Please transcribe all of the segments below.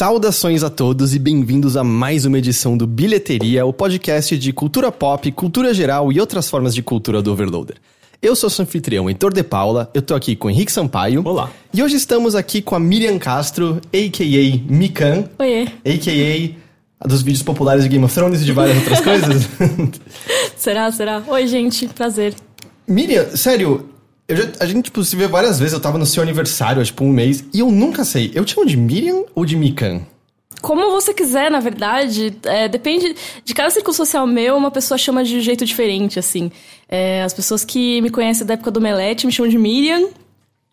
Saudações a todos e bem-vindos a mais uma edição do Bilheteria, o podcast de cultura pop, cultura geral e outras formas de cultura do Overloader. Eu sou seu anfitrião, Heitor de Paula, eu tô aqui com Henrique Sampaio. Olá. E hoje estamos aqui com a Miriam Castro, a.k.a. Mikan, Oiê. a.k.a. dos vídeos populares de Game of Thrones e de várias outras coisas. Será, será? Oi, gente, prazer. Miriam, sério, já- a gente tipo, se vê várias vezes, eu tava no seu aniversário tipo um mês, e eu nunca sei, eu te chamo de Miriam ou de Mikan? Como você quiser, na verdade, é, depende de cada círculo social meu, uma pessoa chama de um jeito diferente, assim. É, as pessoas que me conhecem da época do Melete me chamam de Miriam,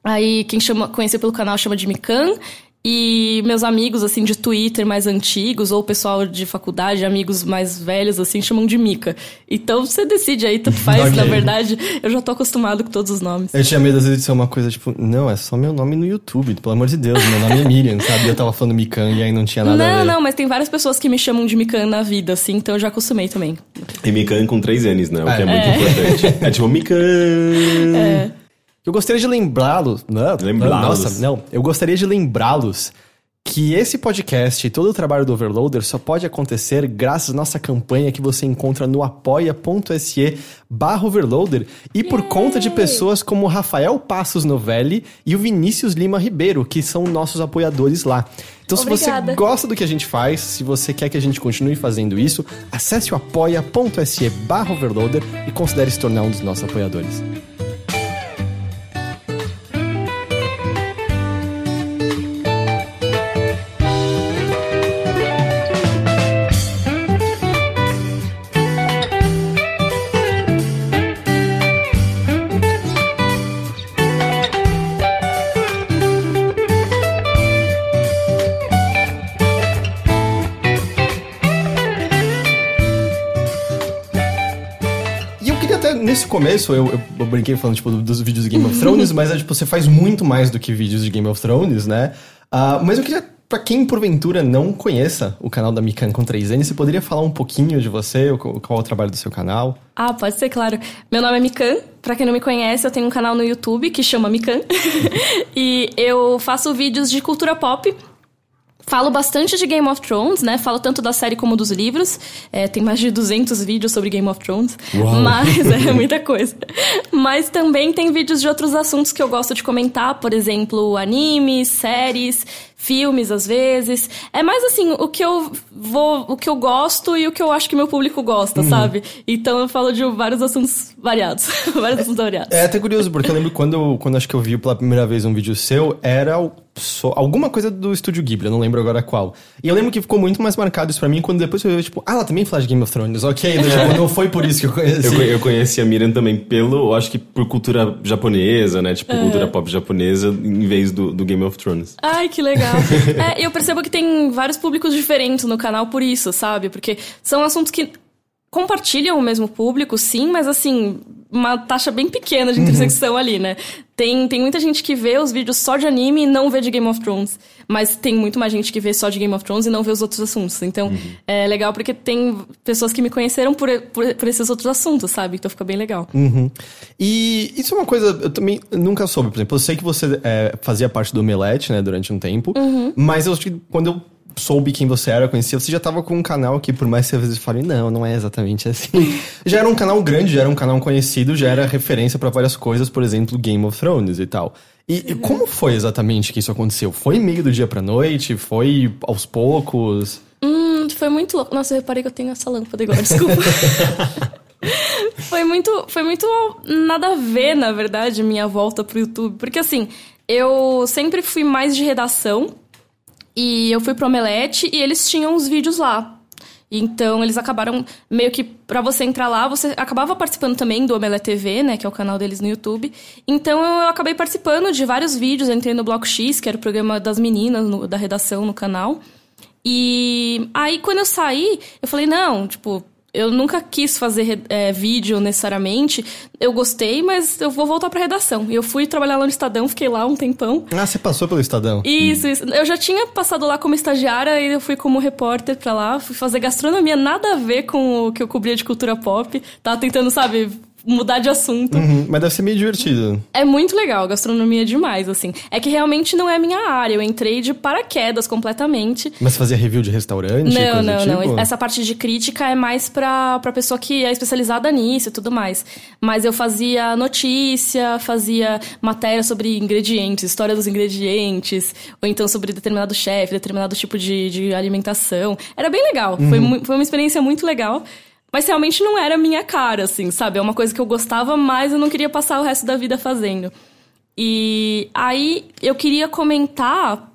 aí quem chama, conheceu pelo canal chama de Mikan, e meus amigos, assim, de Twitter mais antigos, ou pessoal de faculdade, amigos mais velhos, assim, chamam de Mika. Então você decide aí, tanto faz, Ok. na verdade, eu já tô acostumado com todos os nomes. Eu tinha medo às vezes de ser uma coisa tipo, não, é só meu nome no YouTube, pelo amor de Deus, meu nome é Miriam, sabe? E eu tava falando Mikan e aí não tinha nada a Não, ver. não, mas tem várias pessoas que me chamam de Mikan na vida, assim, então eu já acostumei também. E Mikan com três N's, né? O que É. é muito importante. É tipo Mikan. É. Eu gostaria de lembrá-los. Não, Lembrá-los. Nossa, não. Eu gostaria de lembrá-los que esse podcast e todo o trabalho do Overloader só pode acontecer graças à nossa campanha que você encontra no apoia.se barra Overloader e por conta de pessoas como o Rafael Passos Novelli e o Vinícius Lima Ribeiro, que são nossos apoiadores lá. Então, se Obrigada. você gosta do que a gente faz, se você quer que a gente continue fazendo isso, acesse o apoia.se barra Overloader e considere se tornar um dos nossos apoiadores. Começo, eu, eu, eu brinquei falando, tipo, dos vídeos de Game of Thrones, mas é, tipo, você faz muito mais do que vídeos de Game of Thrones, né? Ah, mas eu queria, pra quem porventura não conheça o canal da Mikan com 3N, você poderia falar um pouquinho de você, qual é o trabalho do seu canal? Ah, pode ser, claro. Meu nome é Mikan. Pra quem não me conhece, eu tenho um canal no YouTube que chama Mikan. e eu faço vídeos de cultura pop. Falo bastante de Game of Thrones, né? Falo tanto da série como dos livros. É, tem mais de 200 vídeos sobre Game of Thrones. Uau. Mas é muita coisa. Mas também tem vídeos de outros assuntos que eu gosto de comentar. Por exemplo, animes, séries, filmes, às vezes. É mais assim, o que eu vou... O que eu gosto e o que eu acho que meu público gosta, sabe? Então eu falo de vários assuntos variados. vários assuntos variados. É até curioso, porque eu lembro quando, quando acho que eu vi pela primeira vez um vídeo seu, era o- só- alguma coisa do Estúdio Ghibli, eu não lembro agora qual. E eu lembro que ficou muito mais marcado isso pra mim quando depois eu vi, tipo, ah, ela também fala de Game of Thrones, ok, né? tipo, não foi por isso que eu conheci. Eu, eu conheci a Miriam também pelo, eu acho que por cultura japonesa, né? Tipo, cultura pop japonesa, em vez do, do Game of Thrones. Ai, que legal. É, eu percebo que tem vários públicos diferentes no canal por isso, sabe? Porque são assuntos que compartilham o mesmo público, sim, mas assim, uma taxa bem pequena de intersecção ali, né? Tem, tem muita gente que vê os vídeos só de anime e não vê de Game of Thrones. Mas tem muito mais gente que vê só de Game of Thrones e não vê os outros assuntos. Então, é legal porque tem pessoas que me conheceram por, por, por esses outros assuntos, sabe? Então fica bem legal. Uhum. E isso é uma coisa, eu também nunca soube, por exemplo, eu sei que você é, fazia parte do Omelete, né, durante um tempo, mas eu acho que quando eu soube quem você era, conhecia, você já tava com um canal que, por mais que às vezes fale, não, não é exatamente assim. já era um canal grande, já era um canal conhecido, já era referência pra várias coisas, por exemplo, Game of Thrones e tal. E, e como foi exatamente que isso aconteceu? Foi meio do dia pra noite? Foi aos poucos? Hum, foi muito louco. Nossa, eu reparei que eu tenho essa lâmpada igual, desculpa. foi muito, foi muito nada a ver, na verdade, minha volta pro YouTube. Porque assim, eu sempre fui mais de redação. E eu fui pro Omelete e eles tinham os vídeos lá. Então eles acabaram meio que pra você entrar lá, você acabava participando também do Omelete TV, né, que é o canal deles no YouTube. Então eu acabei participando de vários vídeos, entrei no Bloco X, que era o programa das meninas no- da redação no canal. E aí quando eu saí, eu falei, não, tipo, eu nunca quis fazer é, vídeo necessariamente. Eu gostei, mas eu vou voltar pra redação. E eu fui trabalhar lá no Estadão, fiquei lá um tempão. Ah, você passou pelo Estadão? Isso, isso. Eu já tinha passado lá como estagiária e eu fui como repórter pra lá. Fui fazer gastronomia, nada a ver com o que eu cobria de cultura pop. Tava tentando, sabe, mudar de assunto. Uhum, mas deve ser meio divertido. É muito legal, gastronomia é demais, assim. É que realmente não é minha área, eu entrei de paraquedas completamente. Mas você fazia review de restaurante? Não, não, tipo? não. Essa parte de crítica é mais pra, pra pessoa que é especializada nisso e tudo mais. Mas eu fazia notícia, fazia matéria sobre ingredientes, história dos ingredientes, ou então sobre determinado chefe, determinado tipo de, de alimentação. Era bem legal. Foi, mu- foi uma experiência muito legal. Mas realmente não era a minha cara, assim, sabe? É uma coisa que eu gostava, mas eu não queria passar o resto da vida fazendo. E aí eu queria comentar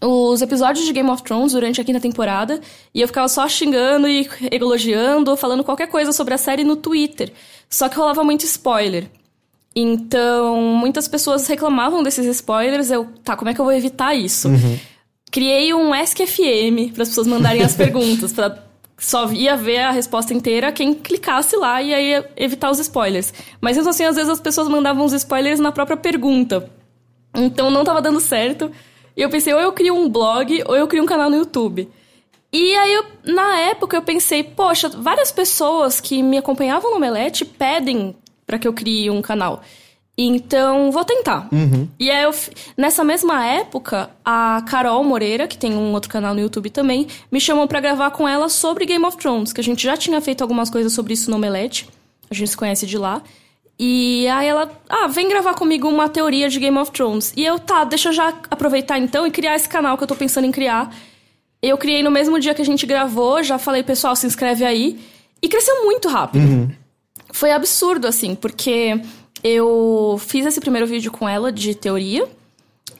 os episódios de Game of Thrones durante a quinta temporada e eu ficava só xingando e elogiando, falando qualquer coisa sobre a série no Twitter. Só que rolava muito spoiler. Então, muitas pessoas reclamavam desses spoilers. Eu, tá, como é que eu vou evitar isso? Criei um SQFM para as pessoas mandarem as perguntas, para só ia ver a resposta inteira quem clicasse lá e aí evitar os spoilers. Mas mesmo assim, às vezes as pessoas mandavam os spoilers na própria pergunta. Então não tava dando certo. E eu pensei, ou eu crio um blog, ou eu crio um canal no YouTube. E aí, eu, na época, eu pensei, poxa, várias pessoas que me acompanhavam no Omelete pedem para que eu crie um canal. Então, vou tentar. E aí, eu, nessa mesma época, a Carol Moreira, que tem um outro canal no YouTube também, me chamou pra gravar com ela sobre Game of Thrones, que a gente já tinha feito algumas coisas sobre isso no Omelete. A gente se conhece de lá. E aí ela, ah, vem gravar comigo uma teoria de Game of Thrones. E eu, tá, deixa eu já aproveitar então e criar esse canal que eu tô pensando em criar. Eu criei no mesmo dia que a gente gravou, já falei, pessoal, se inscreve aí. E cresceu muito rápido. Foi absurdo, assim, porque eu fiz esse primeiro vídeo com ela de teoria.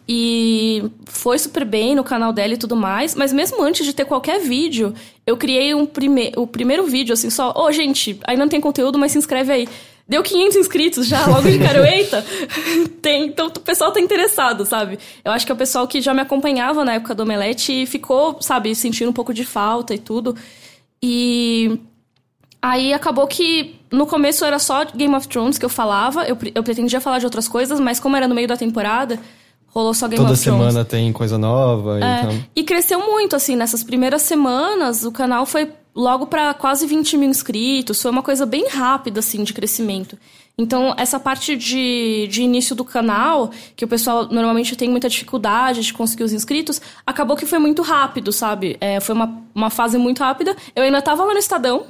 E foi super bem no canal dela e tudo mais. Mas mesmo antes de ter qualquer vídeo, eu criei um prime o primeiro vídeo, assim, só... Ô, gente, ainda não tem conteúdo, mas se inscreve aí. Deu 500 inscritos já, logo de cara, eita! tem, então o pessoal tá interessado, sabe? Eu acho que é o pessoal que já me acompanhava na época do Omelete e ficou, sabe, sentindo um pouco de falta e tudo. E Aí acabou que no começo era só Game of Thrones que eu falava, eu, eu pretendia falar de outras coisas, mas como era no meio da temporada, rolou só Game Toda of Thrones. semana tem coisa nova. É, Então... E cresceu muito, assim, nessas primeiras semanas, o canal foi logo pra quase 20 mil inscritos, foi uma coisa bem rápida, assim, de crescimento. Então, essa parte de, de início do canal, que o pessoal normalmente tem muita dificuldade de conseguir os inscritos, acabou que foi muito rápido, sabe? É, foi uma, uma fase muito rápida. Eu ainda tava lá no Estadão,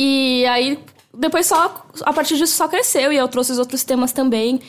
e aí, depois só, a partir disso só cresceu, e eu trouxe os outros temas também.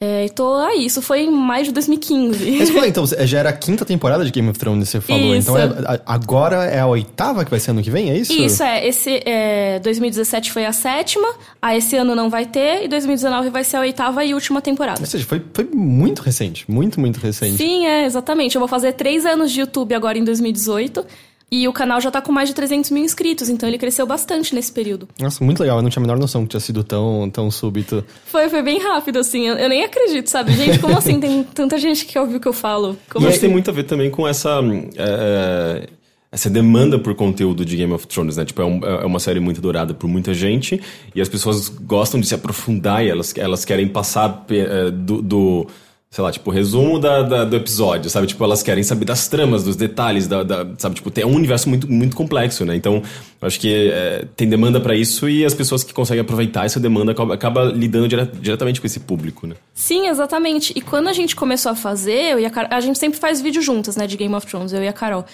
É, e tô aí, isso foi em maio de 2015. Mas é, então? Já era a quinta temporada de Game of Thrones, você falou. Isso. Então é- agora é a oitava que vai ser ano que vem, é isso? Isso, é. Esse é, 2017 foi a sétima, a esse ano não vai ter, e 2019 vai ser a oitava e última temporada. Ou seja, foi, foi muito recente. Muito, muito recente. Sim, é, exatamente. Eu vou fazer três anos de YouTube agora em 2018. E o canal já tá com mais de 300 mil inscritos, então ele cresceu bastante nesse período. Nossa, muito legal. Eu não tinha a menor noção que tinha sido tão, tão súbito. Foi, foi bem rápido, assim. Eu, eu nem acredito, sabe? Gente, como assim? Tem tanta gente que ouviu o que eu falo. Como E assim? tem muito a ver também com essa. hum, é, essa demanda por conteúdo de Game of Thrones, né? Tipo, é, um- é uma série muito adorada por muita gente e as pessoas gostam de se aprofundar e elas, elas querem passar é, do, do, sei lá, tipo, resumo da, da- do episódio, sabe? Tipo, elas querem saber das tramas, dos detalhes, da, da- sabe? Tipo, é um universo muito, muito complexo, né? Então, acho que é, tem demanda pra isso e as pessoas que conseguem aproveitar essa demanda acaba, acaba lidando dire- diretamente com esse público, né? Sim, exatamente. E quando a gente começou a fazer, eu e a Carol, a gente sempre faz vídeo juntas, né, de Game of Thrones, eu e a Carol.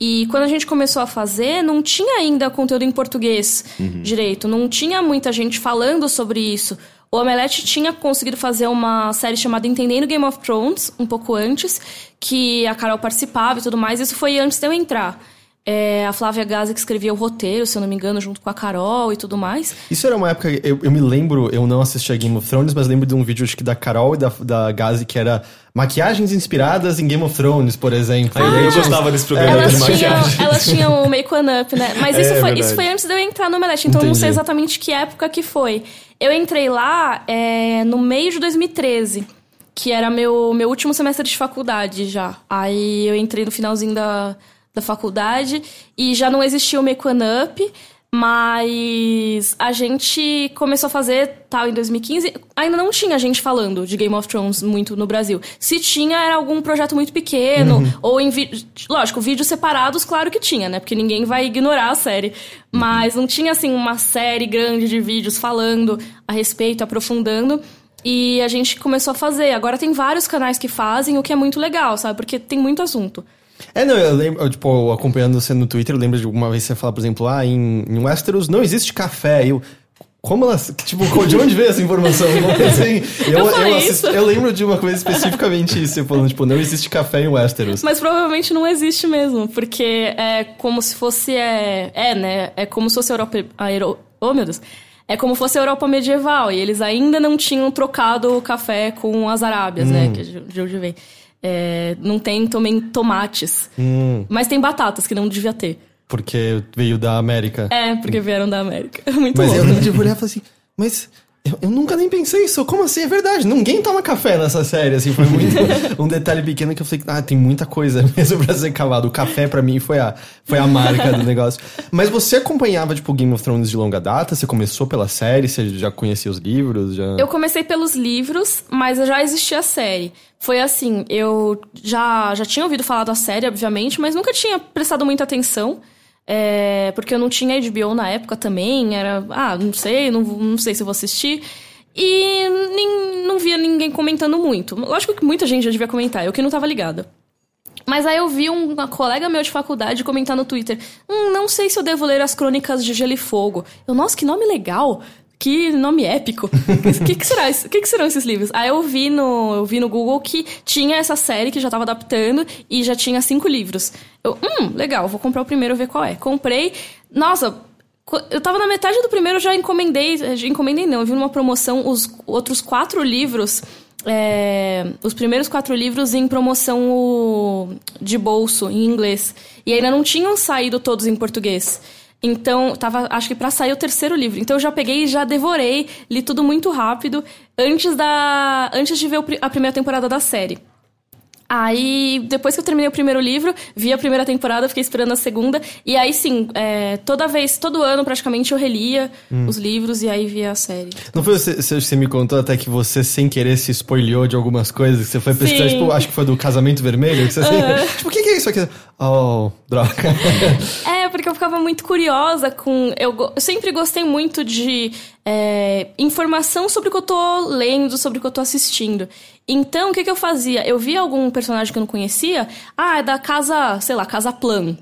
E quando a gente começou a fazer, não tinha ainda conteúdo em português direito, não tinha muita gente falando sobre isso. O Omelete tinha conseguido fazer uma série chamada Entendendo Game of Thrones, um pouco antes, que a Carol participava e tudo mais. Isso foi antes de eu entrar. É, a Flávia Gazi que escrevia o roteiro, se eu não me engano, junto com a Carol e tudo mais. Isso era uma época. Eu, eu me lembro, eu não assisti a Game of Thrones, mas lembro de um vídeo acho que da Carol e da, da Gazi que era maquiagens inspiradas em Game of Thrones, por exemplo. Ah, E eu gostava desse programa Elas de tinham, maquiagem. elas tinham o Make One Up, né? Mas É, isso, foi, verdade. isso foi antes de eu entrar no Omelete, então eu não sei Entendi. exatamente que época que foi. Eu entrei lá é, no meio de 2013, que era meu, meu último semestre de faculdade já. Aí eu entrei no finalzinho da, da faculdade e já não existia o Make One Up. Mas a gente começou a fazer tal em 2015. Ainda não tinha gente falando de Game of Thrones muito no Brasil. Se tinha, era algum projeto muito pequeno. Uhum. Ou em. Lógico, vídeos separados, claro que tinha, né? Porque ninguém vai ignorar a série. Mas não tinha, assim, uma série grande de vídeos falando a respeito, aprofundando. E a gente começou a fazer. Agora tem vários canais que fazem, o que é muito legal, sabe? Porque tem muito assunto. É, não, eu lembro, eu, tipo, acompanhando você no Twitter, eu lembro de alguma vez você falar, por exemplo, ah, em, em Westeros não existe café. E eu, como ela. Tipo, de onde veio essa informação? Assim, eu, eu, eu, assisti, eu, lembro de uma coisa especificamente isso, falando, tipo, não existe café em Westeros. Mas provavelmente não existe mesmo, porque é como se fosse. É, é né? É como se fosse a Europa. A Euro, oh, meu Deus. É como fosse a Europa medieval, e eles ainda não tinham trocado o café com as Arábias, né, hum. né? Que de onde vem. É, não tem também tomates. Hum. Mas tem batatas, que não devia ter. Porque veio da América. É, porque vieram da América. Muito Mas bom. eu lembro de olhar e falar assim, mas eu, eu, nunca nem pensei isso. Como assim? É verdade. Ninguém toma café nessa série, assim. Foi muito um detalhe pequeno que eu falei, ah, tem muita coisa mesmo pra ser calado. O café, para mim, foi a, foi a marca do negócio. Mas você acompanhava, tipo, Game of Thrones de longa data? Você começou pela série? Você já conhecia os livros? Já... Eu comecei pelos livros, mas já existia a série. Foi assim, eu já, já tinha ouvido falar da série, obviamente, mas nunca tinha prestado muita atenção. É, porque eu não tinha HBO na época também, era, ah, não sei, não, não sei se vou assistir. E nem, não via ninguém comentando muito. Lógico que muita gente já devia comentar, eu que não tava ligada. Mas aí eu vi um colega meu de faculdade comentar no Twitter: Hum, não sei se eu devo ler as crônicas de Gelo e Fogo. Eu, nossa, que nome legal! Que nome épico. O que, que, será, que, que serão esses livros? Aí eu vi, no, eu vi no Google que tinha essa série que já tava adaptando e já tinha cinco livros. Eu, hum, legal, vou comprar o primeiro ver qual é. Comprei. Nossa, eu tava na metade do primeiro, já encomendei. Já encomendei não, eu vi numa promoção os outros quatro livros. É, os primeiros quatro livros em promoção o, de bolso, em inglês. E ainda não tinham saído todos em português. Então, tava, acho que para sair o terceiro livro. Então eu já peguei e já devorei, li tudo muito rápido antes da antes de ver a primeira temporada da série. Aí, depois que eu terminei o primeiro livro, vi a primeira temporada, fiquei esperando a segunda. E aí, sim, é, toda vez, todo ano, praticamente, eu relia hum. os livros e aí via a série. Não foi você, você me contou até que você, sem querer, se spoileou de algumas coisas? Que você foi pesquisar, tipo, acho que foi do Casamento Vermelho? Que você, assim, tipo, o que, que é isso aqui? Oh, droga. é, porque eu ficava muito curiosa com... Eu, eu sempre gostei muito de é, informação sobre o que eu tô lendo, sobre o que eu tô assistindo. Então, o que, que eu fazia? Eu via algum personagem que eu não conhecia, ah, é da casa, sei lá, Casa Plan.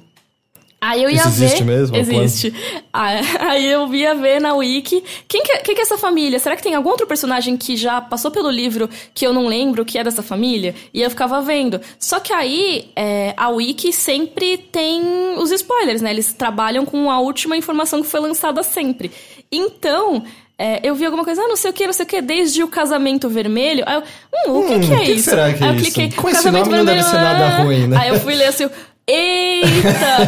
Aí eu ia Isso ver. Existe mesmo? Existe. Aí eu ia ver na Wiki. Quem que, é, quem que é essa família? Será que tem algum outro personagem que já passou pelo livro que eu não lembro que é dessa família? E eu ficava vendo. Só que aí é, a Wiki sempre tem os spoilers, né? Eles trabalham com a última informação que foi lançada sempre. Então, é, eu vi alguma coisa, ah, não sei o que, não sei o que, desde o casamento vermelho. Aí eu, hum, o que, hum, que é que isso? Será que aí é eu cliquei, isso? Com esse nome não deve ser nada ah. ruim, né? Aí eu fui ler assim, eita!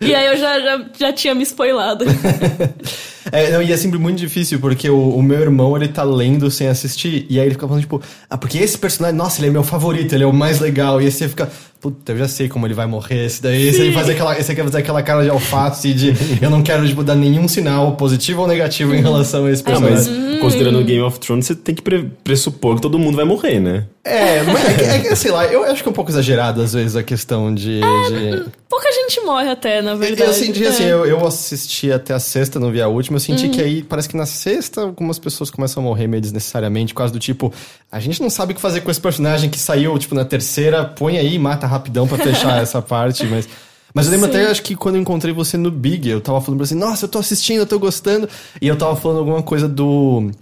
e aí eu já, já, já tinha me spoilado. É, não, e é sempre muito difícil, porque o, o, meu irmão, ele tá lendo sem assistir, e aí ele fica falando, tipo, ah, porque esse personagem, nossa, ele é meu favorito, ele é o mais legal, e aí você fica, puta, eu já sei como ele vai morrer, esse daí, esse aí faz aquela, esse quer fazer aquela cara de alface de eu não quero, tipo, dar nenhum sinal positivo ou negativo em relação a esse personagem. Ah, mas considerando Game of Thrones, você tem que pressupor que todo mundo vai morrer, né? É, mas é que, é sei lá, eu acho que é um pouco exagerado às vezes a questão de. É, de... Pouca gente morre até, na verdade. Eu senti assim, é. eu, eu assisti até a sexta, não vi a última, eu senti uhum. que aí parece que na sexta algumas pessoas começam a morrer meio desnecessariamente, por causa do tipo, a gente não sabe o que fazer com esse personagem que saiu, tipo, na terceira, põe aí e mata rapidão para fechar essa parte, mas. Mas eu lembro Sim. até, acho que quando eu encontrei você no Big, eu tava falando pra você, nossa, eu tô assistindo, eu tô gostando. E eu tava falando alguma coisa do.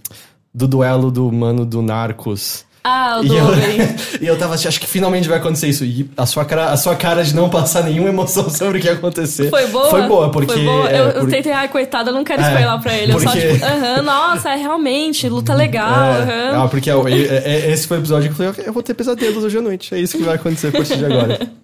do duelo do mano do Narcos. Ah, o e eu, e eu tava assim, acho que finalmente vai acontecer isso. E a sua, cara, a sua cara de não passar nenhuma emoção sobre o que ia acontecer. Foi boa? Foi boa, porque. Foi boa. É, eu, tentei, ai, coitada, eu não quero é, spoiler pra ele. Porque... Eu só, tipo, aham, nossa, é realmente, luta legal. É, ah, porque é, é, esse foi o episódio que eu falei, eu vou ter pesadelos hoje à noite. É isso que vai acontecer a partir de agora.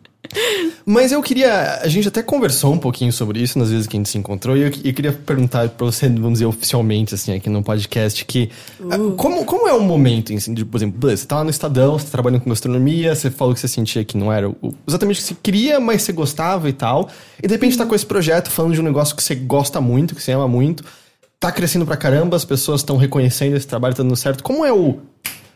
Mas eu queria. A gente até conversou um pouquinho sobre isso nas vezes que a gente se encontrou, e eu, eu queria perguntar pra você, vamos dizer, oficialmente, assim, aqui no podcast, que. Uh. Como, como é o momento, assim, de, por exemplo, você tá lá no Estadão, você tá trabalhando com gastronomia, você falou que você sentia que não era o, exatamente o que você queria, mas você gostava e tal. E de repente tá com esse projeto falando de um negócio que você gosta muito, que você ama muito, tá crescendo pra caramba, as pessoas estão reconhecendo esse trabalho, tá dando certo. Como é o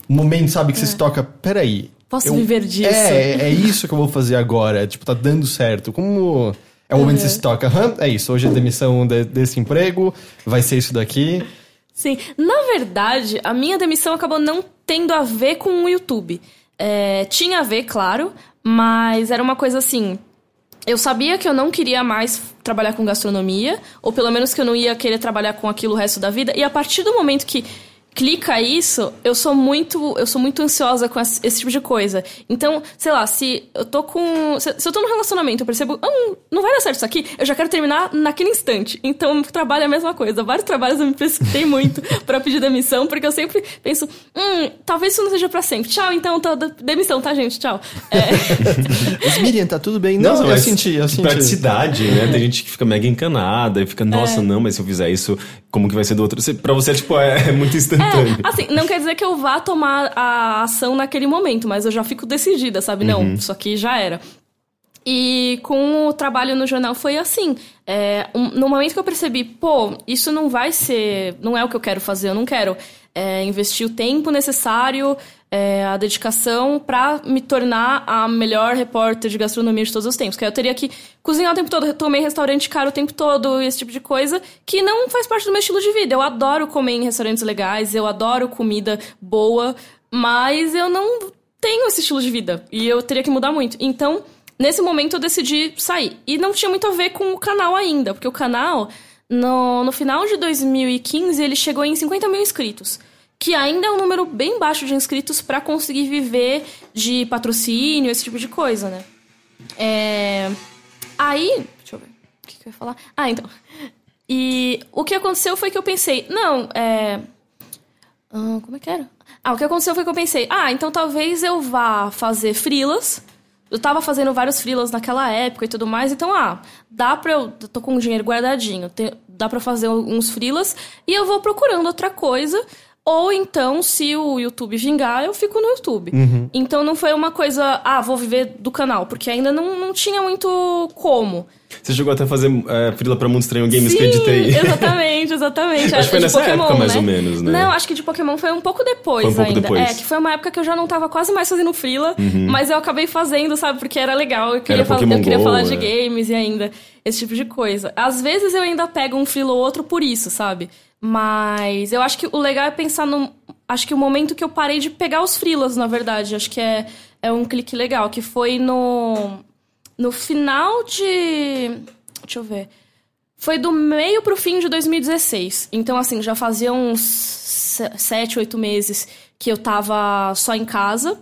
momento, sabe, que é. você se toca, peraí. Posso eu, viver disso? É, é isso que eu vou fazer agora. Tipo, tá dando certo. Como é o momento uhum. que se toca? Hum, é isso, hoje é demissão de, desse emprego, vai ser isso daqui. Sim, na verdade, a minha demissão acabou não tendo a ver com o YouTube. É, tinha a ver, claro, mas era uma coisa assim. Eu sabia que eu não queria mais trabalhar com gastronomia, ou pelo menos que eu não ia querer trabalhar com aquilo o resto da vida, e a partir do momento que clica isso, eu sou muito, eu sou muito ansiosa com esse, esse, tipo de coisa. Então, sei lá, se eu tô com, se, se eu tô num relacionamento, eu percebo, ah, não vai dar certo isso aqui, eu já quero terminar naquele instante. Então, o trabalho é a mesma coisa. Vários trabalhos eu me precipitei muito para pedir demissão, porque eu sempre penso, hum, talvez isso não seja para sempre. Tchau, então, tô, demissão, tá, gente? Tchau. É... Mas, Miriam, tá tudo bem? Não, não eu senti, eu senti. Praticidade, né? Tem gente que fica mega encanada e fica, nossa, é. não, mas se eu fizer isso, como que vai ser do outro? Pra você, tipo, é, é muito instantâneo. É, assim, não quer dizer que eu vá tomar a ação naquele momento, mas eu já fico decidida, sabe? Não, uhum. isso aqui já era. E com o trabalho no jornal foi assim. É, um, no momento que eu percebi, pô, isso não vai ser. Não é o que eu quero fazer, eu não quero é, investir o tempo necessário, é, a dedicação para me tornar a melhor repórter de gastronomia de todos os tempos. Que eu teria que cozinhar o tempo todo, tomei restaurante caro o tempo todo, esse tipo de coisa, que não faz parte do meu estilo de vida. Eu adoro comer em restaurantes legais, eu adoro comida boa, mas eu não tenho esse estilo de vida e eu teria que mudar muito. Então, nesse momento eu decidi sair. E não tinha muito a ver com o canal ainda, porque o canal no, no final de 2015, ele chegou em 50 mil inscritos. Que ainda é um número bem baixo de inscritos para conseguir viver de patrocínio, esse tipo de coisa, né? É... Aí. Deixa eu ver. O que, que eu ia falar? Ah, então. E o que aconteceu foi que eu pensei, não, é. Ah, como é que era? Ah, o que aconteceu foi que eu pensei, ah, então talvez eu vá fazer frilas eu tava fazendo vários freelas naquela época e tudo mais, então, ah, dá pra eu. tô com o dinheiro guardadinho, dá pra fazer uns freelas e eu vou procurando outra coisa. Ou então, se o YouTube vingar, eu fico no YouTube. Uhum. Então não foi uma coisa, ah, vou viver do canal, porque ainda não, não tinha muito como. Você chegou até a fazer é, frila pra Mundo Estranho Games Sim, que eu editei. Exatamente, exatamente. acho que foi nessa Pokémon, época, mais né? ou menos, né? Não, acho que de Pokémon foi um pouco depois um pouco ainda. Depois. É, que foi uma época que eu já não tava quase mais fazendo frila, uhum. mas eu acabei fazendo, sabe, porque era legal. Eu queria, falar, eu queria Go, falar de é. games e ainda esse tipo de coisa. Às vezes eu ainda pego um frila ou outro por isso, sabe? Mas eu acho que o legal é pensar no. Acho que o momento que eu parei de pegar os frilas, na verdade. Acho que é, é um clique legal, que foi no. No final de Deixa eu ver. Foi do meio pro fim de 2016. Então, assim, já fazia uns sete, oito meses que eu tava só em casa,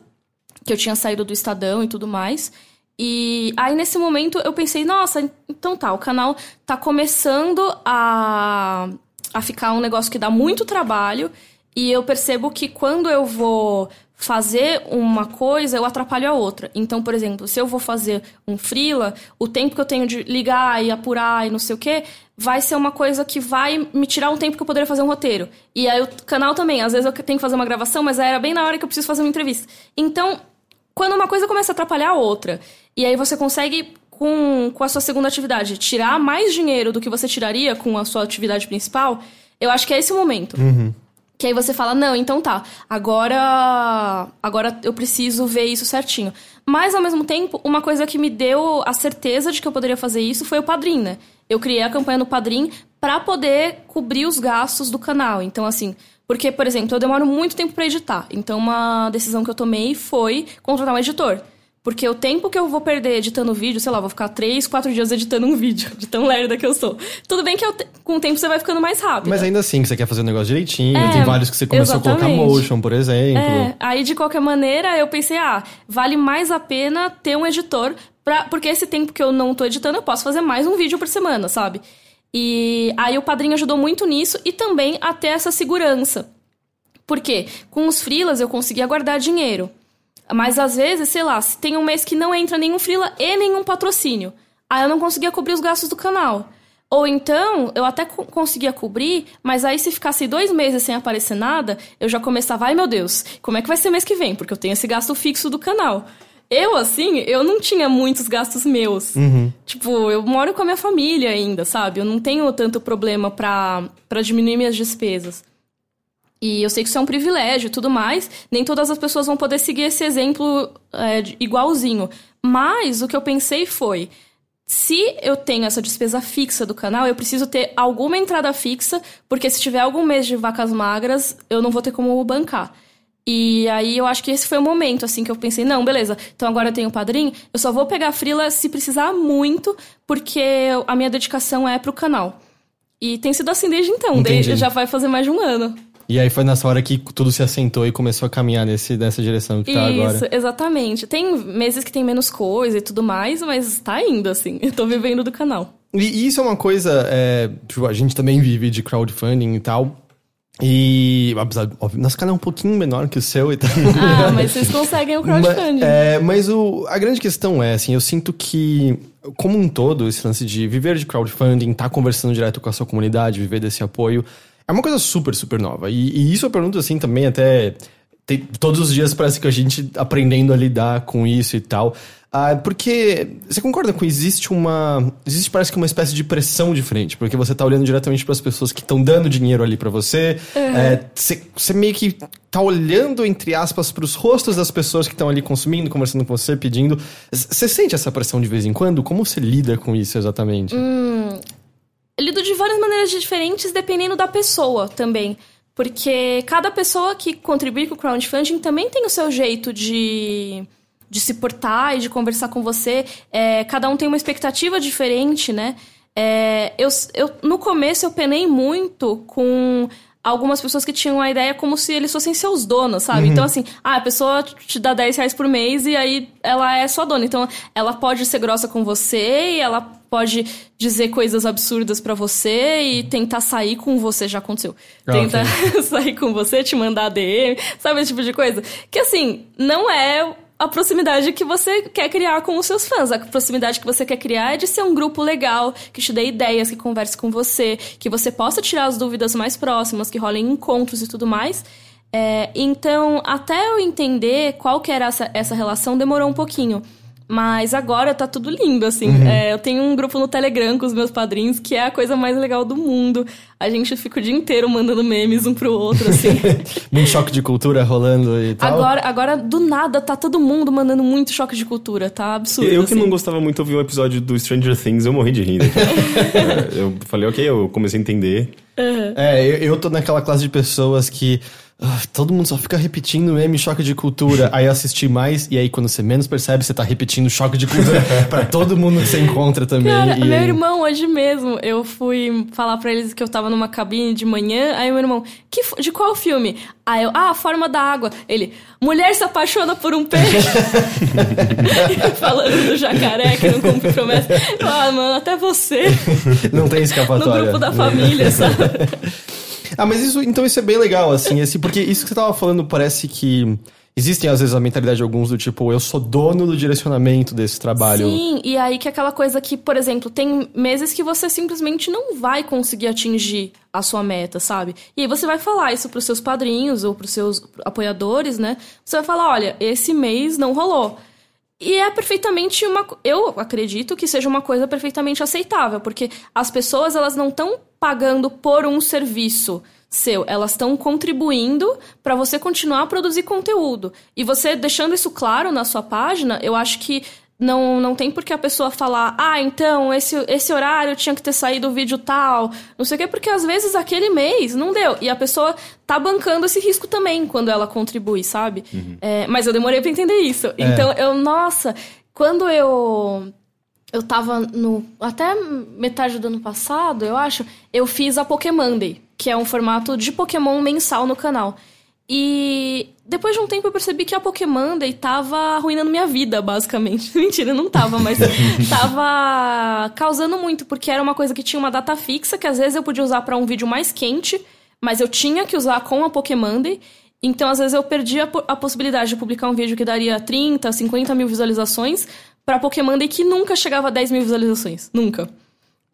que eu tinha saído do Estadão e tudo mais. E aí, nesse momento, eu pensei, nossa, então tá, o canal tá começando a, a ficar um negócio que dá muito trabalho. E eu percebo que quando eu vou fazer uma coisa, eu atrapalho a outra. Então, por exemplo, se eu vou fazer um freela, o tempo que eu tenho de ligar e apurar e não sei o quê, vai ser uma coisa que vai me tirar um tempo que eu poderia fazer um roteiro. E aí o canal também, às vezes eu tenho que fazer uma gravação, mas era bem na hora que eu preciso fazer uma entrevista. Então, quando uma coisa começa a atrapalhar a outra, e aí você consegue com, com a sua segunda atividade tirar mais dinheiro do que você tiraria com a sua atividade principal, eu acho que é esse o momento. Uhum. Que aí você fala, não, então tá, agora, agora eu preciso ver isso certinho. Mas, ao mesmo tempo, uma coisa que me deu a certeza de que eu poderia fazer isso foi o Padrim, né? Eu criei a campanha no Padrim para poder cobrir os gastos do canal. Então, assim, porque, por exemplo, eu demoro muito tempo para editar. Então, uma decisão que eu tomei foi contratar um editor. Porque o tempo que eu vou perder editando vídeo, sei lá, vou ficar três, quatro dias editando um vídeo, de tão lerda que eu sou. Tudo bem que eu, com o tempo você vai ficando mais rápido. Mas ainda assim, que você quer fazer o um negócio direitinho, é, tem vários que você começou exatamente. a colocar motion, por exemplo. É, aí de qualquer maneira eu pensei, ah, vale mais a pena ter um editor, pra, porque esse tempo que eu não tô editando, eu posso fazer mais um vídeo por semana, sabe? E aí o padrinho ajudou muito nisso e também até essa segurança. Por quê? Com os freelas eu conseguia guardar dinheiro. Mas às vezes, sei lá, se tem um mês que não entra nenhum freela e nenhum patrocínio, aí eu não conseguia cobrir os gastos do canal. Ou então, eu até co conseguia cobrir, mas aí se ficasse dois meses sem aparecer nada, eu já começava, ai meu Deus, como é que vai ser mês que vem? Porque eu tenho esse gasto fixo do canal. Eu, assim, eu não tinha muitos gastos meus. Uhum. Tipo, eu moro com a minha família ainda, sabe? Eu não tenho tanto problema pra, pra diminuir minhas despesas. E eu sei que isso é um privilégio e tudo mais. Nem todas as pessoas vão poder seguir esse exemplo é, igualzinho. Mas o que eu pensei foi: se eu tenho essa despesa fixa do canal, eu preciso ter alguma entrada fixa, porque se tiver algum mês de vacas magras, eu não vou ter como bancar. E aí eu acho que esse foi o momento, assim, que eu pensei, não, beleza, então agora eu tenho padrinho, eu só vou pegar frila se precisar muito, porque a minha dedicação é pro canal. E tem sido assim desde então, desde, já vai fazer mais de um ano. E aí foi nessa hora que tudo se assentou e começou a caminhar nesse, nessa direção que tá Isso, agora. Isso, exatamente. Tem meses que tem menos coisa e tudo mais, mas tá indo, assim. Eu tô vivendo do canal. E isso é uma coisa, é, tipo, a gente também vive de crowdfunding e tal. E, apesar, óbvio, nosso canal é um pouquinho menor que o seu e tal. Ah, mas vocês conseguem o crowdfunding. Mas, é, mas o, a grande questão é, assim, eu sinto que, como um todo, esse lance de viver de crowdfunding, estar tá conversando direto com a sua comunidade, viver desse apoio, é uma coisa super, super nova. E, e isso eu pergunto, assim, também até... Tem, todos os dias parece que a gente aprendendo a lidar com isso e tal. Ah, porque você concorda com existe uma existe parece que uma espécie de pressão diferente, porque você tá olhando diretamente para as pessoas que estão dando dinheiro ali para você, uhum. é, você, você meio que tá olhando entre aspas para os rostos das pessoas que estão ali consumindo, conversando com você, pedindo. Você sente essa pressão de vez em quando? Como você lida com isso exatamente? Hum, lido de várias maneiras diferentes dependendo da pessoa também. Porque cada pessoa que contribui com o crowdfunding também tem o seu jeito de de se portar e de conversar com você. É, cada um tem uma expectativa diferente, né? É, eu, eu, no começo eu penei muito com algumas pessoas que tinham a ideia como se eles fossem seus donos, sabe? Uhum. Então, assim, ah, a pessoa te dá 10 reais por mês e aí ela é sua dona. Então, ela pode ser grossa com você e ela pode dizer coisas absurdas para você e tentar sair com você. Já aconteceu. Ah, tentar okay. sair com você, te mandar DM, sabe esse tipo de coisa? Que, assim, não é a proximidade que você quer criar com os seus fãs. A proximidade que você quer criar é de ser um grupo legal, que te dê ideias, que converse com você, que você possa tirar as dúvidas mais próximas, que rolem encontros e tudo mais. É, então, até eu entender qual que era essa, essa relação, demorou um pouquinho. Mas agora tá tudo lindo, assim. Uhum. É, eu tenho um grupo no Telegram com os meus padrinhos, que é a coisa mais legal do mundo. A gente fica o dia inteiro mandando memes um pro outro, assim. muito choque de cultura rolando e tal. Agora, agora, do nada, tá todo mundo mandando muito choque de cultura, tá absurdo. Eu assim. que não gostava muito de ouvir o um episódio do Stranger Things, eu morri de rir. é, eu falei, ok, eu comecei a entender. Uhum. É, eu, eu tô naquela classe de pessoas que ah, todo mundo só fica repetindo meme choque de cultura. aí eu assisti mais, e aí quando você menos percebe, você tá repetindo choque de cultura pra todo mundo que você encontra também. Cara, e... meu irmão, hoje mesmo, eu fui falar pra eles que eu tava numa cabine de manhã, aí meu irmão, que, de qual filme? Aí eu, ah, a forma da água. Ele, mulher se apaixona por um peixe. Falando do jacaré que não cumpre promessa. Ah, mano, até você. Não tem escapatória. No grupo da família, sabe? Ah, mas isso, então isso é bem legal, assim, assim, porque isso que você tava falando parece que existem às vezes a mentalidade de alguns do tipo, eu sou dono do direcionamento desse trabalho. Sim, e aí que é aquela coisa que, por exemplo, tem meses que você simplesmente não vai conseguir atingir a sua meta, sabe? E aí você vai falar isso pros seus padrinhos ou pros seus apoiadores, né? Você vai falar, olha, esse mês não rolou. E é perfeitamente uma. Eu acredito que seja uma coisa perfeitamente aceitável, porque as pessoas elas não estão pagando por um serviço seu, elas estão contribuindo para você continuar a produzir conteúdo. E você deixando isso claro na sua página, eu acho que não, não tem por que a pessoa falar, ah, então, esse, esse horário tinha que ter saído o vídeo tal, não sei o quê, porque às vezes aquele mês não deu. E a pessoa tá bancando esse risco também quando ela contribui, sabe? Uhum. É, mas eu demorei para entender isso. É. Então, eu, nossa, quando eu. Eu tava no. Até metade do ano passado, eu acho, eu fiz a Pokémon Day, que é um formato de Pokémon mensal no canal. E depois de um tempo eu percebi que a Pokémon Day tava arruinando minha vida, basicamente. Mentira, não tava, mas tava causando muito, porque era uma coisa que tinha uma data fixa, que às vezes eu podia usar para um vídeo mais quente, mas eu tinha que usar com a Pokémon Day. Então, às vezes, eu perdi a, possibilidade de publicar um vídeo que daria 30, 50 mil visualizações pra Pokémon e que nunca chegava a 10 mil visualizações. Nunca.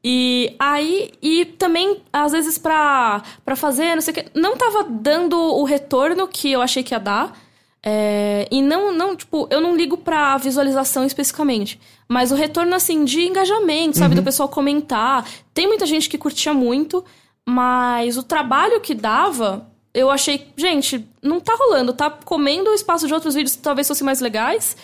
E aí, e também, às vezes, pra, pra fazer, não sei o que, não tava dando o retorno que eu achei que ia dar. É, e não, não, tipo, eu não ligo pra visualização especificamente. Mas o retorno, assim, de engajamento, sabe? Do pessoal comentar. Tem muita gente que curtia muito, mas o trabalho que dava, eu achei, gente, não tá rolando. Tá comendo o espaço de outros vídeos que talvez fossem mais legais.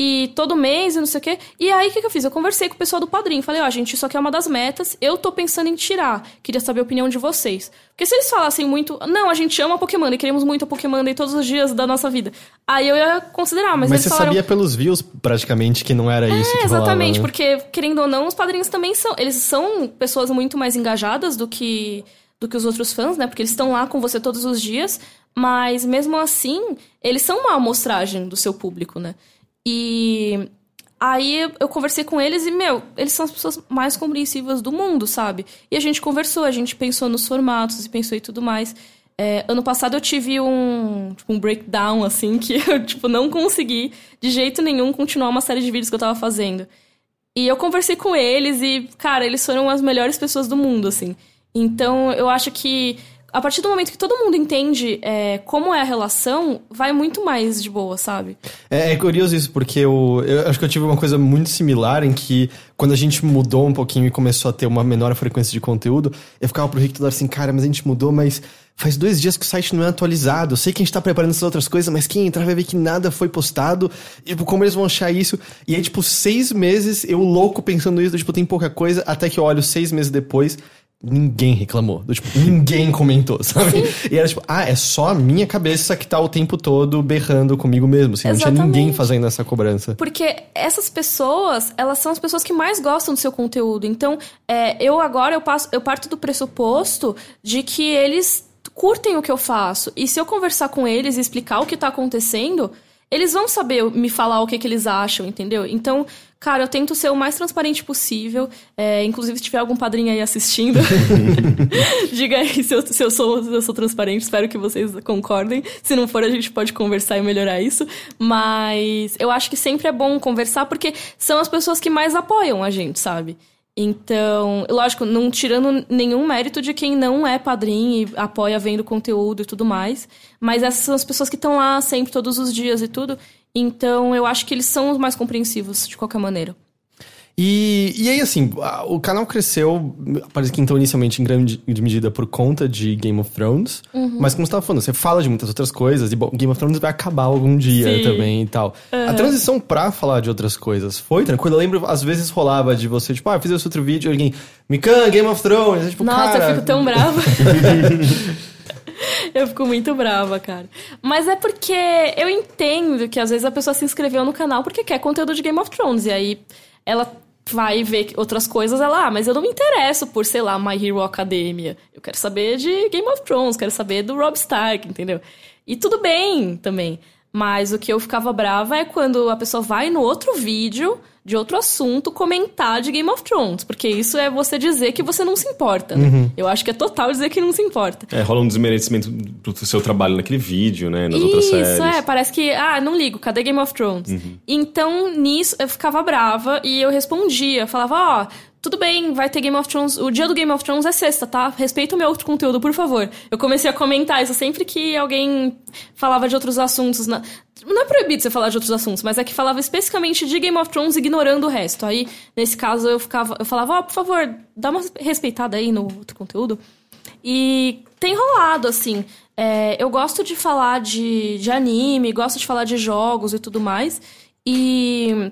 E todo mês e não sei o quê. E aí, o que, que eu fiz? Eu conversei com o pessoal do padrinho. Falei, ó, oh, gente, isso aqui é uma das metas. Eu tô pensando em tirar. Queria saber a opinião de vocês. Porque se eles falassem muito, não, a gente ama Pokémon e queremos muito a Pokémon e todos os dias da nossa vida. Aí eu ia considerar, mas, Mas você falaram... sabia pelos views, praticamente, que não era isso É, que exatamente, né? porque, querendo ou não, os padrinhos também são. Eles são pessoas muito mais engajadas do que, do que os outros fãs, né? Porque eles estão lá com você todos os dias. Mas mesmo assim, eles são uma amostragem do seu público, né? E aí eu conversei com eles e, meu, eles são as pessoas mais compreensivas do mundo, sabe? E a gente conversou, a gente pensou nos formatos e pensou em tudo mais. É, ano passado eu tive um, tipo, um breakdown, assim, que eu, tipo, não consegui de jeito nenhum continuar uma série de vídeos que eu tava fazendo. E eu conversei com eles e, cara, eles foram as melhores pessoas do mundo, assim. Então, eu acho que a partir do momento que todo mundo entende é, como é a relação, vai muito mais de boa, sabe? É, é curioso isso, porque eu, eu acho que eu tive uma coisa muito similar em que quando a gente mudou um pouquinho e começou a ter uma menor frequência de conteúdo, eu ficava pro Rick toda hora assim, cara, mas a gente mudou, mas faz dois dias que o site não é atualizado. Eu sei que a gente tá preparando essas outras coisas, mas quem entrar vai ver que nada foi postado. E tipo, como eles vão achar isso? E aí, tipo, seis meses eu louco pensando isso, tipo, tem pouca coisa, até que eu olho seis meses depois. Ninguém reclamou. Do, tipo, ninguém comentou, sabe? E era tipo, ah, é só a minha cabeça que tá o tempo todo berrando comigo mesmo. Assim, não tinha ninguém fazendo essa cobrança. Porque essas pessoas, elas são as pessoas que mais gostam do seu conteúdo. Então, é, eu agora eu, passo, eu parto do pressuposto de que eles curtem o que eu faço. E se eu conversar com eles e explicar o que tá acontecendo, eles vão saber me falar o que, que eles acham, entendeu? Então, cara, eu tento ser o mais transparente possível. É, inclusive, se tiver algum padrinho aí assistindo, diga aí se eu, se, eu sou, se eu sou transparente. Espero que vocês concordem. Se não for, a gente pode conversar e melhorar isso. Mas eu acho que sempre é bom conversar porque são as pessoas que mais apoiam a gente, sabe? Então, lógico, não tirando nenhum mérito de quem não é padrinho e apoia vendo conteúdo e tudo mais. Mas essas são as pessoas que estão lá sempre, todos os dias e tudo. Então, eu acho que eles são os mais compreensivos, de qualquer maneira. E, e aí, assim, o canal cresceu, parece que então inicialmente em grande medida por conta de Game of Thrones. Mas como você tava falando, você fala de muitas outras coisas, e bom, Game of Thrones vai acabar algum dia Sim. também e tal. A transição pra falar de outras coisas foi tranquila. Eu lembro, às vezes rolava de você, tipo, ah, eu fiz esse outro vídeo, e alguém, Mikan, Game of Thrones. Tipo, Nossa, eu fico tão brava. eu fico muito brava, cara. Mas é porque eu entendo que às vezes a pessoa se inscreveu no canal porque quer conteúdo de Game of Thrones. E aí ela vai ver outras coisas, ela, ah, mas eu não me interesso por, sei lá, My Hero Academia. Eu quero saber de Game of Thrones, quero saber do Rob Stark, entendeu? E tudo bem também. Mas o que eu ficava brava é quando a pessoa vai no outro vídeo de outro assunto comentar de Game of Thrones. Porque isso é você dizer que você não se importa, né? Eu acho que é total dizer que não se importa. É, rola um desmerecimento do seu trabalho naquele vídeo, né? Nas outras Isso, séries. é, parece que, ah, não ligo, cadê Game of Thrones? Então, nisso, eu ficava brava e eu respondia, falava, ó, tudo bem, vai ter Game of Thrones, o dia do Game of Thrones é sexta, tá? Respeita o meu outro conteúdo, por favor. Eu comecei a comentar isso sempre que alguém falava de outros assuntos. Na... Não é proibido você falar de outros assuntos, mas é que falava especificamente de Game of Thrones, ignorando o resto. Aí, nesse caso, eu ficava, eu falava, ó, por favor, dá uma respeitada aí no outro conteúdo. E tem rolado, assim. É, eu gosto de falar de, de anime, gosto de falar de jogos e tudo mais. E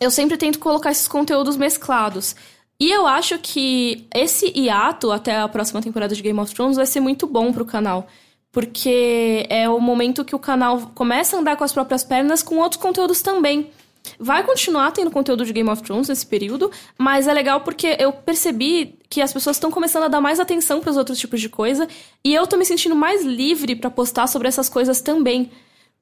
eu sempre tento colocar esses conteúdos mesclados. E eu acho que esse hiato até a próxima temporada de Game of Thrones vai ser muito bom pro canal. Porque é o momento que o canal começa a andar com as próprias pernas com outros conteúdos também. Vai continuar tendo conteúdo de Game of Thrones nesse período, mas é legal porque eu percebi que as pessoas estão começando a dar mais atenção para os outros tipos de coisa e eu tô me sentindo mais livre para postar sobre essas coisas também.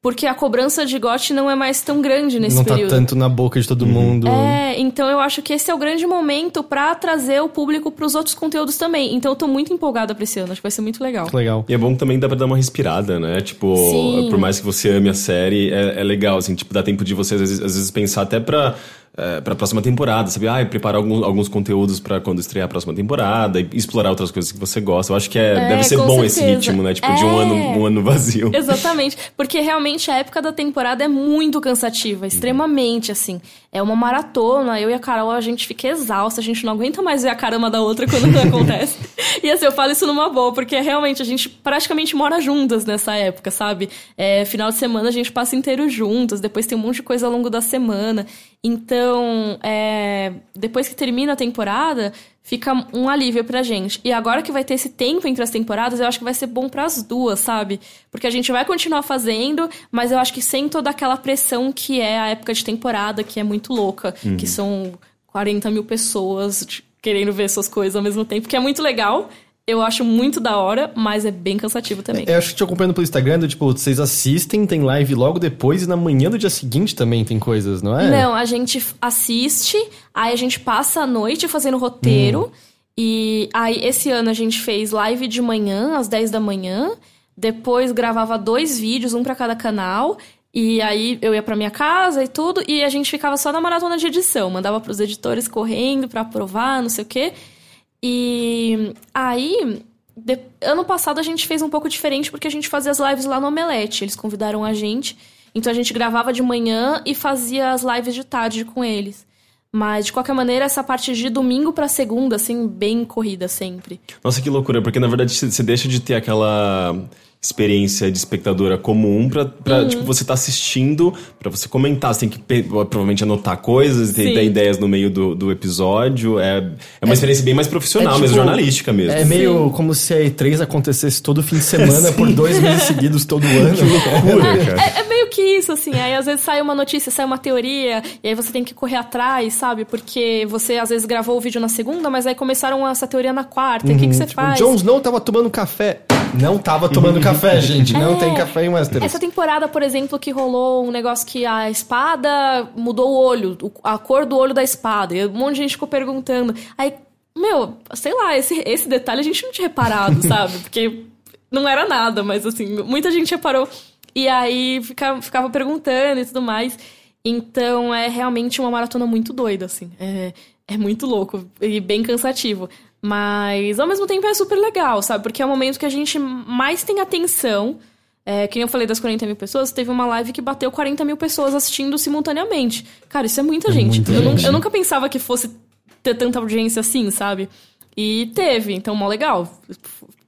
Porque a cobrança de GOT não é mais tão grande nesse não período. tá tanto na boca de todo mundo. É, então eu acho que esse é o grande momento pra trazer o público pros outros conteúdos também. Então eu tô muito empolgada pra esse ano, acho que vai ser muito legal. Legal. E é bom que também dá pra dar uma respirada, né? Tipo, Sim. por mais que você ame a série, é, é legal, assim, tipo, dá tempo de você às vezes, às vezes pensar até pra, é, pra próxima temporada, sabe? Ah, preparar alguns, alguns conteúdos pra quando estrear a próxima temporada e explorar outras coisas que você gosta. Eu acho que é, É, deve ser bom esse certeza. ritmo, né? Tipo, de um É. ano, um ano vazio. Exatamente, porque realmente a época da temporada é muito cansativa, extremamente assim. É uma maratona, eu e a Carol a gente fica exausta, a gente não aguenta mais ver a cara uma da outra quando não acontece. E assim, eu falo isso numa boa, porque realmente a gente praticamente mora juntas nessa época, sabe? É, final de semana a gente passa inteiro juntas, depois tem um monte de coisa ao longo da semana. Então, é, depois que termina a temporada, fica um alívio pra gente. E agora que vai ter esse tempo entre as temporadas, eu acho que vai ser bom pras duas, sabe? Porque a gente vai continuar fazendo, mas eu acho que sem toda aquela pressão que é a época de temporada, que é muito louca, que são 40 mil pessoas querendo ver suas coisas ao mesmo tempo, que é muito legal. Eu acho muito da hora, mas é bem cansativo também. Eu acho que te acompanhando pelo Instagram, do, tipo, vocês assistem, tem live logo depois e na manhã do dia seguinte também tem coisas, não é? Não, a gente assiste, aí a gente passa a noite fazendo roteiro. E aí, esse ano a gente fez live de manhã, às 10 da manhã. Depois gravava dois vídeos, um pra cada canal. E aí eu ia pra minha casa e tudo. E a gente ficava só na maratona de edição. Mandava pros editores correndo pra aprovar, não sei o quê. E aí, de- ano passado a gente fez um pouco diferente porque a gente fazia as lives lá no Omelete. Eles convidaram a gente. Então a gente gravava de manhã e fazia as lives de tarde com eles. Mas, de qualquer maneira, essa parte de domingo pra segunda, assim, bem corrida sempre. Nossa, que loucura, porque na verdade você deixa de ter aquela experiência de espectadora comum pra, pra Uhum. tipo, você tá assistindo, pra você comentar, você tem que provavelmente anotar coisas, ter, Sim. ter ideias no meio do, do episódio. É, é uma experiência bem mais profissional, É mesmo tipo- jornalística mesmo. É meio como se a E3 acontecesse todo fim de semana por dois meses seguidos todo ano. loucura, cara. É, é que isso, assim. Aí às vezes sai uma notícia, sai uma teoria, e aí você tem que correr atrás, sabe? Porque você às vezes gravou o vídeo na segunda, mas aí começaram essa teoria na quarta. E o que, que você Tipo, faz? Jon Snow tava tomando café. Não tava tomando café, gente. Não É. tem café em Westeros. Essa temporada, por exemplo, que rolou um negócio que a espada mudou o olho, a cor do olho da espada. E um monte de gente ficou perguntando. Aí, meu, sei lá, esse, esse detalhe a gente não tinha reparado, sabe? Porque não era nada, mas assim, muita gente reparou. E aí ficava, ficava perguntando e tudo mais. Então é realmente uma maratona muito doida, assim. É, é muito louco e bem cansativo. Mas ao mesmo tempo é super legal, sabe? Porque é o momento que a gente mais tem atenção. É, que nem eu falei das 40 mil pessoas, teve uma live que bateu 40 mil pessoas assistindo simultaneamente. Cara, isso é muita gente. muita eu, gente. eu nunca pensava que fosse ter tanta audiência assim, sabe? E teve, então mó legal.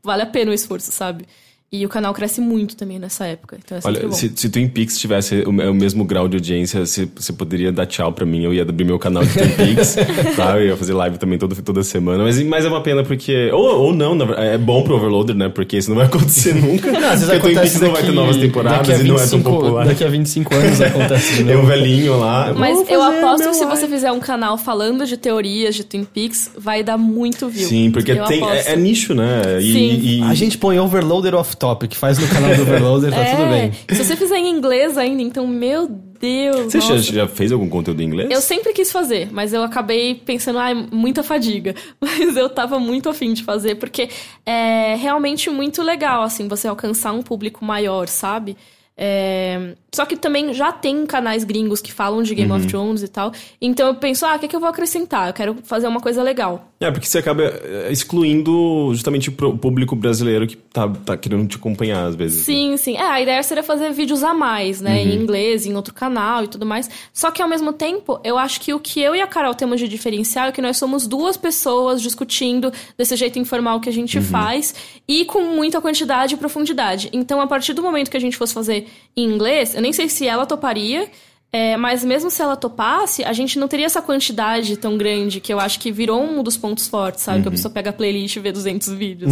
Vale a pena o esforço, sabe? E o canal cresce muito também nessa época. Então é Olha, bom. se, se Twin Peaks tivesse o, o mesmo grau de audiência, você, você poderia dar tchau pra mim, eu ia abrir meu canal de Twin Peaks, tá? Eu ia fazer live também todo, toda semana, mas, mas é uma pena porque... Ou, ou não, na verdade, é bom pro Overloader, né? Porque isso não vai acontecer nunca. Não, às vezes porque Twin Peaks não vai ter daqui- novas daqui a temporadas e não é tão 25 popular. Daqui a 25 anos acontece de Tem um velhinho lá. Mas eu aposto que se live. você fizer um canal falando de teorias de Twin Peaks, vai dar muito view. Sim, porque tem, é, é nicho, né? E, Sim. e- A gente põe Overloader off topic, faz no canal do Overloader, tá tudo bem. É, Se você fizer em inglês ainda, então, meu Deus. Você já, já fez algum conteúdo em inglês? Eu sempre quis fazer, mas eu acabei pensando, ai, muita fadiga. Mas eu tava muito afim de fazer, porque é realmente muito legal, assim, você alcançar um público maior, sabe? É, Só que também já tem canais gringos que falam de Game Uhum. of Thrones e tal. Então eu penso, ah, o que, que eu vou acrescentar? Eu quero fazer uma coisa legal. É, porque você acaba é, excluindo justamente o público brasileiro que tá, tá querendo te acompanhar às vezes. Sim, sim. É, a ideia seria fazer vídeos a mais, né? Em inglês, em outro canal e tudo mais. Só que ao mesmo tempo, eu acho que o que eu e a Carol temos de diferencial é que nós somos duas pessoas discutindo desse jeito informal que a gente faz e com muita quantidade e profundidade. Então, a partir do momento que a gente fosse fazer em inglês, eu nem sei se ela toparia. é, mas mesmo se ela topasse, a gente não teria essa quantidade tão grande que eu acho que virou um dos pontos fortes, sabe? Que a pessoa pega a playlist e vê 200 vídeos.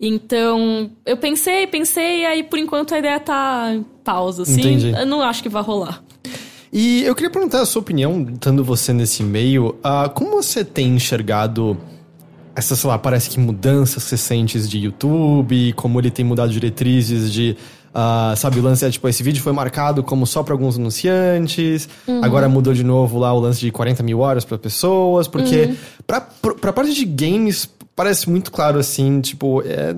Então, eu pensei, pensei, e aí por enquanto a ideia tá em pausa, assim. Entendi. Eu não acho que vai rolar. E eu queria perguntar a sua opinião, estando você nesse meio, ah, como você tem enxergado essas, sei lá, parece que mudanças recentes de YouTube, como ele tem mudado diretrizes de Uh, sabe, o lance é tipo, esse vídeo foi marcado como só para alguns anunciantes, uhum. agora mudou de novo lá o lance de 40 mil horas para pessoas, porque uhum. pra, pra parte de games, parece muito claro assim, tipo, é,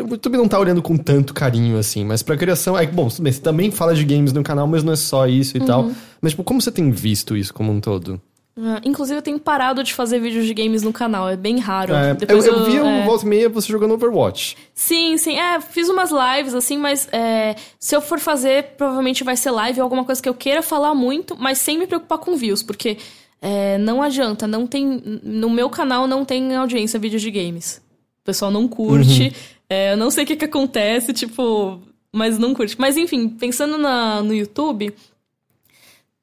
o YouTube não tá olhando com tanto carinho assim, mas pra criação, é bom, tudo bem, você também fala de games no canal, mas não é só isso e uhum. tal. Mas, tipo, como você tem visto isso como um todo? Uh, inclusive, eu tenho parado de fazer vídeos de games no canal, é bem raro. É, eu, eu, eu vi um é... volta e meia você jogando Overwatch. Sim, sim. É, fiz umas lives, assim, mas é, se eu for fazer, provavelmente vai ser live ou alguma coisa que eu queira falar muito, mas sem me preocupar com views, porque é, não adianta, não tem. No meu canal não tem audiência vídeos de games. O pessoal não curte. Uhum. É, eu não sei o que, que acontece, tipo, mas não curte. Mas enfim, pensando na, no YouTube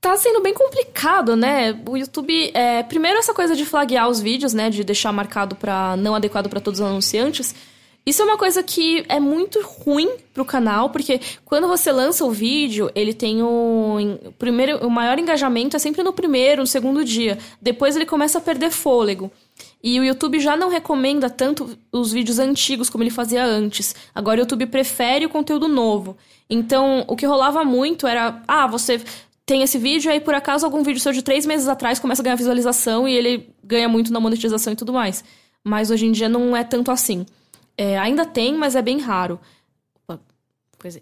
tá sendo bem complicado, né? O YouTube, é, primeiro essa coisa de flaguear os vídeos, né, de deixar marcado para não adequado para todos os anunciantes. Isso é uma coisa que é muito ruim pro canal, porque quando você lança o vídeo, ele tem o primeiro, o maior engajamento é sempre no primeiro, no segundo dia. Depois ele começa a perder fôlego. E o YouTube já não recomenda tanto os vídeos antigos como ele fazia antes. Agora o YouTube prefere o conteúdo novo. Então, o que rolava muito era: ah, você tem esse vídeo, aí por acaso algum vídeo seu de três meses atrás começa a ganhar visualização e ele ganha muito na monetização e tudo mais. Mas hoje em dia não é tanto assim. É, ainda tem, mas é bem raro. Opa, pois é.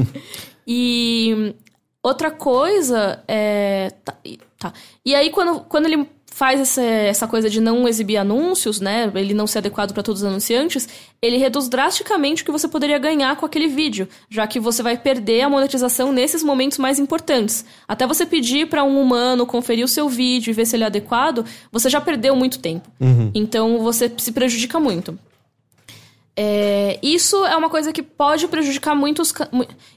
e outra coisa é. Tá, tá. E aí, quando, quando ele faz essa, essa coisa de não exibir anúncios, né? Ele não ser adequado para todos os anunciantes, ele reduz drasticamente o que você poderia ganhar com aquele vídeo, já que você vai perder a monetização nesses momentos mais importantes. Até você pedir para um humano conferir o seu vídeo e ver se ele é adequado, você já perdeu muito tempo. Uhum. Então você se prejudica muito. É, isso é uma coisa que pode prejudicar muitos.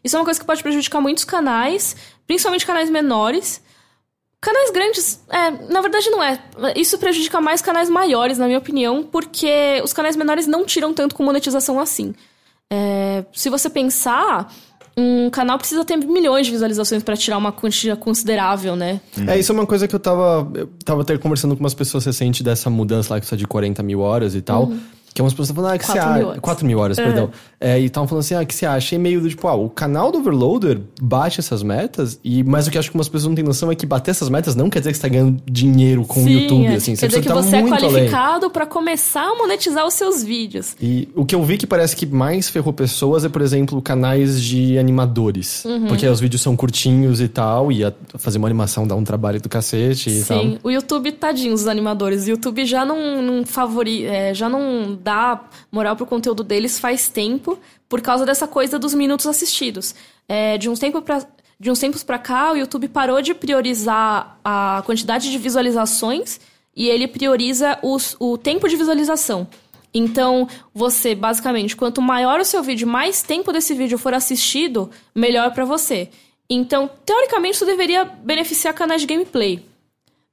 Isso é uma coisa que pode prejudicar muitos canais, principalmente canais menores Canais grandes, é, na verdade não é. Isso prejudica mais canais maiores, na minha opinião, porque os canais menores não tiram tanto com monetização assim. É, se você pensar, um canal precisa ter milhões de visualizações para tirar uma quantia considerável, né? É, isso é uma coisa que eu tava. Eu tava até conversando com umas pessoas recentes dessa mudança lá que só de 40 mil horas e tal. Uhum. Que umas pessoas falando, ah, que você acha. 4 mil horas, perdão. É, e estavam falando assim, ah, que você acha? E meio do tipo, ah, o canal do Overloader bate essas metas, e, mas o que acho que umas pessoas não têm noção é que bater essas metas não quer dizer que você tá ganhando dinheiro com Sim, o YouTube, é. assim. Quer dizer que tá você é qualificado para começar a monetizar os seus vídeos. E o que eu vi que parece que mais ferrou pessoas é, por exemplo, canais de animadores. Uhum. Porque os vídeos são curtinhos e tal, e fazer uma animação dá um trabalho do cacete e Sim. tal. Sim, o YouTube, tadinho, os animadores. O YouTube já não, não favori, é, já não dá moral pro conteúdo deles faz tempo, por causa dessa coisa dos minutos assistidos. É, de uns tempos pra, de uns tempos para cá, o YouTube parou de priorizar a quantidade de visualizações e ele prioriza os, o tempo de visualização. Então, você, basicamente, quanto maior o seu vídeo, mais tempo desse vídeo for assistido, melhor para você. Então, teoricamente, isso deveria beneficiar canais de gameplay.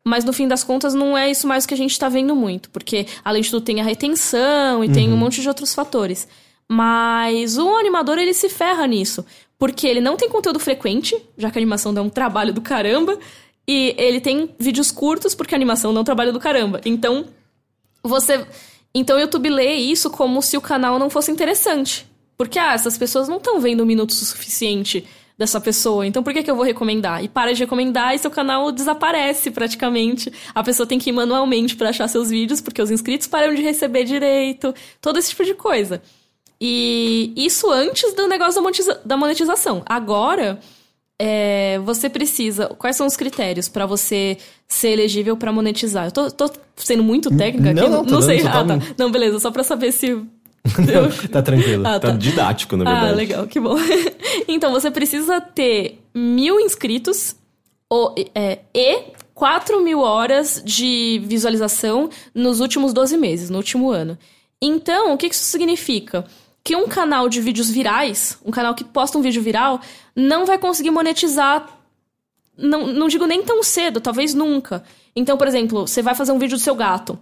Mas no fim das contas, não é isso mais que a gente está vendo muito, porque além de tudo tem a retenção e uhum. tem um uhum. monte de outros fatores. Mas o animador ele se ferra nisso, porque ele não tem conteúdo frequente, já que a animação dá um trabalho do caramba, e ele tem vídeos curtos porque a animação dá um trabalho do caramba. Então, você então o YouTube lê isso como se o canal não fosse interessante. Porque ah, essas pessoas não estão vendo minutos o suficiente dessa pessoa, então por que, que eu vou recomendar? E para de recomendar e seu canal desaparece praticamente. A pessoa tem que ir manualmente para achar seus vídeos, porque os inscritos param de receber direito, todo esse tipo de coisa. E isso antes do negócio da monetização. Agora, é, você precisa. Quais são os critérios para você ser elegível para monetizar? Eu tô, tô, sendo muito técnica não, aqui? Não, não, não sei. Ah, tá. Não, beleza, só para saber se tá tranquilo. Ah, tá. tá. didático, na verdade. Ah, legal, que bom. então, você precisa ter mil inscritos ou, é, e 4 mil horas de visualização nos últimos 12 meses, no último ano. Então, o que isso significa? Que um canal de vídeos virais, um canal que posta um vídeo viral, não vai conseguir monetizar. Não, não digo nem tão cedo, talvez nunca. Então, por exemplo, você vai fazer um vídeo do seu gato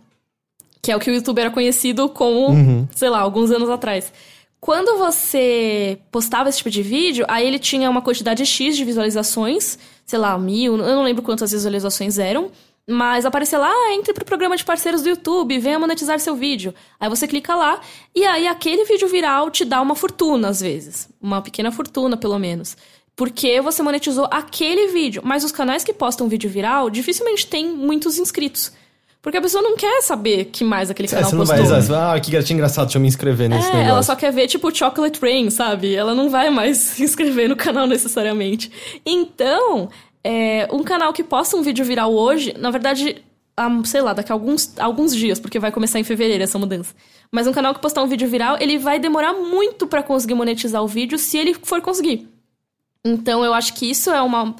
que é o que o YouTube era conhecido como, uhum. sei lá, alguns anos atrás. Quando você postava esse tipo de vídeo, aí ele tinha uma quantidade X de visualizações, sei lá, mil, eu não lembro quantas visualizações eram. Mas aparecer lá, ah, entre pro programa de parceiros do YouTube, venha monetizar seu vídeo. Aí você clica lá e aí aquele vídeo viral te dá uma fortuna às vezes, uma pequena fortuna pelo menos. Porque você monetizou aquele vídeo, mas os canais que postam vídeo viral dificilmente têm muitos inscritos. Porque a pessoa não quer saber que mais aquele canal é, você não postou. vai, vai, ah, que gatinho engraçado, deixa eu me inscrever nesse é, negócio. ela só quer ver, tipo, Chocolate Rain, sabe? Ela não vai mais se inscrever no canal necessariamente. Então, é, um canal que posta um vídeo viral hoje, na verdade, sei lá, daqui a alguns, alguns dias, porque vai começar em fevereiro essa mudança. Mas um canal que postar um vídeo viral, ele vai demorar muito para conseguir monetizar o vídeo se ele for conseguir. Então, eu acho que isso é uma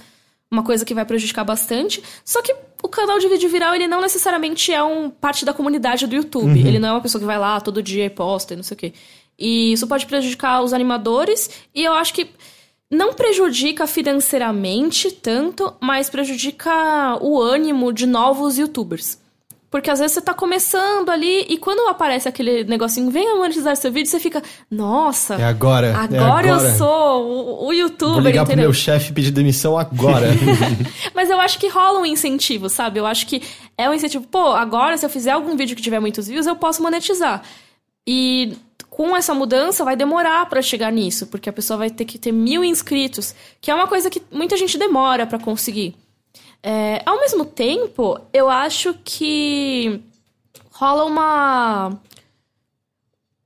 uma coisa que vai prejudicar bastante. Só que o canal de vídeo viral, ele não necessariamente é um parte da comunidade do YouTube. Uhum. Ele não é uma pessoa que vai lá todo dia e posta e não sei o quê. E isso pode prejudicar os animadores. E eu acho que não prejudica financeiramente tanto, mas prejudica o ânimo de novos youtubers. Porque às vezes você tá começando ali e quando aparece aquele negocinho, venha monetizar seu vídeo, você fica, nossa. É agora. Agora, é agora. eu sou o, o youtuber. Vou ligar entendeu? pro meu chefe pedir demissão agora. Mas eu acho que rola um incentivo, sabe? Eu acho que é um incentivo. Pô, agora se eu fizer algum vídeo que tiver muitos views, eu posso monetizar. E com essa mudança vai demorar para chegar nisso, porque a pessoa vai ter que ter mil inscritos, que é uma coisa que muita gente demora para conseguir. É, ao mesmo tempo, eu acho que rola uma.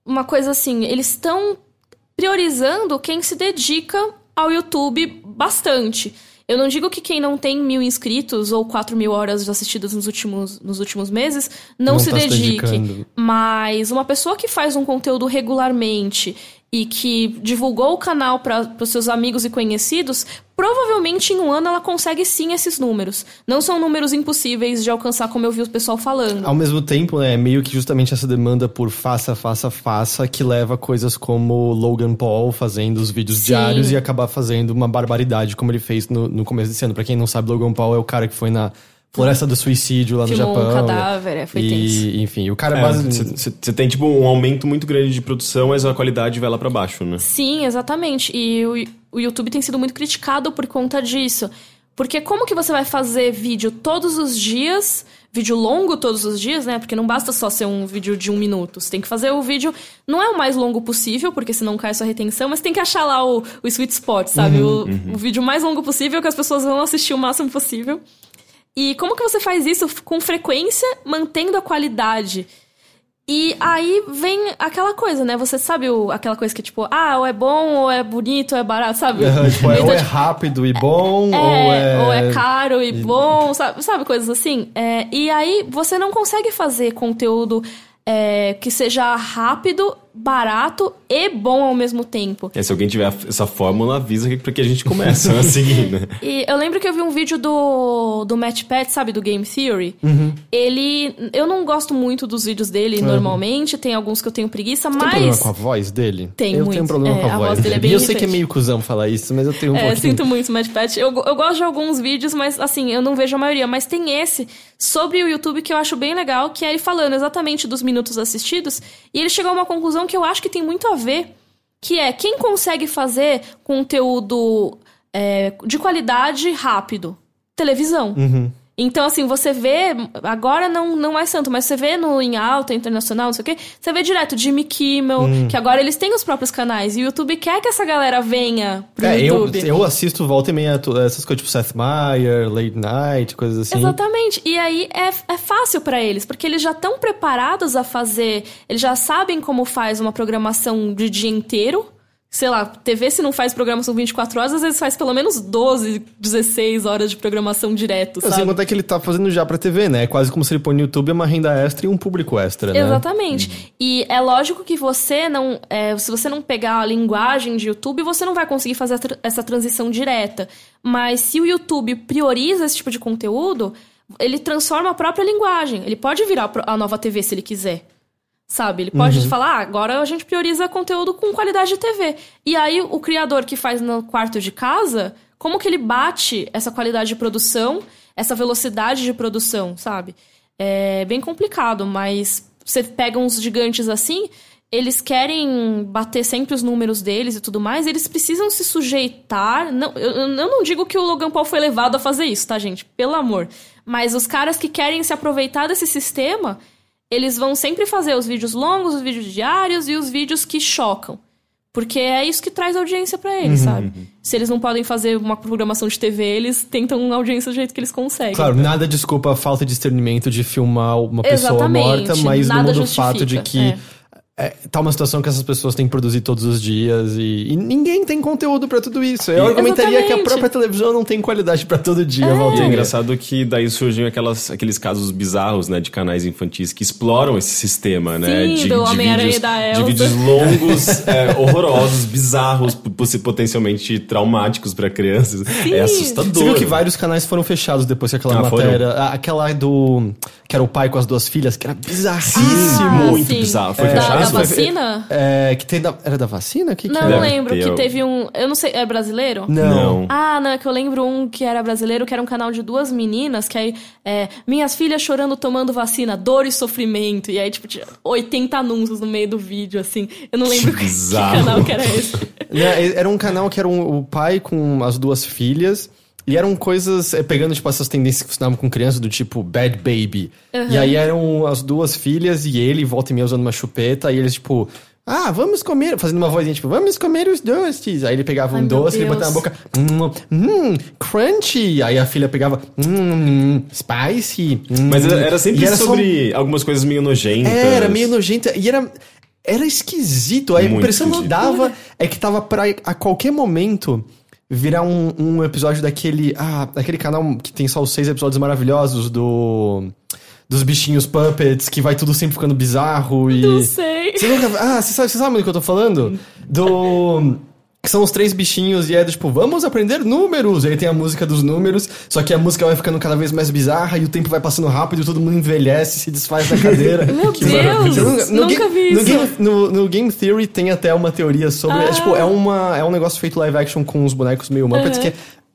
Uma coisa assim, eles estão priorizando quem se dedica ao YouTube bastante. Eu não digo que quem não tem mil inscritos ou quatro mil horas assistidas nos últimos, nos últimos meses não, não se tá dedique. Se mas uma pessoa que faz um conteúdo regularmente e que divulgou o canal para os seus amigos e conhecidos, provavelmente em um ano ela consegue sim esses números. Não são números impossíveis de alcançar, como eu vi o pessoal falando. Ao mesmo tempo, é meio que justamente essa demanda por faça, faça, faça, que leva a coisas como Logan Paul fazendo os vídeos sim. diários e acabar fazendo uma barbaridade, como ele fez no, no começo desse ano. Pra quem não sabe, Logan Paul é o cara que foi na Floresta do Suicídio lá Filmou no Japão. um cadáver, é, foi e, tenso. Enfim, o cara é, base... Você tem, tipo, um aumento muito grande de produção, mas a qualidade vai lá pra baixo, né? Sim, exatamente. E o, o YouTube tem sido muito criticado por conta disso. Porque como que você vai fazer vídeo todos os dias, vídeo longo todos os dias, né? Porque não basta só ser um vídeo de um minuto. Você tem que fazer o vídeo, não é o mais longo possível, porque senão cai sua retenção, mas tem que achar lá o, o sweet spot, sabe? Uhum, o, uhum. o vídeo mais longo possível que as pessoas vão assistir o máximo possível. E como que você faz isso com frequência, mantendo a qualidade? E aí vem aquela coisa, né? Você sabe o, aquela coisa que, tipo, ah, ou é bom, ou é bonito, ou é barato, sabe? É, tipo, é, ou é rápido e bom, é, ou é... Ou é caro e bom, sabe, sabe coisas assim? É, e aí você não consegue fazer conteúdo é, que seja rápido, barato e bom ao mesmo tempo. É, se alguém tiver essa fórmula, avisa para que a gente comece a seguir, né? E eu lembro que eu vi um vídeo do, do Matt Pat, sabe, do Game Theory. Uhum. Ele. Eu não gosto muito dos vídeos dele uhum. normalmente, tem alguns que eu tenho preguiça, Você mas. Tem problema com a voz dele? Tem eu muito. tenho problema é, com a, a voz, voz dele. dele. É bem e eu irritante. sei que é meio cuzão falar isso, mas eu tenho um é, pouquinho. sinto muito, Matt Pat. Eu, eu gosto de alguns vídeos, mas assim, eu não vejo a maioria. Mas tem esse sobre o YouTube que eu acho bem legal, que é ele falando exatamente dos minutos assistidos. E ele chegou a uma conclusão que eu acho que tem muito a ver, que é quem consegue fazer conteúdo é, de qualidade rápido? Televisão. Uhum. Então, assim, você vê, agora não, não é santo, mas você vê no em alta, internacional, não sei o quê, você vê direto Jimmy Kimmel, hum. que agora eles têm os próprios canais, e o YouTube quer que essa galera venha pro é, YouTube. Eu, eu assisto volta e meia essas coisas, tipo Seth Meyers, Late Night, coisas assim. Exatamente, e aí é, é fácil para eles, porque eles já estão preparados a fazer, eles já sabem como faz uma programação de dia inteiro, sei lá, TV se não faz programação 24 horas, às vezes faz pelo menos 12, 16 horas de programação direto, sabe? Assim, quanto é que ele tá fazendo já pra TV, né? É quase como se ele põe no YouTube uma renda extra e um público extra, né? Exatamente. E é lógico que você não... É, se você não pegar a linguagem de YouTube, você não vai conseguir fazer essa transição direta. Mas se o YouTube prioriza esse tipo de conteúdo, ele transforma a própria linguagem. Ele pode virar a nova TV se ele quiser. Sabe? Ele pode uhum. falar, ah, agora a gente prioriza conteúdo com qualidade de TV. E aí o criador que faz no quarto de casa, como que ele bate essa qualidade de produção, essa velocidade de produção, sabe? É bem complicado, mas você pega uns gigantes assim, eles querem bater sempre os números deles e tudo mais, eles precisam se sujeitar. Não, eu, eu não digo que o Logan Paul foi levado a fazer isso, tá, gente? Pelo amor. Mas os caras que querem se aproveitar desse sistema, eles vão sempre fazer os vídeos longos, os vídeos diários e os vídeos que chocam. Porque é isso que traz audiência para eles, uhum. sabe? Se eles não podem fazer uma programação de TV, eles tentam audiência do jeito que eles conseguem. Claro, nada desculpa a falta de discernimento de filmar uma pessoa Exatamente, morta, mas não muda o fato de que. É é, tá uma situação que essas pessoas têm que produzir todos os dias e, e ninguém tem conteúdo para tudo isso. Eu argumentaria Exatamente. que a própria televisão não tem qualidade para todo dia, é. é engraçado que daí surgem aquelas, aqueles casos bizarros, né, de canais infantis que exploram esse sistema, né? Sim, de, do de, vídeos, de vídeos longos, é, horrorosos, bizarros, potencialmente traumáticos para crianças. Sim. É assustador. Você viu que vários canais foram fechados depois que aquela ah, matéria. Foram? Aquela do. que era o pai com as duas filhas, que era bizarríssimo. Ah, muito sim. bizarro. Foi é, fechado? Da vacina? É, que tem da, era da vacina? Que, não, que não lembro. Que teve um. Eu não sei. É brasileiro? Não. Ah, não. É que eu lembro um que era brasileiro, que era um canal de duas meninas, que aí. É, minhas filhas chorando tomando vacina, dor e sofrimento. E aí, tipo, tinha 80 anúncios no meio do vídeo, assim. Eu não lembro que, que canal que era esse. era um canal que era um, o pai com as duas filhas. E eram coisas, é, pegando, tipo, essas tendências que funcionavam com crianças, do tipo Bad Baby. Uhum. E aí eram as duas filhas e ele, volta e meia, usando uma chupeta. E eles, tipo, ah, vamos comer, fazendo uma vozinha tipo, vamos comer os doces. Aí ele pegava Ai, um doce e botava na boca, hum, hum, crunchy. Aí a filha pegava, hum, spicy. Hum. Mas era sempre era sobre só... algumas coisas meio nojentas. É, era meio nojenta. E era, era esquisito. A Muito impressão que dava é que tava pra a qualquer momento virar um, um episódio daquele. Ah, daquele canal que tem só os seis episódios maravilhosos do. Dos bichinhos puppets, que vai tudo sempre ficando bizarro e. Não sei. Você nunca. Ah, você sabe, você sabe do que eu tô falando? Do. Que são os três bichinhos e é do, tipo, vamos aprender números. E aí tem a música dos números, só que a música vai ficando cada vez mais bizarra e o tempo vai passando rápido e todo mundo envelhece, se desfaz da cadeira. Meu que Deus! Nunca, no nunca game, vi isso. No game, no, no game, Theory tem até uma teoria sobre. Ah. É, tipo, é, uma, é um negócio feito live action com os bonecos meio Muppets que é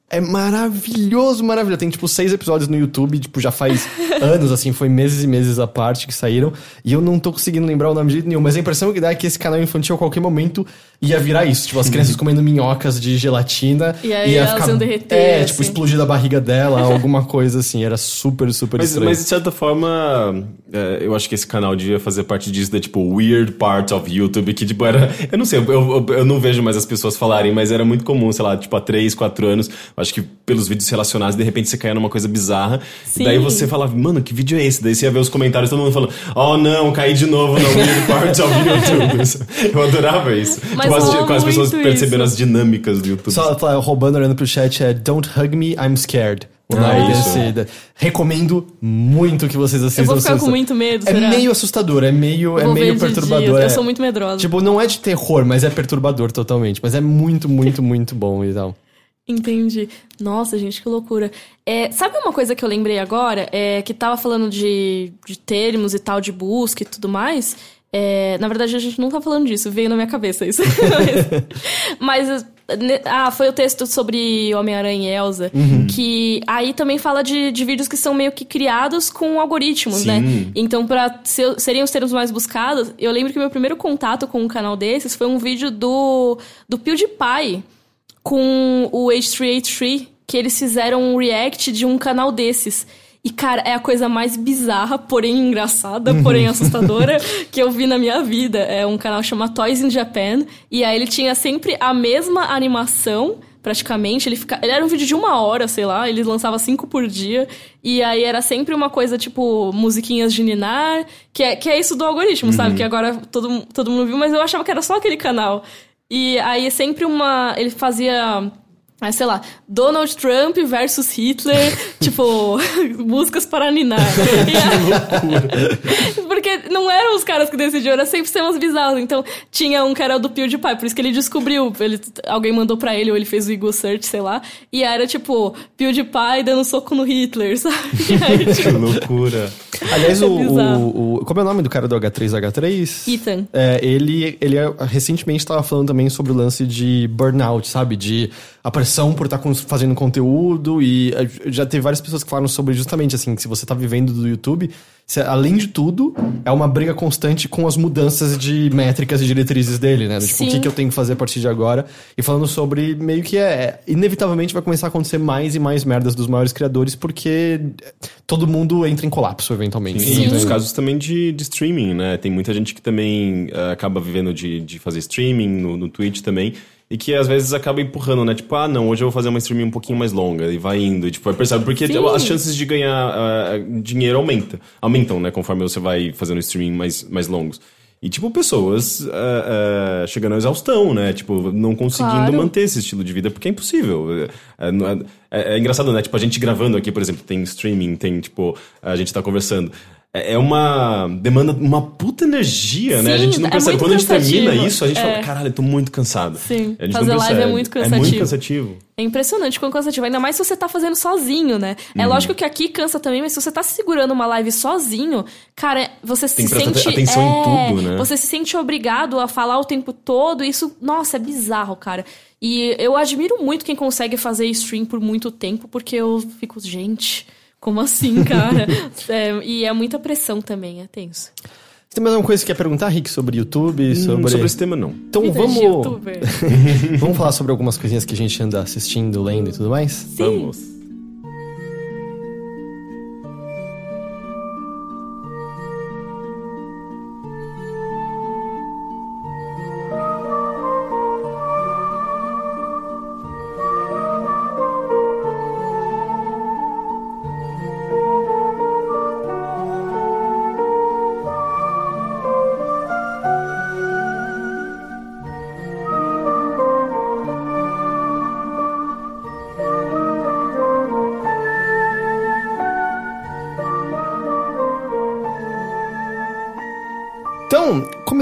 é maravilhoso, maravilhoso. Tem, tipo, seis episódios no YouTube, tipo, já faz anos, assim, foi meses e meses a parte que saíram. E eu não tô conseguindo lembrar o nome de jeito nenhum. Mas a impressão que dá é que esse canal infantil, a qualquer momento, ia virar isso. Tipo, as crianças uhum. comendo minhocas de gelatina. E aí ia elas ficar, iam derreter, É, assim. tipo, explodir da barriga dela, alguma coisa assim. Era super, super mas, estranho. Mas, de certa forma, é, eu acho que esse canal devia fazer parte disso, da, tipo, weird part of YouTube, que, tipo, era... Eu não sei, eu, eu, eu não vejo mais as pessoas falarem, mas era muito comum, sei lá, tipo, há 3, 4 anos. Acho que pelos vídeos relacionados, de repente você caia numa coisa bizarra. Sim. Daí você falava, mano, que vídeo é esse? Daí você ia ver os comentários, todo mundo falando, oh não, caí de novo no weird part of YouTube. eu adorava isso. Mas tipo, as, com as pessoas percebendo as dinâmicas do YouTube. Só tá roubando, olhando pro chat, é Don't hug me, I'm scared. O nome ah, desse. Recomendo muito que vocês assistam. Eu vou ficar com muito medo. É será? meio assustador, é meio, é meio perturbador. É, eu sou muito medrosa. Tipo, não é de terror, mas é perturbador totalmente. Mas é muito, muito, muito bom e tal. Entendi. Nossa, gente, que loucura. É, sabe uma coisa que eu lembrei agora? É que tava falando de, de termos e tal, de busca e tudo mais. É, na verdade, a gente não tá falando disso, veio na minha cabeça isso. Mas, ah, foi o texto sobre Homem-Aranha e Elsa, uhum. que aí também fala de, de vídeos que são meio que criados com algoritmos, né? Sim. né? Então, para ser, seriam os termos mais buscados, eu lembro que meu primeiro contato com um canal desses foi um vídeo do, do PewDiePie com o H383, que eles fizeram um react de um canal desses. E, cara, é a coisa mais bizarra, porém engraçada, uhum. porém assustadora que eu vi na minha vida. É um canal chamado Toys in Japan. E aí ele tinha sempre a mesma animação, praticamente. Ele, fica... ele era um vídeo de uma hora, sei lá. Ele lançava cinco por dia. E aí era sempre uma coisa tipo musiquinhas de Ninar, que é, que é isso do algoritmo, uhum. sabe? Que agora todo, todo mundo viu, mas eu achava que era só aquele canal. E aí sempre uma. Ele fazia Aí, sei lá, Donald Trump versus Hitler, tipo, músicas para ninar. Aí, porque não eram os caras que decidiam, era sempre temas bizarros. Então, tinha um que era do PewDiePie, por isso que ele descobriu. Ele, alguém mandou pra ele, ou ele fez o Google Search, sei lá. E era, tipo, PewDiePie dando soco no Hitler, sabe? Aí, tipo, que loucura. Aliás, é o, o, o, Como é o nome do cara do H3H3? Ethan. É, ele, ele recentemente estava falando também sobre o lance de burnout, sabe? De a pressão por estar tá fazendo conteúdo e eh, já teve várias pessoas que falaram sobre justamente assim, que se você tá vivendo do YouTube, além de tudo, é uma briga constante com as mudanças de métricas e diretrizes dele, né? Do, tipo, o que, Sim. que eu tenho que fazer a partir de agora. E falando sobre meio que é. Inevitavelmente vai começar a acontecer mais e mais merdas dos maiores criadores, porque todo mundo entra em colapso eventualmente. E Então, dos casos também de, de streaming, né? Tem muita gente que também eh, acaba vivendo de, de fazer streaming no, no Twitch também. E que às vezes acaba empurrando, né? Tipo, ah, não, hoje eu vou fazer uma streaming um pouquinho mais longa. E vai indo. E tipo, vai percebendo. Porque Sim. as chances de ganhar ah, dinheiro aumenta, aumentam, né? Conforme você vai fazendo streaming mais, mais longos. E, tipo, pessoas ah, ah, chegando à exaustão, né? Tipo, não conseguindo Claro. manter esse estilo de vida, porque é impossível. É, é- é- é engraçado, né? Tipo, a gente gravando aqui, por exemplo, tem streaming, tem, tipo, a gente tá conversando. É é uma. demanda uma puta energia, né? A Sim, gente não é percebe. muito Quando a gente termina cansativo. isso, a gente É. fala, caralho, eu tô muito cansado. Sim, fazer live é muito É muito cansativo. cansativo. É impressionante quão cansativo, ainda mais se você tá fazendo sozinho, né? Uhum. É lógico que aqui cansa também, mas se você tá segurando uma live sozinho, cara, você Tem se sente. atenção em é, tudo, né? Você se sente obrigado a falar o tempo todo. Isso, nossa, é bizarro, cara. E eu admiro muito quem consegue fazer stream por muito tempo, porque eu fico, gente, como assim, cara? É, e é muita pressão também, é tenso. Tem mais alguma coisa que quer perguntar, Rick, sobre YouTube? Hum, Sobre... Sobre esse tema, não. Então Vida vamos. youtuber. vamos falar sobre algumas coisinhas que a gente anda assistindo, lendo e tudo mais? Vamos.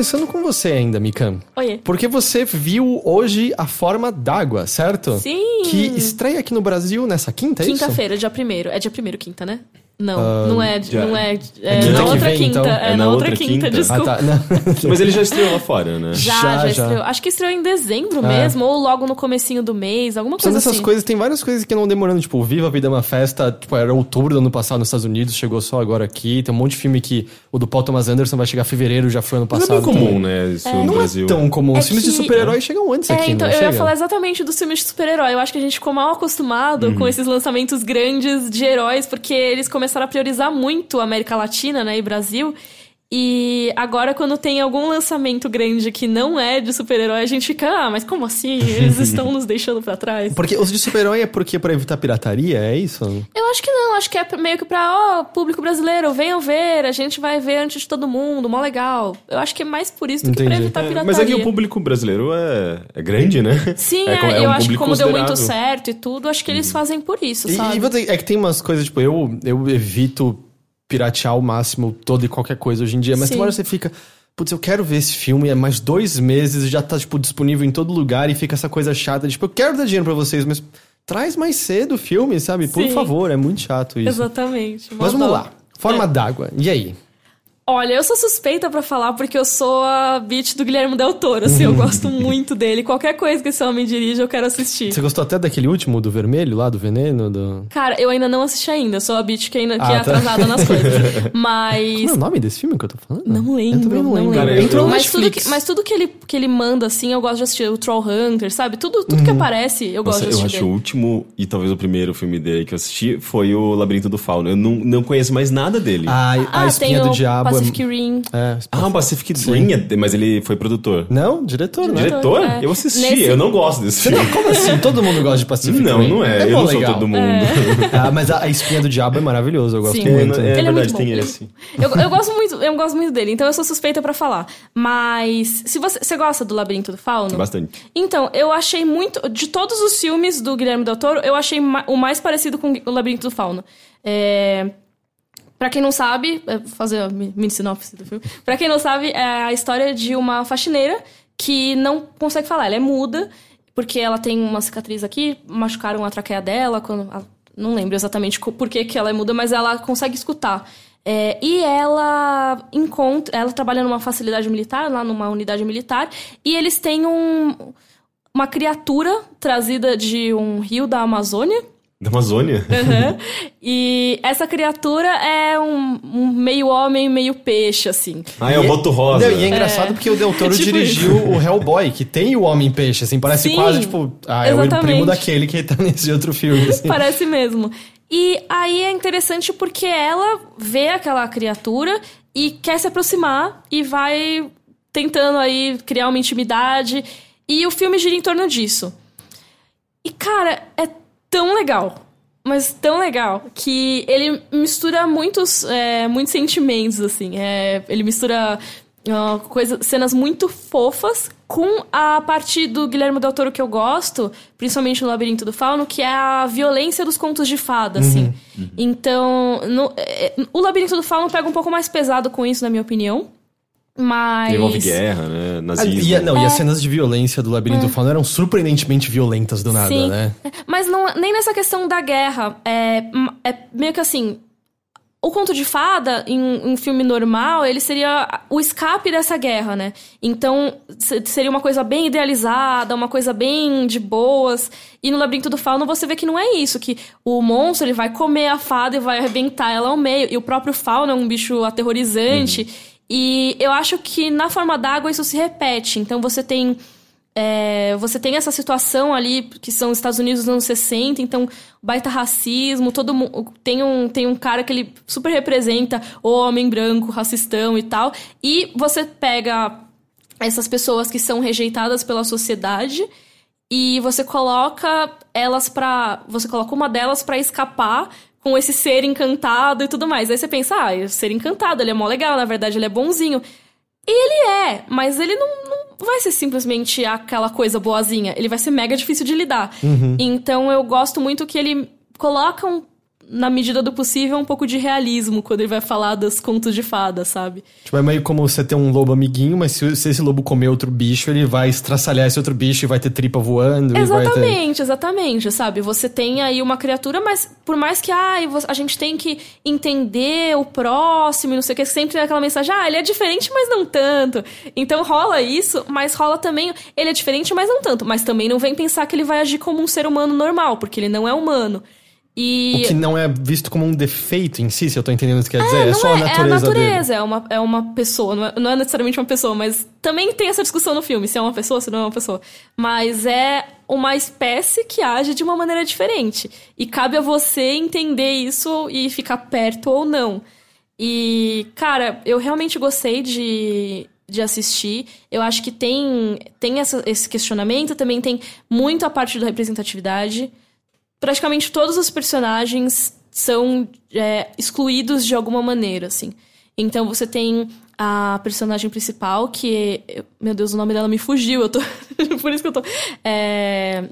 Começando com você ainda, Mikan. Oiê. Porque você viu hoje a forma d'água, certo? Sim. Que estreia aqui no Brasil nessa quinta, é isso? Quinta-feira, dia primeiro. É dia primeiro, quinta, né? Não, não é, já- não é, é, quinta na outra vem, quinta, então? é, na outra quinta, Ah, desculpa. tá. Não. Mas ele já estreou lá fora, né? Já, Já, já, já. estreou. Acho que estreou em dezembro mesmo, ou logo no comecinho do mês, alguma coisa dessas assim. coisas, tem várias coisas que não demorando, tipo, o Viva a Vida é uma festa, tipo, era outubro do ano passado nos Estados Unidos, chegou só agora aqui, tem um monte de filme que o do Paul Thomas Anderson vai chegar em fevereiro, já foi ano Mas passado. é bem comum, também. né? Isso no Não Brasil. é tão comum, É os filmes de que- super-herói chegam antes É, aqui, então não eu chega? ia falar exatamente dos filmes de super-herói. Eu acho que a gente ficou mal acostumado Uhum. com esses lançamentos grandes de heróis, porque eles começaram a priorizar muito a América Latina, né, e Brasil. E agora, quando tem algum lançamento grande que não é de super-herói, a gente fica, ah, mas como assim? Eles estão nos deixando pra trás. Porque os de super-herói é porque pra evitar pirataria, é isso? Eu acho que não, acho que é meio que pra, ó, público brasileiro, venham ver, a gente vai ver antes de todo mundo, mó legal. Eu acho que é mais por isso do que pra Entendi. evitar É, pirataria. mas aqui o público brasileiro é, é grande, né? Sim, é, é, é eu um acho que como deu muito. Uhum. certo e tudo, acho que eles fazem por isso, E, sabe? e é que tem umas coisas, tipo, eu, eu evito piratear ao máximo todo e qualquer coisa hoje em dia, mas Sim. tem hora você fica. Putz, eu quero ver esse filme, é mais dois meses, já tá, tipo, disponível em todo lugar e fica essa coisa chata, de, tipo, eu quero dar dinheiro pra vocês, mas traz mais cedo o filme, sabe? Por Sim. favor, é muito chato isso. Exatamente. Mas vamos dó. lá. Forma d'água. E aí? Olha, eu sou suspeita pra falar porque eu sou a bitch do Guilherme Del Toro, assim, eu gosto muito dele. Qualquer coisa que esse homem dirige, eu quero assistir. Você gostou até daquele último, do vermelho lá, do veneno? Do... Cara, eu ainda não assisti ainda, eu sou a bitch que, ainda, que Ah, é tá. atrasada nas coisas. Como é Mas. o nome desse filme que eu tô falando? Não lembro, Eu também não não lembro. Cara, eu- Entrou mas, tudo que, mas tudo que ele, que ele manda, assim, eu gosto de assistir. O Trollhunter, sabe? Tudo, tudo que Uhum. aparece, eu gosto Nossa, de eu assistir. acho o último e talvez o primeiro filme dele que eu assisti foi o Labirinto do Fauno. Eu não, não conheço mais nada dele. Ah, a Ah, Espinha tem do o Diabo. É- Pacific Rim. É, Ah, o Pacific Rim, é- mas ele foi produtor. Não, diretor, né? Diretor? é. Eu assisti, Nesse- eu não gosto desse filme. Como assim? Todo mundo gosta de Pacific Não, Rim. não é. eu mó não sou legal. todo mundo. Ah, mas a, a Espinha do Diabo é maravilhoso, eu gosto Sim. É, muito. é Ele é verdade, muito tem bom. esse. Eu, eu gosto muito, eu gosto muito dele, então eu sou suspeita pra falar. Mas se você, você gosta do Labirinto do Fauno? Bastante. Então, eu achei muito. De todos os filmes do Guilherme Del Toro, eu achei ma- o mais parecido com o Labirinto do Fauno. É. Pra quem não sabe, é, fazer a mi- mini sinopse do filme. Pra quem não sabe, é a história de uma faxineira que não consegue falar. Ela é muda, porque ela tem uma cicatriz aqui, machucaram a traqueia dela. Quando, não lembro exatamente por que, que ela é muda, mas ela consegue escutar. É, e ela encontra. Ela trabalha numa facilidade militar, lá numa unidade militar, e eles têm um, uma criatura trazida de um rio da Amazônia. Da Amazônia? Uhum. E essa criatura é um, um meio homem, meio peixe, assim. Ah, é o Boto Rosa. Não, e é engraçado porque o Del Toro Tipo dirigiu o Hellboy, que tem o Homem-Peixe, assim, parece Sim, quase, tipo, ah, é o exatamente. primo daquele que tá nesse outro filme, assim. Parece mesmo. E aí é interessante porque ela vê aquela criatura e quer se aproximar e vai tentando aí criar uma intimidade. E o filme gira em torno disso. E, cara, é tão legal. Mas tão legal que ele mistura muitos, é, muitos sentimentos, assim. É, ele mistura ah, coisa, cenas muito fofas com a parte do Guilherme Del Toro que eu gosto, principalmente no Labirinto do Fauno, que é a violência dos contos de fada, assim. Então, no- é, o Labirinto do Fauno pega um pouco mais pesado com isso, na minha opinião. Mas. Envolve guerra, né? Nazismo. e, não, e as cenas de violência do Labirinto do Fauno eram surpreendentemente violentas do nada, É. Sim. né? Mas não, nem nessa questão da guerra. É, é meio que assim. O conto de fada, em um filme normal, ele seria o escape dessa guerra, né? Então, se- seria uma coisa bem idealizada, uma coisa bem de boas. E no Labirinto do Fauno você vê que não é isso, que o monstro ele vai comer a fada e vai arrebentar ela ao meio. E o próprio fauno é um bicho aterrorizante. E eu acho que na forma d'água isso se repete. Então você tem é, você tem essa situação ali, que são os Estados Unidos dos anos 60, então baita racismo, todo mundo. Tem um, tem um cara que ele super representa o homem branco, racistão e tal. E você pega essas pessoas que são rejeitadas pela sociedade e você coloca elas pra. Você coloca uma delas pra escapar com esse ser encantado e tudo mais. Aí você pensa, ah, o ser encantado, ele é mó legal, na verdade ele é bonzinho. E ele é, mas ele não, não vai ser simplesmente aquela coisa boazinha. Ele vai ser mega difícil de lidar. Então eu gosto muito que ele coloca, um, na medida do possível, um pouco de realismo quando ele vai falar dos contos de fada, sabe? Tipo, é meio como você ter um lobo amiguinho, mas se, se esse lobo comer outro bicho, ele vai estraçalhar esse outro bicho e vai ter tripa voando. e vai ter... Exatamente, exatamente, sabe? Você tem aí uma criatura, mas por mais que vo- a gente tem que entender o próximo e não sei o que, sempre tem aquela mensagem, ah, ele é diferente, mas não tanto. Então rola isso, mas rola também, ele é diferente, mas não tanto. Mas também não vem pensar que ele vai agir como um ser humano normal, porque ele não é humano. E. O que não é visto como um defeito em si, se eu tô entendendo o que quer dizer. É, só a é, natureza, é a dele. natureza, é uma, é uma pessoa, não é, não é necessariamente uma pessoa, mas também tem essa discussão no filme, se é uma pessoa, se não é uma pessoa. Mas é uma espécie que age de uma maneira diferente. E cabe a você entender isso e ficar perto ou não. E, cara, eu realmente gostei de, de assistir. Eu acho que tem, tem essa- esse questionamento, também tem muito a parte da representatividade praticamente todos os personagens são é, excluídos de alguma maneira, assim. Então você tem a personagem principal, que. é- Meu Deus, o nome dela me fugiu, eu tô. Por isso que eu tô. É.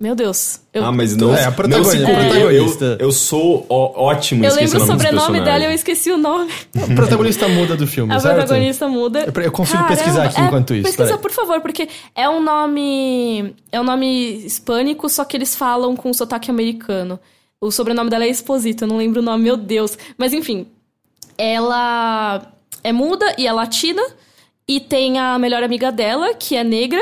Meu Deus. Eu, Ah, mas não, É, a não protagonista. se culpe, É. eu, protagonista. eu sou ó- ótimo eu lembro o sobrenome dela e eu esqueci o nome. O protagonista muda do filme, A certo? protagonista muda. Eu- eu consigo Caramba, pesquisar aqui é, enquanto isso, Pesquisa, peraí. por favor, porque é um nome. É um nome hispânico, só que eles falam com sotaque americano. O sobrenome dela é Esposito, eu não lembro o nome, meu Deus. Mas enfim, ela é muda e é latina. E tem a melhor amiga dela, que é negra.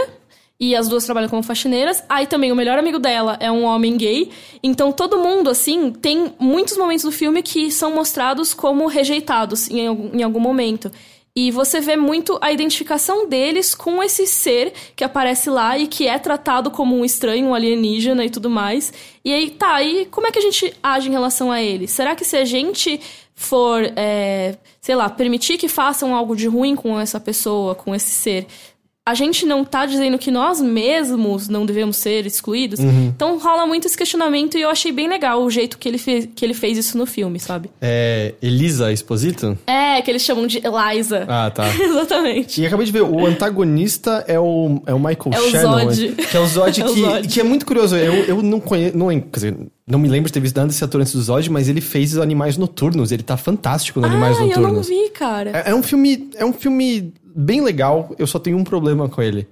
E as duas trabalham como faxineiras. Aí também o melhor amigo dela é um homem gay. Então todo mundo, assim, tem muitos momentos do filme que são mostrados como rejeitados em em algum momento. E você vê muito a identificação deles com esse ser que aparece lá e que é tratado como um estranho, um alienígena e tudo mais. E aí, tá, e como é que a gente age em relação a ele? Será que se a gente for, é, sei lá, permitir que façam algo de ruim com essa pessoa, com esse ser, a gente não tá dizendo que nós mesmos não devemos ser excluídos? Então rola muito esse questionamento e eu achei bem legal o jeito que ele fez, que ele fez isso no filme, sabe? É Elisa Esposito? É, que eles chamam de Eliza. Ah, tá. Exatamente. E acabei de ver, o antagonista é o, é o Michael É o Shannon. Zod. Que é o Zod, É o que, Zod. que é muito curioso. Eu, eu não conheço. Não, quer dizer, não me lembro de ter visto nada desse ator antes do Zod, mas ele fez os Animais Noturnos. Ele tá fantástico no Animais ah, eu não Noturnos. vi, cara. É, é um filme. É um filme bem legal. Eu só tenho um problema com ele.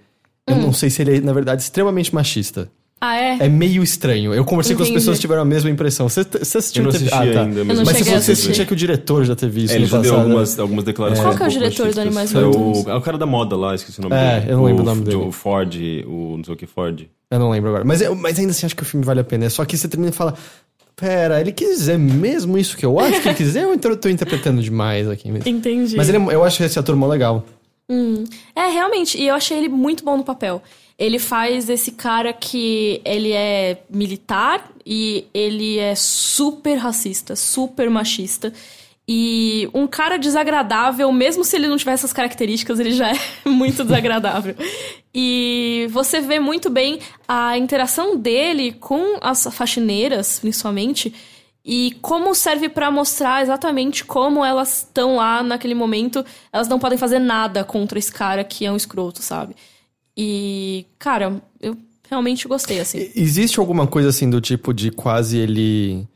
Hum. Eu não sei se ele é, na verdade, extremamente machista. Ah, é? É meio estranho. Eu conversei com as Entendi. pessoas que tiveram a mesma impressão. Você, você assistiu? Eu não assisti ah, tá. ainda, Eu mas não Mas você assistir. sentia que o diretor já teve isso É, ele já deu algumas, algumas declarações. Qual que é o um diretor do. Animais É Mortais? o, é o cara da moda lá, esqueci o nome É, dele. eu não lembro o nome F- dele. O Ford, o não sei o que Ford. Eu não lembro agora. Mas, eu- mas ainda assim acho que o filme vale a pena. É só que você termina e fala... Pera, ele quis dizer mesmo isso que eu acho que ele quis dizer ou então eu tô interpretando demais aqui mesmo? Entendi. Mas ele é- eu acho esse ator mó legal. É, realmente. E eu achei ele muito bom no papel. Ele faz esse cara que ele é militar e ele é super racista, super machista. E um cara desagradável, mesmo se ele não tiver essas características, ele já é muito desagradável. E você vê muito bem a interação dele com as faxineiras, principalmente, e como serve pra mostrar exatamente como elas estão lá naquele momento. Elas não podem fazer nada contra esse cara que é um escroto, sabe? E, cara, eu realmente gostei, assim. Existe alguma coisa assim do tipo de quase ele.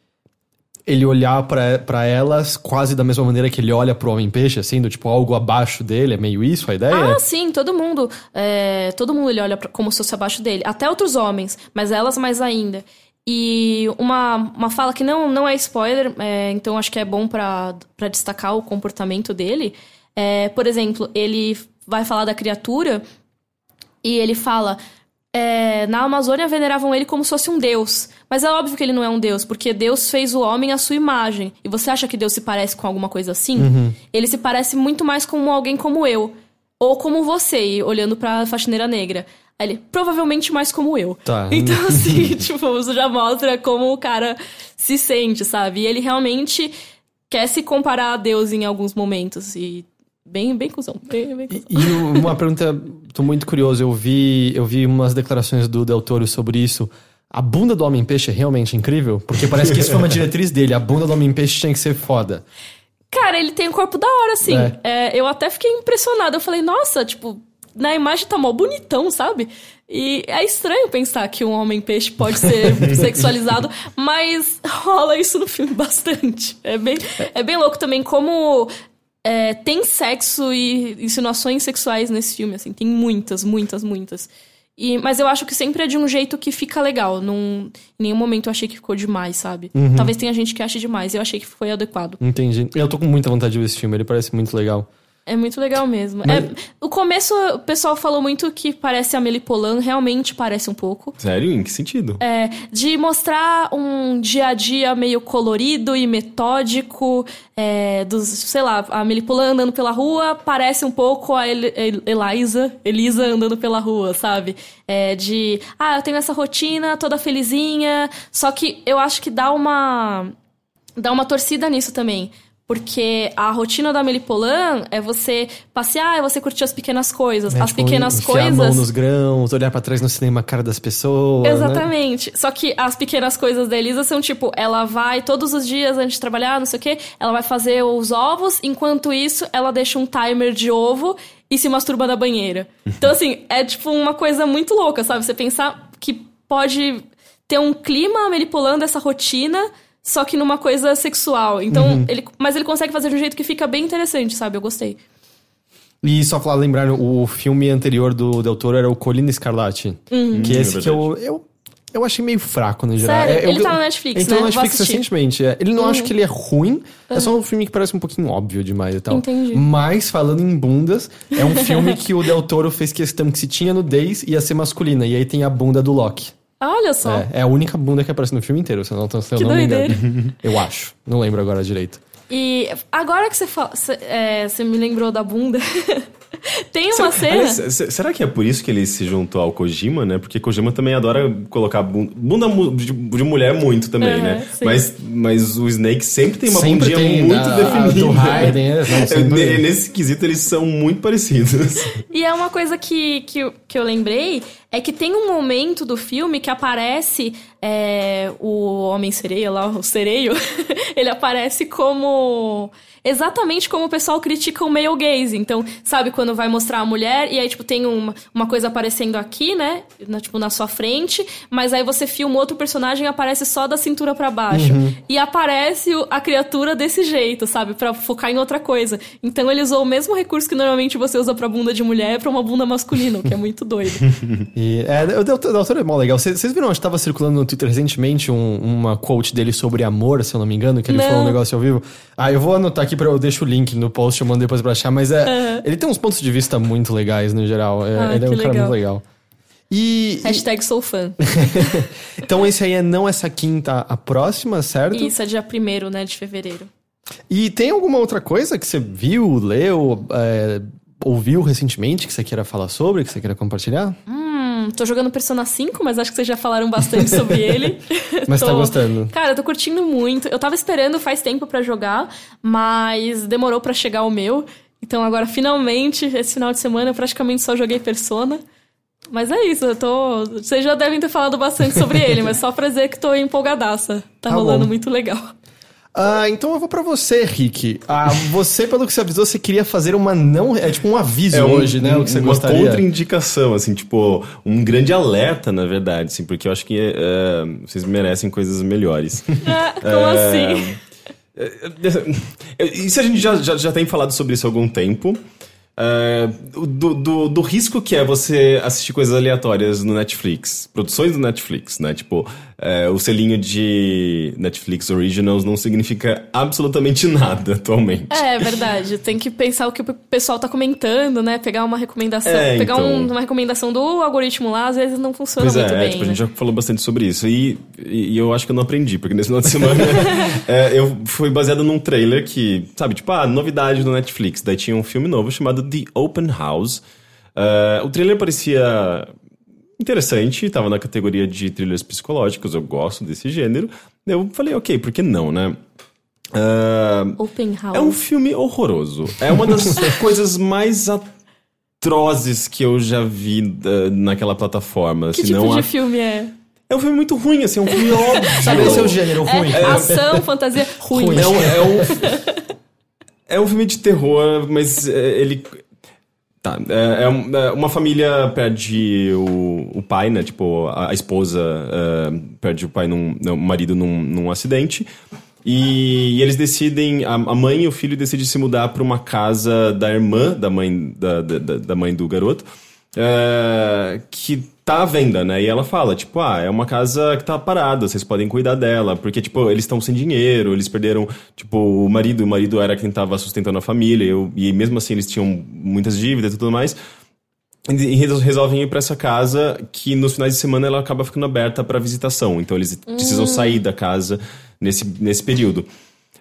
Ele olhar pra pra elas quase da mesma maneira que ele olha pro Homem-Peixe, assim, do tipo algo abaixo dele? É meio isso a ideia? Ah, sim, todo mundo. é, todo mundo ele olha pra- como se fosse abaixo dele. Até outros homens, mas elas mais ainda. E uma, uma fala que não, não é spoiler, é, então acho que é bom pra destacar o comportamento dele. É, por exemplo, ele vai falar da criatura e ele fala. é, na Amazônia veneravam ele como se fosse um deus. Mas é óbvio que ele não é um deus, porque Deus fez o homem à sua imagem. E você acha que Deus se parece com alguma coisa assim? Ele se parece muito mais com alguém como eu. Ou como você, olhando pra faxineira negra. Ele, provavelmente mais como eu. Tá. Então, assim, tipo, isso já mostra como o cara se sente, sabe? E ele realmente quer se comparar a Deus em alguns momentos. E bem, bem cuzão. Bem, bem cuzão. E uma pergunta, tô muito curioso. Eu vi, eu vi umas declarações do Del Toro sobre isso. A bunda do Homem-Peixe é realmente incrível? Porque parece que isso foi uma diretriz dele. A bunda do Homem-Peixe tinha que ser foda. Cara, ele tem um corpo da hora, assim. É. É, eu até fiquei impressionada. Eu falei, nossa, tipo, na imagem tá mó bonitão, sabe? E é estranho pensar que um homem-peixe pode ser sexualizado, mas rola isso no filme bastante. É bem, é bem louco também como é, tem sexo e insinuações sexuais nesse filme, assim. Tem muitas, muitas, muitas. E, mas eu acho que sempre é de um jeito que fica legal. Num, em nenhum momento eu achei que ficou demais, sabe? Talvez tenha gente que ache demais. Eu achei que foi adequado. Entendi. Eu tô com muita vontade de ver esse filme, ele parece muito legal. É muito legal mesmo. Mas- É, o começo, o pessoal falou muito que parece a Amélie Polan, realmente parece um pouco. Sério? Em que sentido? É, de mostrar um dia a dia meio colorido e metódico, é, dos, sei lá, a Amélie Polan andando pela rua, parece um pouco a El El- Eliza, Elisa andando pela rua, sabe? É, de, ah, eu tenho essa rotina toda felizinha, só que eu acho que dá uma dá uma torcida nisso também. Porque a rotina da Amélie Polan é você passear, é você curtir as pequenas coisas. É, as tipo, pequenas enfiar a mão coisas. nos grãos, olhar pra trás no cinema a cara das pessoas. né? Exatamente. Só que as pequenas coisas da Elisa são tipo, ela vai todos os dias antes de trabalhar, não sei o quê, ela vai fazer os ovos, enquanto isso, ela deixa um timer de ovo e se masturba na banheira. Então, assim, é tipo uma coisa muito louca, sabe? Você pensar que pode ter um clima manipulando essa rotina. Só que numa coisa sexual. Então, Uhum. ele. Mas ele consegue fazer de um jeito que fica bem interessante, sabe? Eu gostei. E só falar, lembrar, o filme anterior do Del Toro era o Colina Escarlate. Uhum. Que Hum, esse é que eu, eu, eu achei meio fraco, no geral. Sério? É, eu- Ele tá na Netflix, Entrou né? na Vou Netflix assistir. Uhum. recentemente. é. Ele não acha que ele é ruim, é só um filme que parece um pouquinho óbvio demais e tal. Entendi. Mas, falando em bundas, é um filme que o Del Toro fez questão que se tinha nudez ia ser masculina. E aí tem a bunda do Loki. Olha só. É, é a única bunda que aparece no filme inteiro, se eu não, se eu não me engano. Eu acho. Não lembro agora direito. E agora que você fala, você, é, você me lembrou da bunda. Tem uma cena. Aliás, se- será que é por isso que ele se juntou ao Kojima, né? Porque Kojima também adora colocar bunda, bunda de, de mulher muito também, Aham, né? sim. Mas, mas o Snake sempre tem uma Sempre bundinha tem, muito a- a definida. do Raiden, é, não, É, Nesse quesito eles são muito parecidos. E é uma coisa que, que, eu- que eu lembrei, é que tem um momento do filme que aparece é, o Homem-Sereia lá, o Sereio, ele aparece como... Exatamente como o pessoal critica o male gaze. Então, sabe quando vai mostrar a mulher e aí, tipo, tem uma, uma coisa aparecendo aqui, né? Na, tipo, na sua frente, mas aí você filma outro personagem e aparece só da cintura pra baixo. E aparece a criatura desse jeito, sabe? Pra focar em outra coisa. Então ele usou o mesmo recurso que normalmente você usa pra bunda de mulher pra uma bunda masculina, o que é muito doido. E, é, o Doutor é mó legal. Vocês viram, estava circulando no Twitter recentemente um, uma quote dele sobre amor, se eu não me engano, que ele não. falou um negócio ao vivo. Ah, eu vou anotar aqui, pra, eu deixo o link no post, eu mando depois pra achar, mas é, uhum. ele tem uns pontos de vista muito legais no geral. É, ah, ele é um cara muito legal. E. Hashtag sou fã. então esse aí é não essa quinta, a próxima, certo? Isso, é dia 1 né, de fevereiro. E tem alguma outra coisa que você viu, leu, é, ouviu recentemente que você queira falar sobre, que você queira compartilhar? Hum, tô jogando Persona 5, mas acho que vocês já falaram bastante sobre ele. mas tá tô... tá gostando? Cara, eu tô curtindo muito. Eu tava esperando faz tempo para jogar, mas demorou para chegar o meu. Então agora, finalmente, esse final de semana, eu praticamente só joguei Persona. Mas é isso, eu tô. Vocês já devem ter falado bastante sobre ele, mas só pra dizer que tô empolgadaça. Tá, tá rolando bom. muito legal. Ah, então eu vou para você, Rick. Ah, você, pelo que você avisou, você queria fazer uma não. É tipo um aviso é um, hoje, né? Um, o que você uma gostaria. contraindicação, assim, tipo, um grande alerta, na verdade, assim, porque eu acho que é, vocês merecem coisas melhores. Ah, como é, assim? É, isso a gente já, já, já tem falado sobre isso há algum tempo. Uh, do, do, do, risco que é você assistir coisas aleatórias no Netflix, produções do Netflix, né? Tipo, é, o selinho de Netflix Originals não significa absolutamente nada atualmente. É, é verdade. Tem que pensar o que o pessoal tá comentando, né? Pegar uma recomendação. É, pegar então... um, uma recomendação do algoritmo lá, às vezes não funciona pois muito é, bem. Tipo, né? a gente já falou bastante sobre isso. E, e, eu acho que eu não aprendi, porque nesse final de semana é, eu fui baseado num trailer que, sabe, tipo, ah, novidade do Netflix. Daí tinha um filme novo chamado The Open House. Uh, o trailer parecia interessante, tava na categoria de trilhas psicológicas, eu gosto desse gênero. Eu falei, ok, por que não, né? Uh, Open House. É um filme horroroso. É uma das coisas mais atrozes que eu já vi uh, naquela plataforma. Que tipo de a... filme é? É um filme muito ruim, assim, é um filme óbvio. Sabe esse é o gênero é ruim? É, ação, fantasia, ruim. ruim. É, um, é, um, é um filme de terror, mas é, ele Tá. É, é, é, uma família perde o, o pai, né? Tipo, a, a esposa uh, perde o pai, num, o marido num, num acidente. E, e, eles decidem, a, a, mãe e o filho decidem se mudar para uma casa da irmã da mãe, da, da, da mãe do garoto, uh, que tá à venda, né? E ela fala, tipo, ah, é uma casa que tá parada, vocês podem cuidar dela, porque, tipo, eles estão sem dinheiro, eles perderam, tipo, o marido, o marido era quem tava sustentando a família, eu, e mesmo assim eles tinham muitas dívidas e tudo mais. E resolvem ir para essa casa que nos finais de semana ela acaba ficando aberta para visitação. Então eles hum. precisam sair da casa nesse, nesse período.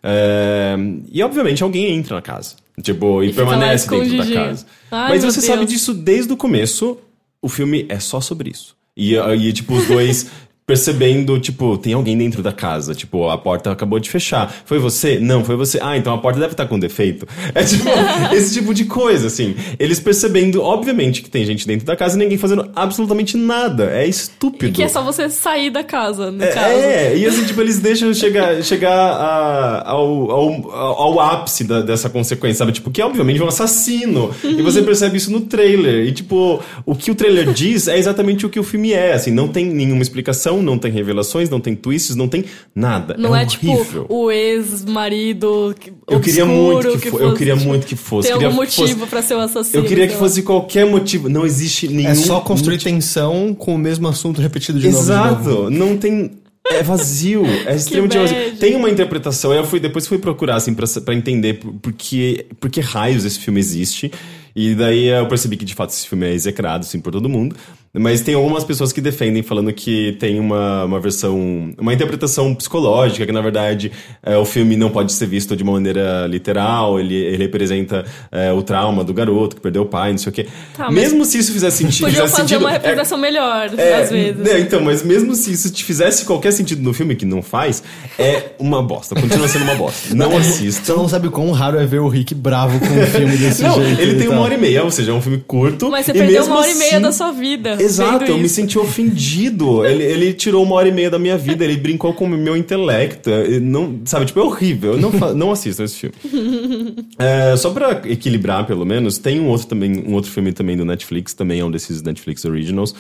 É, e obviamente alguém entra na casa. Tipo, e, e permanece dentro da casa. Ai, Mas você Deus. sabe disso desde o começo o filme é só sobre isso. E, e tipo, os dois percebendo, tipo, tem alguém dentro da casa. Tipo, a porta acabou de fechar. Foi você? Não, foi você. Ah, então a porta deve estar com defeito. É tipo, esse tipo de coisa, assim. Eles percebendo, obviamente, que tem gente dentro da casa e ninguém fazendo absolutamente nada. É estúpido. E que é só você sair da casa, no é, caso. É, e assim, tipo, eles deixam chegar, chegar a, ao, ao, ao, ápice da, dessa consequência, sabe? Tipo, que obviamente é um assassino. E você percebe isso no trailer. E, tipo, o que o trailer diz é exatamente o que o filme é, assim. Não tem nenhuma explicação não tem revelações, não tem twists, não tem nada. Não é, é tipo o ex-marido eu queria muito que, que fosse, eu queria tipo, muito que fosse. Tem algum motivo para ser o um assassino. Eu queria que fosse qualquer motivo. Não existe nenhum. É só construir motivo. tensão com o mesmo assunto repetido de Exato. novo. Exato. Não tem é vazio, é extremamente vazio. Tem uma interpretação, eu fui depois fui procurar assim para entender por que, por que raios esse filme existe. E daí eu percebi que de fato esse filme é execrado assim por todo mundo. Mas tem algumas pessoas que defendem, falando que tem uma, uma versão, uma interpretação psicológica, que na verdade é, o filme não pode ser visto de uma maneira literal, ele, ele representa é, o trauma do garoto que perdeu o pai, não sei o quê. Tá, mesmo se isso fizesse sentido. Podiam fazer sentido, uma representação é, melhor, é, às vezes. É, então, mas mesmo se isso te fizesse qualquer sentido no filme, que não faz, é uma bosta. Continua sendo uma bosta. Não assista. Você não sabe quão raro é ver o Rick bravo com um filme desse não, jeito. Ele tem uma hora e meia, ou seja, é um filme curto. Mas você perdeu uma hora assim, e meia assim da sua vida. Exato, eu me senti ofendido. ele, ele tirou uma hora e meia da minha vida, ele brincou com o meu intelecto. Não, sabe, tipo, é horrível. Eu não, não assisto esse filme. É, só pra equilibrar, pelo menos, tem um outro também, um outro filme também do Netflix, também é um desses Netflix Originals.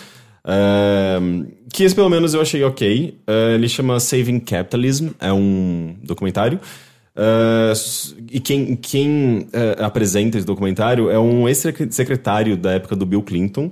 É, que esse pelo menos eu achei ok. É, ele chama Saving Capitalism, é um documentário. Uh, e quem, quem uh, apresenta esse documentário é um ex-secretário da época do Bill Clinton,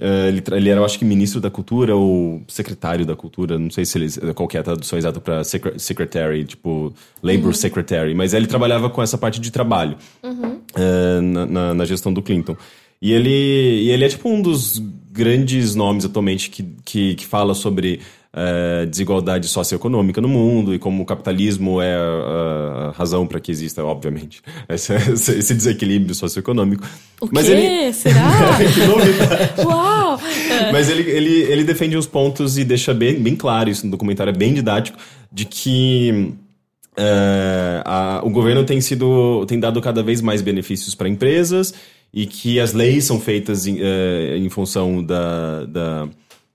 Uh, ele, ele, era, eu acho que, ministro da cultura ou secretário da cultura, não sei se ele, qual é a tradução exata para secretary, tipo, labor uhum. secretary, mas ele trabalhava com essa parte de trabalho uhum. uh, na, na, na, gestão do Clinton. E ele, e ele é, tipo, um dos grandes nomes atualmente que, que, que fala sobre é, desigualdade socioeconômica no mundo e como o capitalismo é a, a razão para que exista, obviamente, esse, esse desequilíbrio socioeconômico. O Mas quê? Ele... Será? que novidade! Uau! Mas ele, ele, ele defende uns pontos e deixa bem, bem claro isso no documentário, é bem didático, de que é, a, o governo tem sido tem dado cada vez mais benefícios para empresas e que as leis são feitas em, é, em função da, da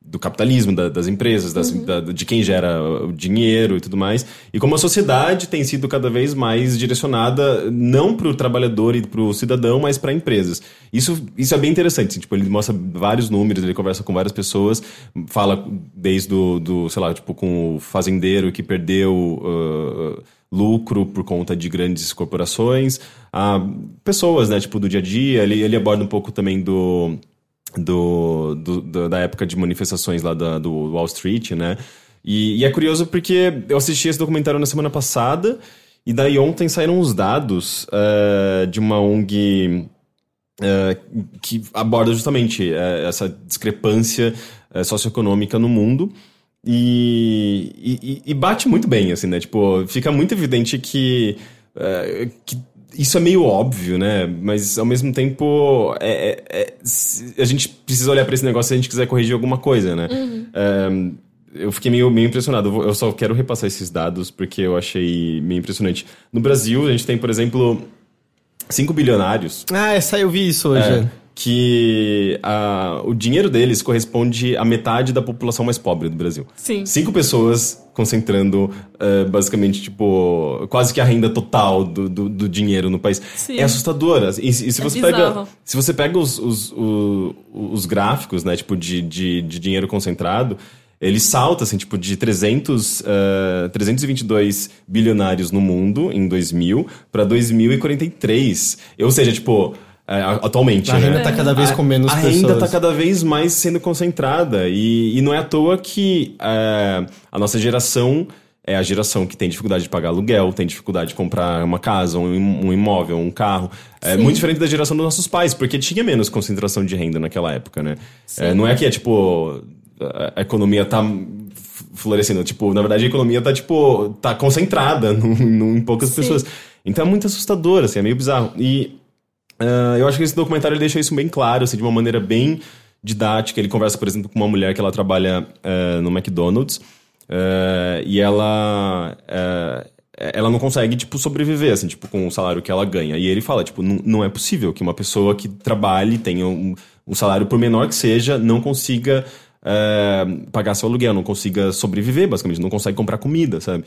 do capitalismo, da, das empresas, das, uhum. da, de quem gera o dinheiro e tudo mais. E como a sociedade tem sido cada vez mais direcionada não para o trabalhador e para o cidadão, mas para empresas. Isso, isso é bem interessante. Assim, tipo, ele mostra vários números, ele conversa com várias pessoas, fala desde do, do sei lá, tipo, com o fazendeiro que perdeu uh, lucro por conta de grandes corporações, a pessoas, né, tipo, do dia a dia. Ele, ele aborda um pouco também do do, do, da época de manifestações lá da, do Wall Street, né? E, e, é curioso porque eu assisti esse documentário na semana passada e daí ontem saíram os dados uh, de uma ONG uh, que aborda justamente uh, essa discrepância socioeconômica no mundo. E, e, e, bate muito bem, assim, né? Tipo, fica muito evidente que, que isso é meio óbvio, né? Mas ao mesmo tempo, é, é, é a gente precisa olhar para esse negócio se a gente quiser corrigir alguma coisa, né? Uhum. É, eu fiquei meio, meio impressionado. Eu só quero repassar esses dados porque eu achei meio impressionante. No Brasil, a gente tem, por exemplo, 5 bilionários. Ah, essa eu vi isso hoje. É, que a, o dinheiro deles corresponde à metade da população mais pobre do Brasil. Sim. Cinco pessoas concentrando uh, basicamente, tipo, quase que a renda total do, do, do dinheiro no país. Sim. É assustadora. E, e se, é você pega, se você pega os, os, os, os gráficos, né, tipo, de, de, de dinheiro concentrado, ele salta, assim, tipo, de 300, uh, 322 bilionários no mundo em 2000 para 2043. Ou seja, tipo, é, atualmente. A né? renda está cada vez com menos a, pessoas. A renda está cada vez mais sendo concentrada. E, e não é à toa que é, a nossa geração é a geração que tem dificuldade de pagar aluguel, tem dificuldade de comprar uma casa, um, imóvel, um carro. É Sim. muito diferente da geração dos nossos pais, porque tinha menos concentração de renda naquela época, né? É, não é que é tipo. A economia tá florescendo. Tipo, na verdade, a economia tá, tipo, tá concentrada num, num, em poucas Sim. pessoas. Então é muito assustador, assim, é meio bizarro. E Uh, eu acho que esse documentário ele deixa isso bem claro, assim, de uma maneira bem didática. Ele conversa, por exemplo, com uma mulher que ela trabalha uh, no McDonald's uh, e ela ela não consegue tipo sobreviver assim, tipo com o salário que ela ganha. E ele fala, tipo, não é possível que uma pessoa que trabalhe tenha um, um salário por menor que seja não consiga pagar seu aluguel, não consiga sobreviver, basicamente, não consegue comprar comida, sabe?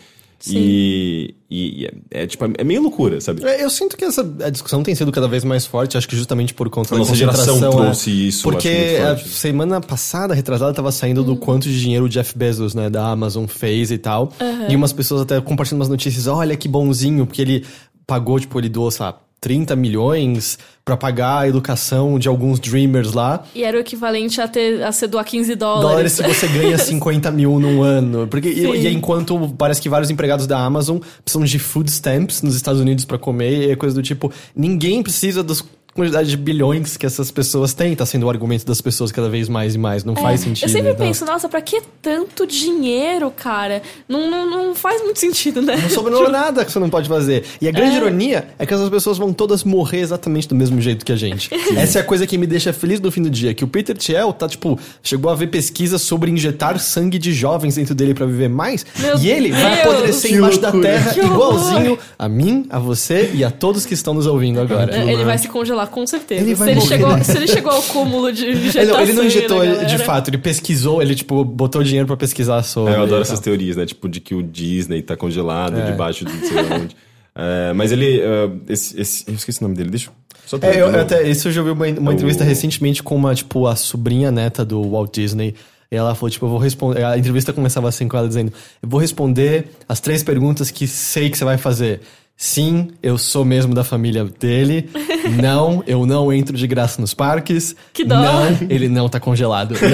E, e, é, é, tipo, é meio loucura, sabe? É, eu sinto que essa a discussão tem sido cada vez mais forte, acho que justamente por conta a da nossa geração é. trouxe isso. Porque a semana passada, retrasada, tava saindo do quanto de dinheiro o Jeff Bezos, né, da Amazon fez e tal. Uhum. E umas pessoas até compartilhando umas notícias, olha que bonzinho, porque ele pagou, tipo, ele doou, sei lá, 30 milhões para pagar a educação de alguns dreamers lá. E era o equivalente a, ter, a ser doar 15 dólares. Dólares se você ganha 50 mil num ano. Porque, e, e, enquanto parece que vários empregados da Amazon precisam de food stamps nos Estados Unidos para comer, e é coisa do tipo, ninguém precisa dos quantidade de bilhões que essas pessoas têm, tá sendo o argumento das pessoas cada vez mais e mais. Não é, faz sentido. Eu sempre então. penso, nossa, pra que tanto dinheiro, cara? Não, não, não faz muito sentido, né? Não sobrou nada que você não pode fazer. E a grande é. ironia é que essas pessoas vão todas morrer exatamente do mesmo jeito que a gente. Essa é a coisa que me deixa feliz no fim do dia, que o Peter Thiel tá, tipo, chegou a ver pesquisas sobre injetar sangue de jovens dentro dele para viver mais. Meu e ele Deus. vai apodrecer embaixo da terra igualzinho a mim, a você e a todos que estão nos ouvindo agora. Ele vai se congelar com certeza. Ele se, ele chegou, se ele chegou ao cúmulo de injetação... Ele, ele não injetou de fato, ele pesquisou, ele, tipo, botou dinheiro pra pesquisar sobre... É, eu adoro essas teorias, né? Tipo, de que o Disney tá congelado é. debaixo de não sei onde. É, mas ele... Uh, esse, esse, eu esqueci o nome dele, deixa só é, eu, até, isso eu já ouvi uma, uma é entrevista o... recentemente com uma, tipo, a sobrinha neta do Walt Disney. E ela falou, tipo, eu vou responder. A entrevista começava assim com ela dizendo: Eu vou responder as três perguntas que sei que você vai fazer Sim, eu sou mesmo da família dele. Não, eu não entro de graça nos parques. Que dó. Não, ele não tá congelado.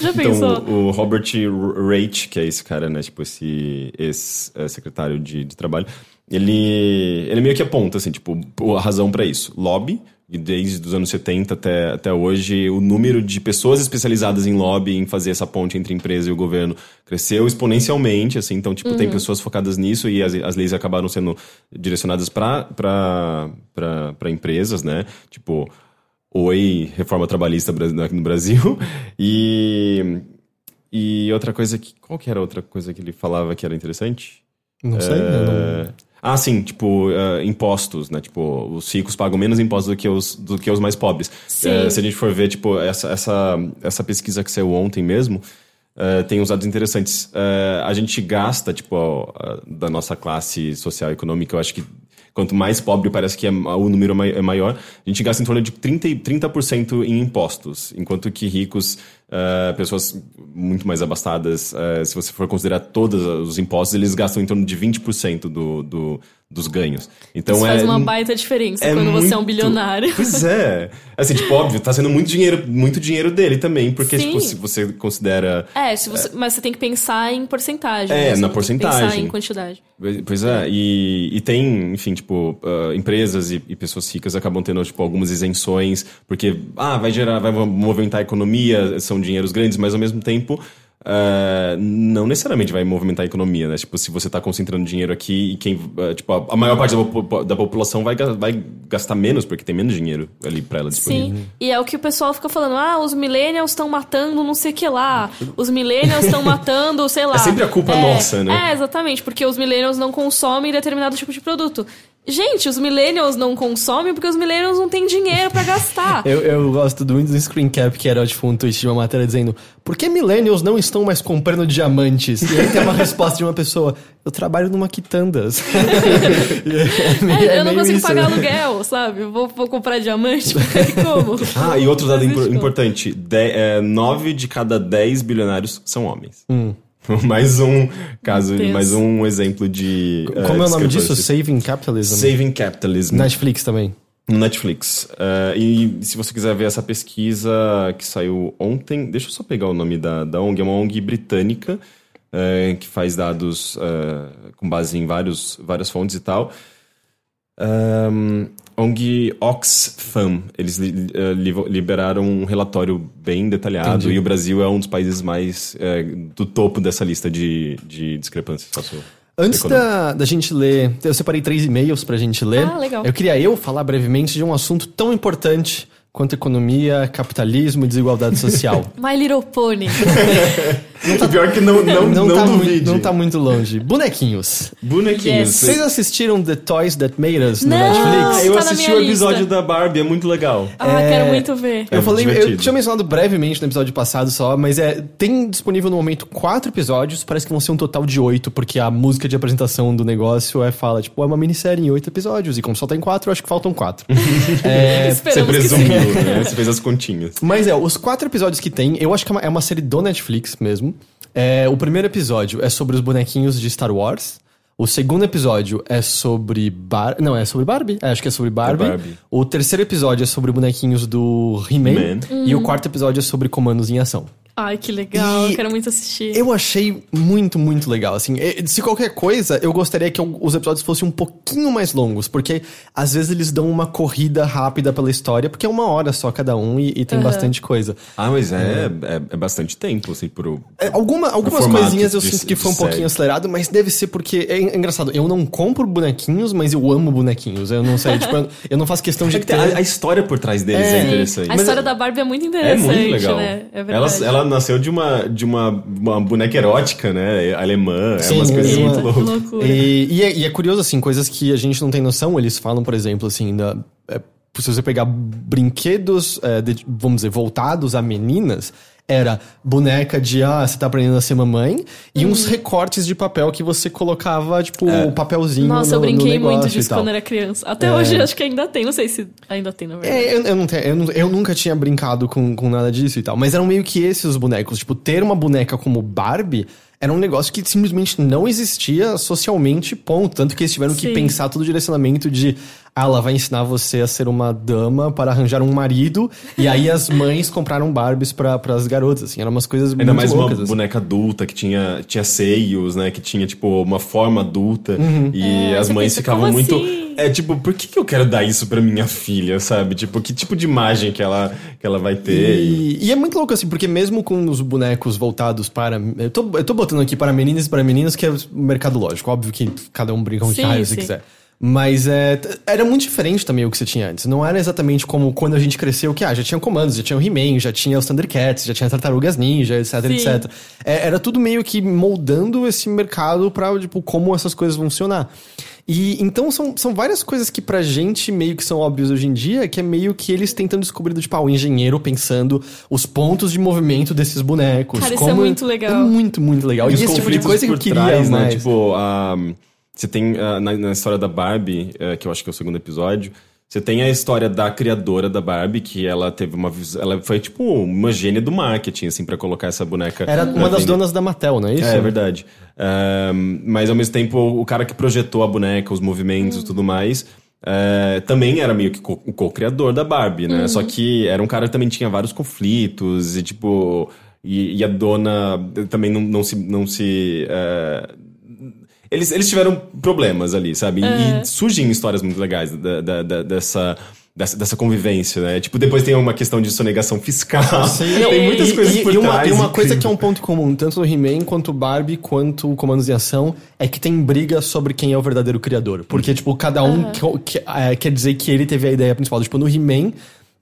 Já pensou? Então, o Robert Raitt, que é esse cara, né? Tipo, esse ex-secretário de, de trabalho, ele, ele meio que aponta, assim, tipo, a razão para isso. Lobby, e desde os anos 70 até, até hoje, o número de pessoas especializadas em lobby, em fazer essa ponte entre a empresa e o governo, cresceu exponencialmente, assim, então, tipo, tem pessoas focadas nisso e as, as leis acabaram sendo direcionadas para empresas, né? Tipo, oi, reforma trabalhista no Brasil. E, e outra coisa que... Qual que era a outra coisa que ele falava que era interessante? não sei. eu não- É, Ah, sim, tipo, eh, impostos, né? Tipo, os ricos pagam menos impostos do que os, do que os mais pobres. Eh, se a gente for ver, tipo, essa, essa, essa pesquisa que saiu ontem mesmo, eh, tem uns dados interessantes. A gente gasta, tipo, da nossa classe social e econômica, eu acho que quanto mais pobre parece que é, o número é mai- maior, a gente gasta em torno de 30, e- 30% em impostos, enquanto que ricos, eh, pessoas muito mais abastadas, eh, se você for considerar todos os impostos, eles gastam em torno de 20% do, do, dos ganhos. Então Isso é, faz uma baita diferença quando você é um muito- bilionário. Pois é. Assim, tipo, óbvio, tá sendo muito dinheiro, muito dinheiro dele também, porque, Sim. tipo, se você considera É, se você, mas você tem que pensar em porcentagem. É, na que Pensar porcentagem. em quantidade. Pois é, e, e tem, enfim, tipo, ah, empresas e, e pessoas ricas acabam tendo, tipo, algumas isenções, porque, ah, vai gerar, vai movimentar a economia, são dinheiros grandes, mas ao mesmo tempo, ah, não necessariamente vai movimentar a economia, né? Tipo, se você tá concentrando dinheiro aqui e quem, ah, tipo, a, a maior parte da, da população vai, vai gastar menos, porque tem menos dinheiro ali pra ela disponível. Sim, e é o que o pessoal fica falando, ah, os millennials estão matando não sei o que lá, os millennials estão matando, sei lá. É sempre a culpa nossa, né? É, exatamente, porque os millennials não consomem determinado tipo de produto. Gente, os millennials não consomem porque os millennials não têm dinheiro pra gastar. Eu, eu gosto muito do screen cap, que era tipo um tweet de uma matéria dizendo Por que millennials não estão mais comprando diamantes? E aí tem uma resposta de uma pessoa Eu trabalho numa quitandas. É É, é eu não meio consigo isso, pagar né? aluguel, sabe? Vou, vou comprar diamante, como? Ah, e outro dado importante: de, é, 9 de cada 10 bilionários são homens. Hum. mais um caso, Deus. mais um exemplo de. eh, Como é o nome disso? Saving Capitalism? Saving Capitalism. Netflix também. Netflix. Eh, e se você quiser ver essa pesquisa que saiu ontem, deixa eu só pegar o nome da, da ONG, é uma ONG britânica eh, que faz dados eh, com base em vários, várias fontes e tal. Um, ONG Oxfam, eles li- li- liberaram um relatório bem detalhado Entendi. e o Brasil é um dos países mais eh, do topo dessa lista de, de discrepâncias Antes da, da gente ler, eu separei três e-mails pra gente ler. Ah, legal. Eu queria eu falar brevemente de um assunto tão importante quanto economia, capitalismo e desigualdade social. My Little Pony. O pior é que não, não, não, não, tá duvide. muito, não tá muito longe. Bonequinhos. Bonequinhos. Yes. Vocês assistiram The Toys That Made Us no Não. Netflix? eu Tá na assisti o episódio lista. da Barbie, é muito legal. Ah, É, quero muito ver. Eu É falei, eu divertido. tinha mencionado brevemente no episódio passado só, mas é tem disponível no momento quatro episódios, parece que vão ser um total de oito, porque a música de apresentação do negócio é fala, tipo, é uma minissérie em oito episódios, e como só tem quatro, eu acho que faltam quatro. é, Você Esperamos que sim. presumiu, né? Você fez as continhas. mas é, os quatro episódios que tem, eu acho que é uma, é uma série do Netflix mesmo. É, o primeiro episódio é sobre os bonequinhos de Star Wars. O segundo episódio é sobre Bar... Não, é sobre Barbie? É, acho que é sobre Barbie. Barbie. O terceiro episódio é sobre bonequinhos do He-Man. He-Man. E o quarto episódio é sobre comandos em ação. Ai, que legal. E Eu quero muito assistir. Eu achei muito, muito legal. Assim, eh, se qualquer coisa, eu gostaria que os episódios fossem um pouquinho mais longos, porque às vezes eles dão uma corrida rápida pela história, porque é uma hora só cada um e, e tem bastante coisa. Ah, mas é, é, é bastante tempo, assim, pro... É, alguma, algumas formato coisinhas eu de- sinto que foi um de pouquinho série. acelerado, mas deve ser porque. É, en- engraçado, eu não compro bonequinhos, mas eu amo bonequinhos. Eu não sei, tipo, eu, eu não faço questão de É que ter. a, a história por trás deles é, É. interessante. A história da Barbie é muito É interessante, muito legal. né? É ela, verdade. ela nasceu de uma, de uma, uma boneca erótica, né? Alemã. é Sim, umas coisas é muito loucas. E, e, é, e é curioso, assim, coisas que a gente não tem noção. Eles falam, por exemplo, assim, da, é, se você pegar brinquedos, é, de- vamos dizer, voltados a meninas, era boneca de, ah, você tá aprendendo a ser mamãe, e uns Uhum. recortes de papel que você colocava, tipo, o papelzinho Nossa, no, eu brinquei muito disso quando era criança. Até hoje acho que ainda tem. Não sei se ainda tem, na verdade. É, eu, eu, não tenho- eu, não- eu nunca tinha brincado com, com nada disso e tal. Mas eram meio que esses os bonecos. Tipo, ter uma boneca como Barbie era um negócio que simplesmente não existia socialmente, ponto. Tanto que eles tiveram Sim. que pensar todo o direcionamento de ah, ela vai ensinar você a ser uma dama para arranjar um marido. E aí as mães compraram Barbies para as garotas, assim. Eram umas coisas Ainda muito mais loucas. uma assim. boneca adulta que tinha, tinha seios, né? Que tinha, tipo, uma forma adulta. Uhum. E É, as mães pensa, ficavam muito. assim? É tipo, por que, que eu quero dar isso pra minha filha, sabe? Tipo, que tipo de imagem que ela, que ela vai ter? E, e é muito louco, assim, porque mesmo com os bonecos voltados para. Eu tô, eu tô botando aqui para meninas e para meninos, que é o mercado lógico. Óbvio que cada um brinca com o que Sim, raio você sim. quiser. Mas é, era muito diferente também o que você tinha antes. Não era exatamente como quando a gente cresceu, que ah, já tinha comandos, já tinha o He-Man, já tinha os Thundercats, já tinha Tartarugas Ninja, etc, Sim. etc. É, era tudo meio que moldando esse mercado pra, tipo, como essas coisas vão funcionar. E então são, são várias coisas que pra gente meio que são óbvias hoje em dia, que é meio que eles tentando descobrir, do, tipo, ah, o engenheiro pensando os pontos de movimento desses bonecos. Cara, isso é muito legal. É muito, muito legal. E E, os esse tipo de conflitos coisa que eu queria trás, né? mais. Tipo, a, você tem ah, na, na história da Barbie, eh, que eu acho que é o segundo episódio, você tem a história da criadora da Barbie, que ela teve uma ela foi tipo uma gênia do marketing assim pra colocar essa boneca. Era uma das vender. donas da Mattel, não é isso? É, é verdade. Ahn, mas ao mesmo tempo, o cara que projetou a boneca, os movimentos e tudo mais, eh, também era meio que co- o co-criador da Barbie, né? Só que era um cara que também tinha vários conflitos e tipo. E, e a dona também não, não se. Não se eh, eles, eles tiveram problemas ali, sabe? E- E surgem histórias muito legais da- da- da- dessa. Dessa, dessa convivência, né? Tipo, depois tem uma questão de sonegação fiscal. tem muitas e, coisas e, por e uma, trás. e uma coisa que é um ponto comum, tanto no He-Man, quanto Barbie, quanto Comandos em Ação, é que tem briga sobre quem é o verdadeiro criador. Porque, tipo, cada um que- que- é, quer dizer que ele teve a ideia principal. Tipo, no He-Man,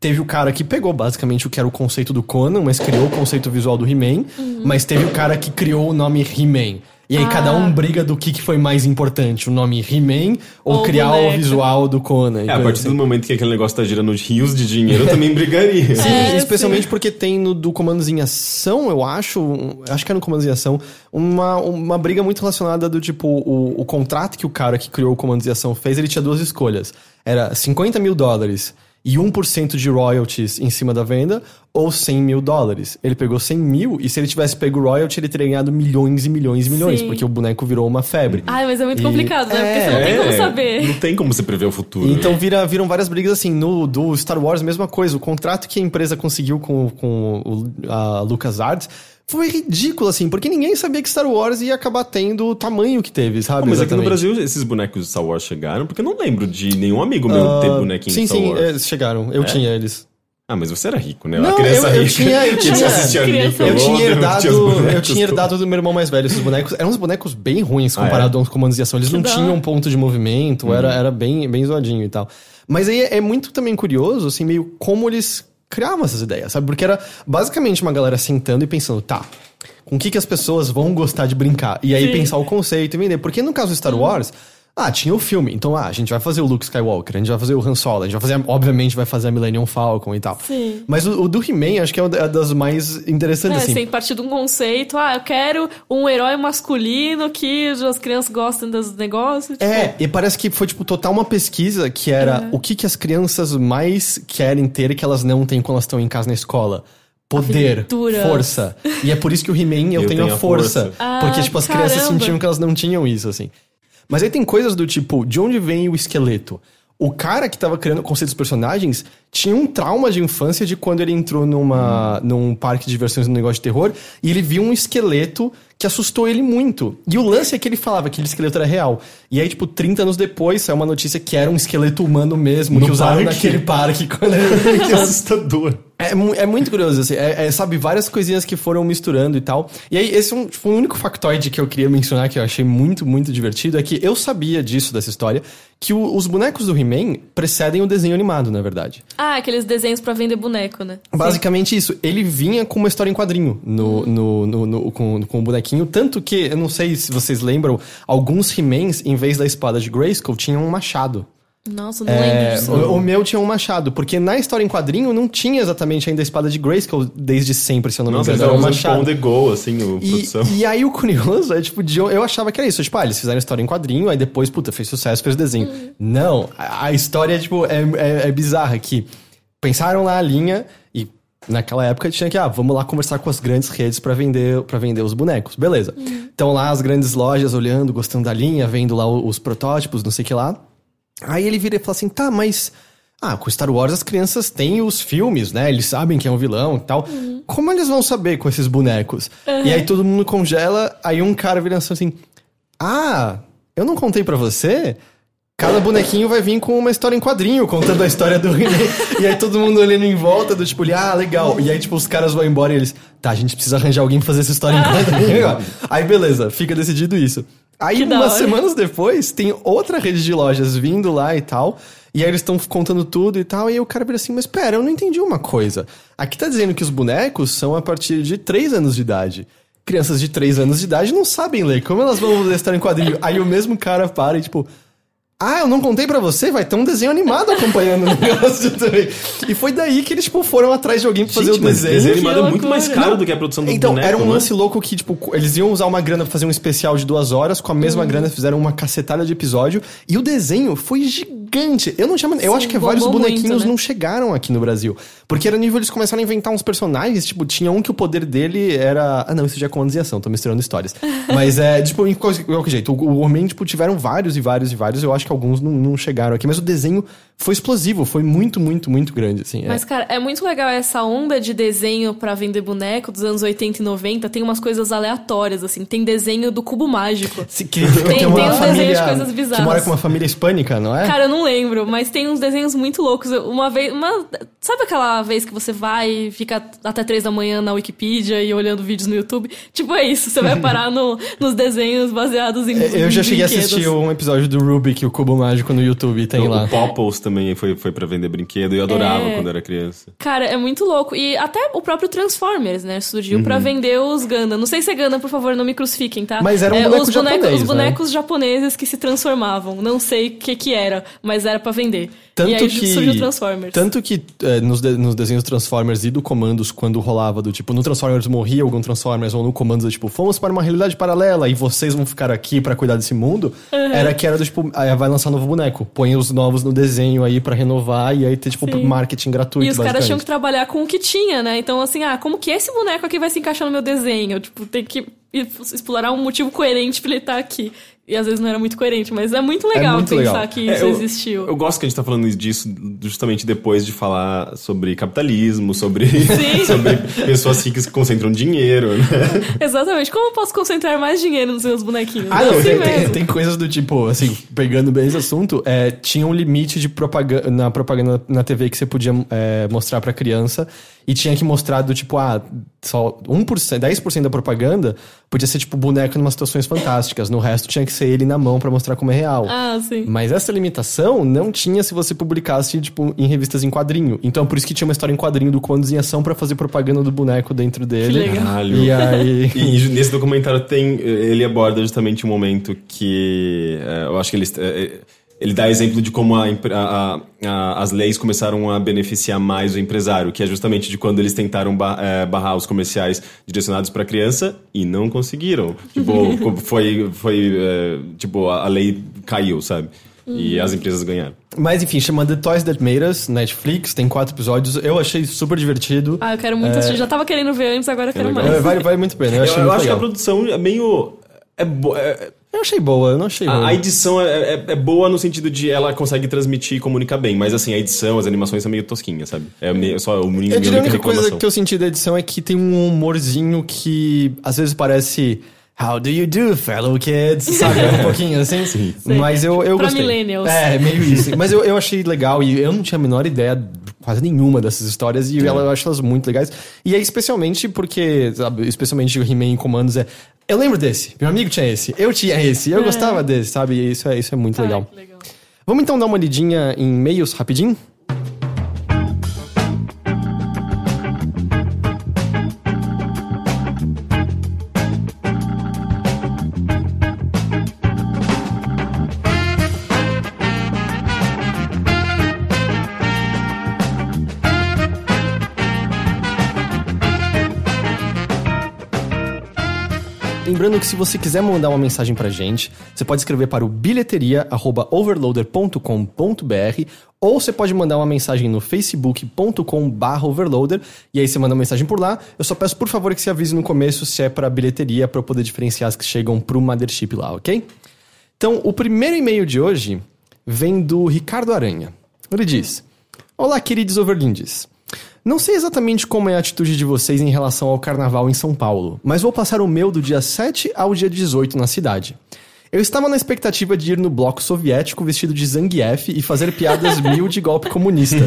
teve o cara que pegou basicamente o que era o conceito do Conan, mas criou o conceito visual do He-Man. Mas teve o cara que criou o nome He-Man. E aí cada um briga do que, que foi mais importante, o nome He-Man ou Ou criar o boneco. visual do Conan. É, a partir assim. do momento que aquele negócio tá girando rios de dinheiro, eu também brigaria. Sim, É, especialmente porque tem no do Comandos em Ação, eu acho, um- acho que é no Comandos em Ação, uma, uma briga muito relacionada do tipo, o, o contrato que o cara que criou o Comandos em Ação fez, ele tinha duas escolhas. Era 50 mil dólares e 1% de royalties em cima da venda, ou 100 mil dólares. Ele pegou 100 mil, e se ele tivesse pego royalty, ele teria ganhado milhões e milhões e milhões, Sim. porque o boneco virou uma febre. Ai, mas é muito E- complicado, né? Porque você é, não tem como É, saber. Não tem como você prever o futuro. Então né? vira, viram várias brigas assim. No do Star Wars, mesma coisa. O contrato que a empresa conseguiu com, com o, a LucasArts foi ridículo, assim, porque ninguém sabia que Star Wars ia acabar tendo o tamanho que teve, sabe? Pô, mas aqui no Exatamente. Brasil esses bonecos de Star Wars chegaram, porque eu não lembro de nenhum amigo meu ter bonequinho Sim, de Star sim, Wars. eles chegaram. Eu tinha eles. Ah, mas você era rico, né? Não, a criança eu- eu rica. tinha- eu que tinha- Eu tinha herdado, eu tinha herdado do meu irmão mais velho esses bonecos. Eram uns bonecos bem ruins Ah, comparado aos comandos de ação. Eles não da tinham ponto de movimento, era, Uhum. era bem, bem zoadinho e tal. Mas aí é, é muito também curioso, assim, meio como eles criavam essas ideias, sabe? Porque era basicamente uma galera sentando e pensando, tá, com o que, que as pessoas vão gostar de brincar? E aí Sim. Uhum. pensar o conceito e vender. Porque no caso do Star Wars. Ah, tinha o filme. Então, ah, a gente vai fazer o Luke Skywalker, a gente vai fazer o Han Solo, a gente vai fazer, obviamente, vai fazer a Millennium Falcon e tal. Sim. Mas o, o do He-Man, acho que é uma das mais interessantes, É, assim. que partir de um conceito. Ah, eu quero um herói masculino que as crianças gostam dos negócios. tipo, É, e parece que foi, tipo, total uma pesquisa que era o que, que as crianças mais querem ter que elas não têm quando elas estão em casa na escola. Poder, força. E é por isso que o He-Man eu, tenho, a força. Ah, porque, tipo, as crianças caramba. sentiam que elas não tinham isso, assim. Mas aí tem coisas do tipo, de onde vem o esqueleto? O cara que tava criando o conceito dos personagens tinha um trauma de infância de quando ele entrou numa, num parque de diversões, num negócio de terror, e ele viu um esqueleto que assustou ele muito. E o lance é que ele falava que aquele esqueleto era real. E aí, tipo, 30 anos depois, saiu uma notícia que era um esqueleto humano mesmo, No que usaram parque? naquele parque quando ele que assustador. é, é muito curioso, assim. É, é, sabe, várias coisinhas que foram misturando e tal. E aí, esse é um, tipo, um único factoide que eu queria mencionar, que eu achei muito, muito divertido, é que eu sabia disso, dessa história, que o- os bonecos do He-Man precedem o desenho animado, na verdade. Ah, aqueles desenhos pra vender boneco, né? Basicamente isso. Ele vinha com uma história em quadrinho no, no, no- no- com, com o bonequinho. Tanto que, eu não sei se vocês lembram, alguns He-Mans, em vez da espada de Grayskull, tinham um machado. Nossa, eu não É, lembro disso. o, o meu tinha um machado, porque na história em quadrinho não tinha exatamente ainda a espada de Grayskull desde sempre, se eu não me Nossa, engano. eles um machado. on the go, assim, o E, produção. e aí o curioso é, tipo, de, eu achava que era isso. Tipo, ah, eles fizeram a história em quadrinho, aí depois, puta, fez sucesso com esse desenho. Não, a, a história, tipo, é, é, é bizarra que pensaram lá a linha naquela época tinha que, ah, vamos lá conversar com as grandes redes pra vender, pra vender os bonecos. Beleza. Estão lá as grandes lojas olhando, gostando da linha, vendo lá os protótipos, não sei o que lá. Aí ele vira e fala assim: tá, mas. Ah, com Star Wars as crianças têm os filmes, né? Eles sabem que é um vilão e tal. Como eles vão saber com esses bonecos? E aí todo mundo congela, aí um cara vira assim: Ah, eu não contei pra você? Cada bonequinho vai vir com uma história em quadrinho, contando a história do He-Man. E aí todo mundo olhando em volta, do tipo, ah, legal. E aí, tipo, os caras vão embora e eles, tá, a gente precisa arranjar alguém pra fazer essa história em quadrinho. aí, beleza, fica decidido isso. Aí, umas semanas depois, tem outra rede de lojas vindo lá e tal. E aí eles estão contando tudo e tal. E aí o cara vira assim, mas pera, eu não entendi uma coisa. Aqui tá dizendo que os bonecos são a partir de 3 anos de idade. Crianças de 3 anos de idade não sabem ler. Como elas vão ler história em quadrinho? Aí o mesmo cara para e tipo... Ah, eu não contei pra você? Vai ter um desenho animado acompanhando o negócio também. E foi daí que eles, tipo, foram atrás de alguém pra fazer Gente, o desenho. desenho animado é muito mais caro do que a produção do Então, boneco, era um né? lance louco que, tipo, eles iam usar uma grana pra fazer um especial de duas horas, com a mesma Uhum. grana fizeram uma cacetada de episódio, e o desenho foi gigante. Eu não. Eu Sim, acho que vários bonequinhos muito, né? não chegaram aqui no Brasil. Porque era nível, eles começaram a inventar uns personagens, tipo, tinha um que o poder dele era. Ah, não, isso já é comandos em ação, tô misturando histórias. Mas é, tipo, em qual- qualquer jeito. O, o Homem, tipo, tiveram vários e vários e vários. Eu acho que alguns não, não chegaram aqui, mas o desenho foi explosivo, foi muito, muito, muito grande, assim. é. Mas, cara, é muito legal essa onda de desenho pra vender boneco dos anos 80 e 90. Tem umas coisas aleatórias, assim. Tem desenho do cubo mágico. Se- que- tem, tem uma um desenho de família coisas que bizarras. mora com uma família hispânica, não é? Cara, eu não lembro, mas tem uns desenhos muito loucos. Uma vez. Uma, sabe aquela vez que você vai e fica até três da manhã na Wikipedia e olhando vídeos no YouTube? Tipo, é isso. Você vai parar no, nos desenhos baseados em. É, Eu já cheguei a assistir um episódio do Rubik, o Cubo Mágico, no YouTube, tem O- lá. O Popples também foi, foi pra vender brinquedo e eu adorava É. quando era criança. Cara, é muito louco. E até o próprio Transformers, né? Surgiu Uhum. pra vender os Gundam. Não sei se é Gundam, por favor, não me crucifiquem, tá? Mas era um é, boneco os bonecos, japonês, Os né? bonecos japoneses que se transformavam. Não sei o que que era, mas era pra vender. Tanto e aí que, surgiu o Transformers. Tanto que é, nos, de- nos desenhos Transformers e do Comandos, quando rolava do tipo, no Transformers morria algum Transformers, ou no Comandos, do tipo, fomos para uma realidade paralela e vocês vão ficar aqui pra cuidar desse mundo, era que era do tipo, vai lançar novo boneco, põe os novos no desenho aí pra renovar e aí ter, tipo, Sim. marketing gratuito. E os caras tinham que trabalhar com o que tinha, né? Então, assim, ah, como que esse boneco aqui vai se encaixar no meu desenho? Tipo, tem que explorar um motivo coerente pra ele estar aqui. E às vezes não era muito coerente, mas é muito legal muito pensar legal. que É, isso eu, existiu. Eu gosto que a gente tá falando disso justamente depois de falar sobre capitalismo, sobre, sobre pessoas ricas que concentram dinheiro, né? Exatamente. Como eu posso concentrar mais dinheiro nos meus bonequinhos? Ah, não, Assim tem, tem, tem coisas do tipo, assim, pegando bem esse assunto, é, tinha um limite de propaganda na propaganda na TV que você podia é, mostrar pra criança e tinha que mostrar do tipo, ah, só 1%, 10% da propaganda podia ser tipo boneco em umas situações fantásticas, no resto tinha que ser ele na mão pra mostrar como é real. Ah, sim. Mas essa limitação não tinha se você publicasse, tipo, em revistas em quadrinho. Então, por isso que tinha uma história em quadrinho do Comandos em Ação pra fazer propaganda do boneco dentro dele. legal. Caralho. E aí... E, e nesse documentário tem. Ele aborda justamente um momento que. é, eu acho que ele. é, ele dá exemplo de como a a- a- as leis começaram a beneficiar mais o empresário, que é justamente de quando eles tentaram ba- é, barrar os comerciais direcionados para criança e não conseguiram. Tipo, foi, foi é, tipo a, a lei caiu, sabe? E as empresas ganharam. Mas enfim, chama The Toys That Made Us, Netflix, tem quatro episódios. Eu achei super divertido. Ah, eu quero muito assistir. Já tava querendo ver antes, agora eu quero legal. mais. É, vale, vale muito a pena. Eu Eu, achei eu muito acho que a legal. produção é meio. É, bo- é, Eu achei boa, eu não achei ruim. A, a edição é, é- é boa no sentido de ela consegue transmitir e comunicar bem, mas assim, a edição, as animações são meio tosquinhas, sabe? É meio, só o único Eu diria a única reclamação. coisa que eu senti da edição é que tem um humorzinho que às vezes parece. How do you do, fellow kids? Sabe? Um pouquinho assim. Sim. Mas eu, eu Pra gostei. millennials. É, meio isso. Mas eu, eu achei legal e eu não tinha a menor ideia quase nenhuma dessas histórias e ela, eu acho elas muito legais. E é especialmente porque, sabe, especialmente o He-Man em comandos é. Eu lembro desse, meu amigo tinha esse, eu tinha esse, eu gostava desse, sabe? E isso é, isso é muito legal. legal. Vamos então dar uma lidinha em e-mails rapidinho? Lembrando que se você quiser mandar uma mensagem pra gente, você pode escrever para o bilheteria@overloader.com.br ou você pode mandar uma mensagem no facebook.com/overloader e aí você manda uma mensagem por lá. Eu só peço por favor que você avise no começo se é para bilheteria para eu poder diferenciar as que chegam pro Mothership lá, OK? Então, o primeiro e-mail de hoje vem do Ricardo Aranha. Ele diz: Olá, queridos overlindes. Não sei exatamente como é a atitude de vocês em relação ao carnaval em São Paulo, mas vou passar o meu do dia 7 ao dia 18 na cidade. Eu estava na expectativa de ir no bloco soviético vestido de Zangief e fazer piadas mil de golpe comunista,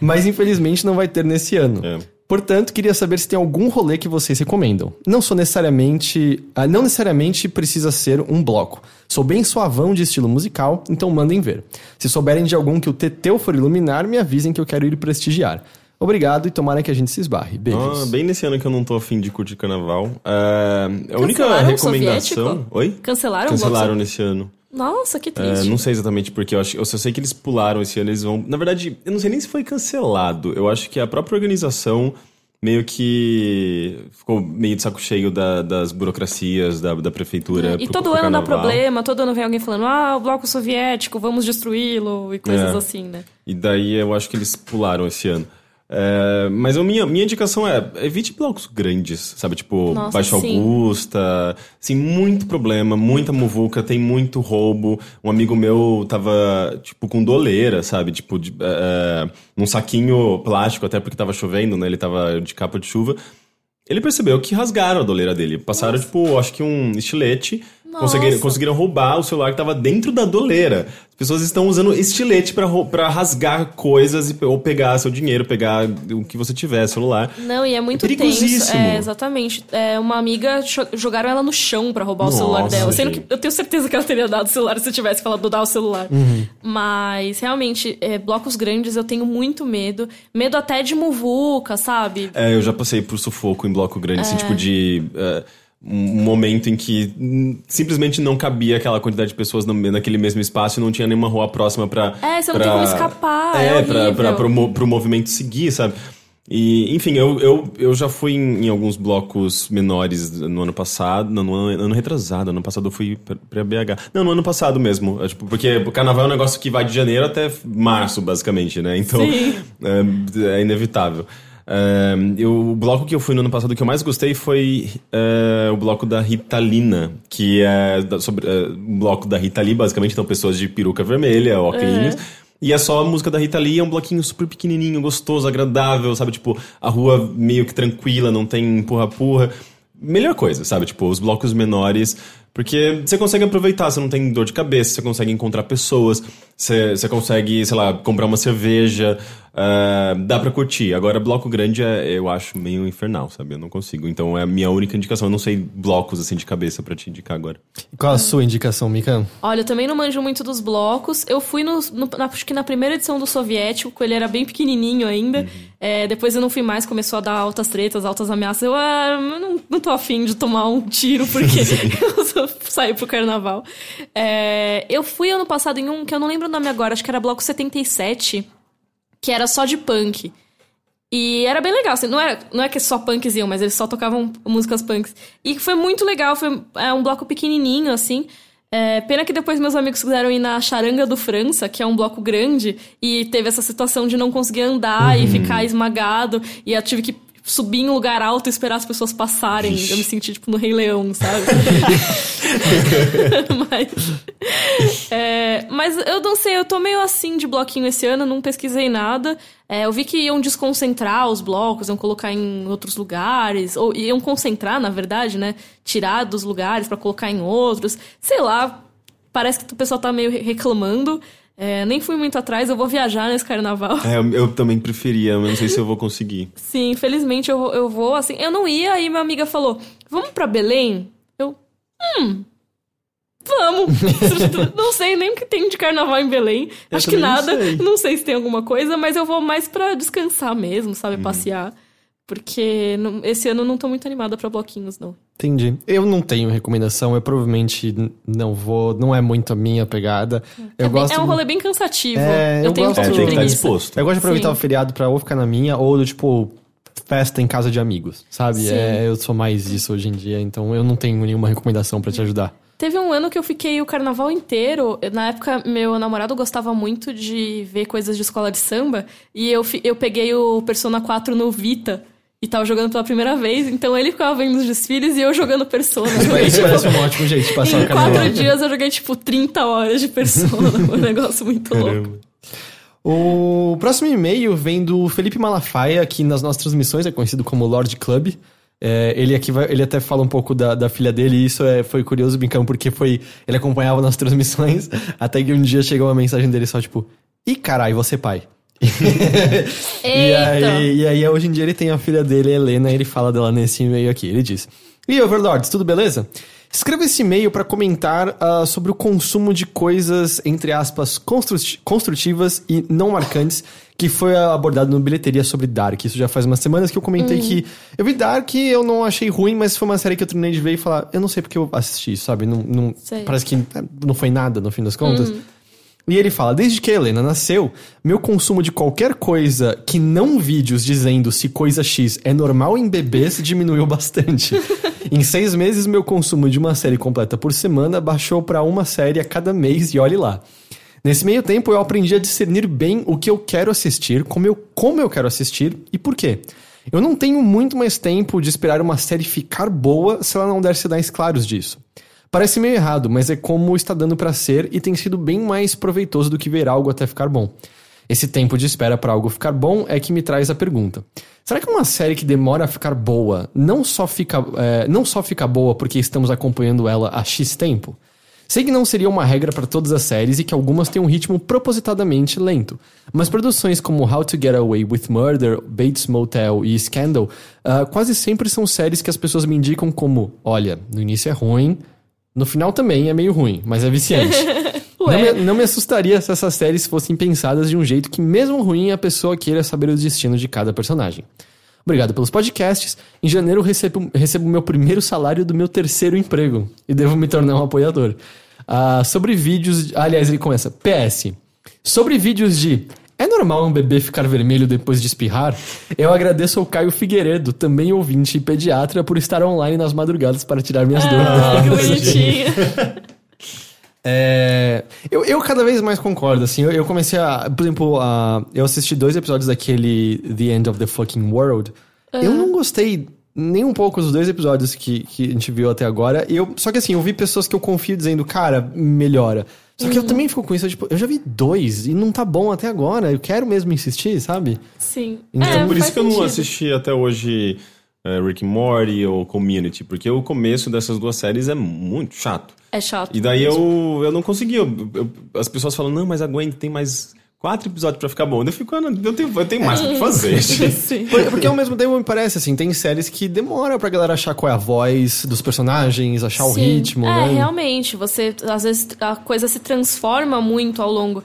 mas infelizmente não vai ter nesse ano. É. Portanto, queria saber se tem algum rolê que vocês recomendam. Não sou necessariamente. ah, não necessariamente precisa ser um bloco. Sou bem suavão de estilo musical, então mandem ver. Se souberem de algum que o Teteu for iluminar, me avisem que eu quero ir prestigiar. Obrigado e tomara que a gente se esbarre. Beijos. Ah, bem nesse ano que eu não tô afim de curtir carnaval. É, a única o recomendação. soviético? Oi? Cancelaram o Cancelaram bloco? nesse ano. Nossa, que É, triste. não sei exatamente porque, eu, acho, eu só sei que eles pularam esse ano, eles vão. Na verdade, eu não sei nem se foi cancelado. Eu acho que a própria organização meio que ficou meio de saco cheio da- das burocracias da, da prefeitura. E todo ano dá problema, todo ano vem alguém falando, ah, o bloco soviético, vamos destruí-lo, e coisas É. assim, né? E daí eu acho que eles pularam esse ano. É, mas a minha, minha indicação é evite blocos grandes, sabe? Tipo, Nossa, Baixa sim. Augusta. Assim, muito problema, muita muvuca, tem muito roubo. Um amigo meu tava, tipo, com doleira, sabe? Tipo, de, é, num saquinho plástico, até porque tava chovendo, né? Ele tava de capa de chuva. Ele percebeu que rasgaram a doleira dele. Passaram, tipo, acho que um estilete. Nossa. Conseguiram, conseguiram roubar o celular que tava dentro da doleira. As pessoas estão usando estilete pra rasgar coisas e, ou pegar seu dinheiro, pegar o que você tiver, celular. Não, e é muito É tenso. perigosíssimo. É, exatamente. É, uma amiga jogaram ela no chão pra roubar Nossa, o celular dela. Sendo gente. que eu tenho certeza que ela teria dado o celular se eu tivesse falado dar o celular. Uhum. Mas, realmente, é, blocos grandes eu tenho muito medo. Medo até de muvuca, sabe? É, eu já passei por sufoco em bloco grande, É. assim, tipo de. é, um momento em que simplesmente não cabia aquela quantidade de pessoas no- naquele mesmo espaço e não tinha nenhuma rua próxima pra. É, você não pra- tem como escapar, é É, pra, pra, pro, pro movimento seguir, sabe? E, enfim, eu, eu, eu já fui em, em alguns blocos menores no ano passado, não, no ano, ano retrasado, ano passado eu fui pra, pra BH. Não, no ano passado mesmo, é, tipo, porque o carnaval é um negócio que vai de janeiro até março, basicamente, né? Então, Sim. é, é inevitável. É, eu- o bloco que eu fui no ano passado que eu mais gostei foi é, o bloco da Ritalina, que é da- sobre, um bloco da Rita Lee, basicamente, então pessoas de peruca vermelha, óculos. E é só a música da Rita Lee, é um bloquinho super pequenininho, gostoso, agradável, sabe? Tipo, a rua meio que tranquila, não tem empurra-purra. Melhor coisa, sabe? Tipo, os blocos menores, porque você consegue aproveitar, você não tem dor de cabeça, você consegue encontrar pessoas, você, você consegue, sei lá, comprar uma cerveja, ah, dá pra curtir. Agora, bloco grande é, eu acho meio infernal, sabe? Eu não consigo. Então é a minha única indicação. Eu não sei blocos assim de cabeça pra te indicar agora. Qual a sua indicação, Mika? Olha, eu também não manjo muito dos blocos. Eu fui no, no- na- acho que na primeira edição do Soviético, ele era bem pequenininho ainda. É, depois eu não fui mais, começou a dar altas tretas, altas ameaças. Eu, ah, não, não tô afim de tomar um tiro porque eu só saí pro carnaval. É, eu fui ano passado em um que eu não lembro o nome agora, acho que era Bloco 77, que era só de punk. E era bem legal, assim, não, era, não é que só punks iam, mas eles só tocavam músicas punks. E foi muito legal, foi é, um bloco pequenininho, assim. É, pena que depois meus amigos quiseram ir na Charanga do França, que é um bloco grande, e teve essa situação de não conseguir andar e ficar esmagado, e eu tive que subir em lugar alto e esperar as pessoas passarem. Eu me senti, tipo, no Rei Leão, sabe? mas, é, mas eu não sei, eu tô meio assim de bloquinho esse ano, não pesquisei nada. É, eu vi que iam desconcentrar os blocos, iam colocar em outros lugares, ou iam concentrar, na verdade, né? Tirar dos lugares pra colocar em outros. Sei lá, parece que o pessoal tá meio re- reclamando. É, nem fui muito atrás, eu vou viajar nesse carnaval. É, eu, eu também preferia, mas não sei se eu vou conseguir. Sim, infelizmente eu, eu vou, assim. Eu não ia, aí minha amiga falou: vamos pra Belém? Eu. Hum. Vamos! não sei nem o que tem de carnaval em Belém. Eu Acho que também não nada. sei. Não sei se tem alguma coisa, mas eu vou mais pra descansar mesmo, sabe? Passear. Porque não- esse ano eu não tô muito animada pra bloquinhos, não. Entendi. Eu não tenho recomendação, eu provavelmente não vou, não é muito a minha pegada. Eu é, bem- gosto é um rolê bem cansativo. É, eu, eu tenho um gosto- pouco É, de tem que estar preguiça. disposto. Eu gosto de aproveitar Sim. o feriado pra ou ficar na minha, ou do tipo, festa em casa de amigos, sabe? É, eu sou mais isso hoje em dia, então eu não tenho nenhuma recomendação pra te ajudar. Teve um ano que eu fiquei o carnaval inteiro. Na época, meu namorado gostava muito de ver coisas de escola de samba. E eu, eu peguei o Persona 4 no Vita. E tava jogando pela primeira vez. Então ele ficava vendo os desfiles e eu jogando Persona. Joguei, Isso tipo, parece um ótimo jeito de passar em quatro dias eu joguei, tipo, 30 horas de Persona. Um negócio muito louco. Caramba. O próximo e-mail vem do Felipe Malafaia, que nas nossas transmissões é conhecido como Lord Club. É, ele aqui vai, ele até fala um pouco da, da filha dele, e isso é, foi curioso, brincando, porque foi. Ele acompanhava nossas transmissões, até que um dia chegou uma mensagem dele só, tipo, ih, carai, você pai. e, aí, e aí, hoje em dia, ele tem a filha dele, Helena, e ele fala dela nesse e-mail aqui. Ele diz: E Overlords, tudo beleza? Escreva esse e-mail para comentar ah, sobre o consumo de coisas, entre aspas, construti- construtivas e não marcantes, que foi abordado no Bilheteria sobre Dark. Isso já faz umas semanas que eu comentei que eu vi Dark e eu não achei ruim, mas foi uma série que eu terminei de ver e falar, eu não sei porque eu assisti, sabe? Não, não- parece que eh, não foi nada no fim das contas. E ele fala: Desde que a Helena nasceu, meu consumo de qualquer coisa que não vídeos dizendo se coisa X é normal em bebês diminuiu bastante. em seis meses, meu consumo de uma série completa por semana baixou para uma série a cada mês e olhe lá. Nesse meio tempo, eu aprendi a discernir bem o que eu quero assistir, como eu, como eu quero assistir e por quê. Eu não tenho muito mais tempo de esperar uma série ficar boa se ela não der sinais claros disso. Parece meio errado, mas é como está dando pra ser e tem sido bem mais proveitoso do que ver algo até ficar bom. Esse tempo de espera para algo ficar bom é que me traz a pergunta: será que uma série que demora a ficar boa não só fica, é, não só fica boa porque estamos acompanhando ela há X tempo? Sei que não seria uma regra para todas as séries e que algumas têm um ritmo propositadamente lento, mas produções como How to Get Away with Murder, Bates Motel e Scandal ah, quase sempre são séries que as pessoas me indicam como: olha, no início é ruim, no final também é meio ruim, mas é viciante. não, me, não me assustaria se essas séries fossem pensadas de um jeito que, mesmo ruim, a pessoa queira saber o destino de cada personagem. Obrigado pelos podcasts. Em janeiro recebo, recebo meu primeiro salário do meu terceiro emprego e devo me tornar um apoiador. Ah, sobre vídeos. Aliás, ele começa. PS. Sobre vídeos de. É normal um bebê ficar vermelho depois de espirrar? Eu agradeço ao Caio Figueiredo, também ouvinte e pediatra, por estar online nas madrugadas para tirar minhas dúvidas. Ah, que bonitinho. É, eu, eu cada vez mais concordo, assim. Eu, eu comecei a. Por exemplo, a, eu assisti dois episódios daquele The End of the Fucking World. Eu não gostei nem um pouco dos dois episódios que, que a gente viu até agora. E Eu, só que assim, eu vi pessoas que eu confio dizendo, cara, melhora. Só que eu também fico com isso, tipo, eu já vi dois e não tá bom até agora. Eu quero mesmo insistir, sabe? Sim. Então, É, Por isso que eu não sentido. assisti até hoje é, Rick and Morty ou Community, porque o começo dessas duas séries é muito chato. É chato. E daí eu, eu não consegui. eu- eu- as pessoas falam, não, mas a Gwen tem mais quatro episódios pra ficar bom. Eu fico, ah, não, eu tenho, eu tenho mais o que fazer. gente." Sim. Por- Porque ao mesmo tempo me parece, assim, tem séries que demoram pra galera achar qual é a voz dos personagens, achar o Sim. ritmo, é, né? realmente. Você, às vezes, a coisa se transforma muito ao longo.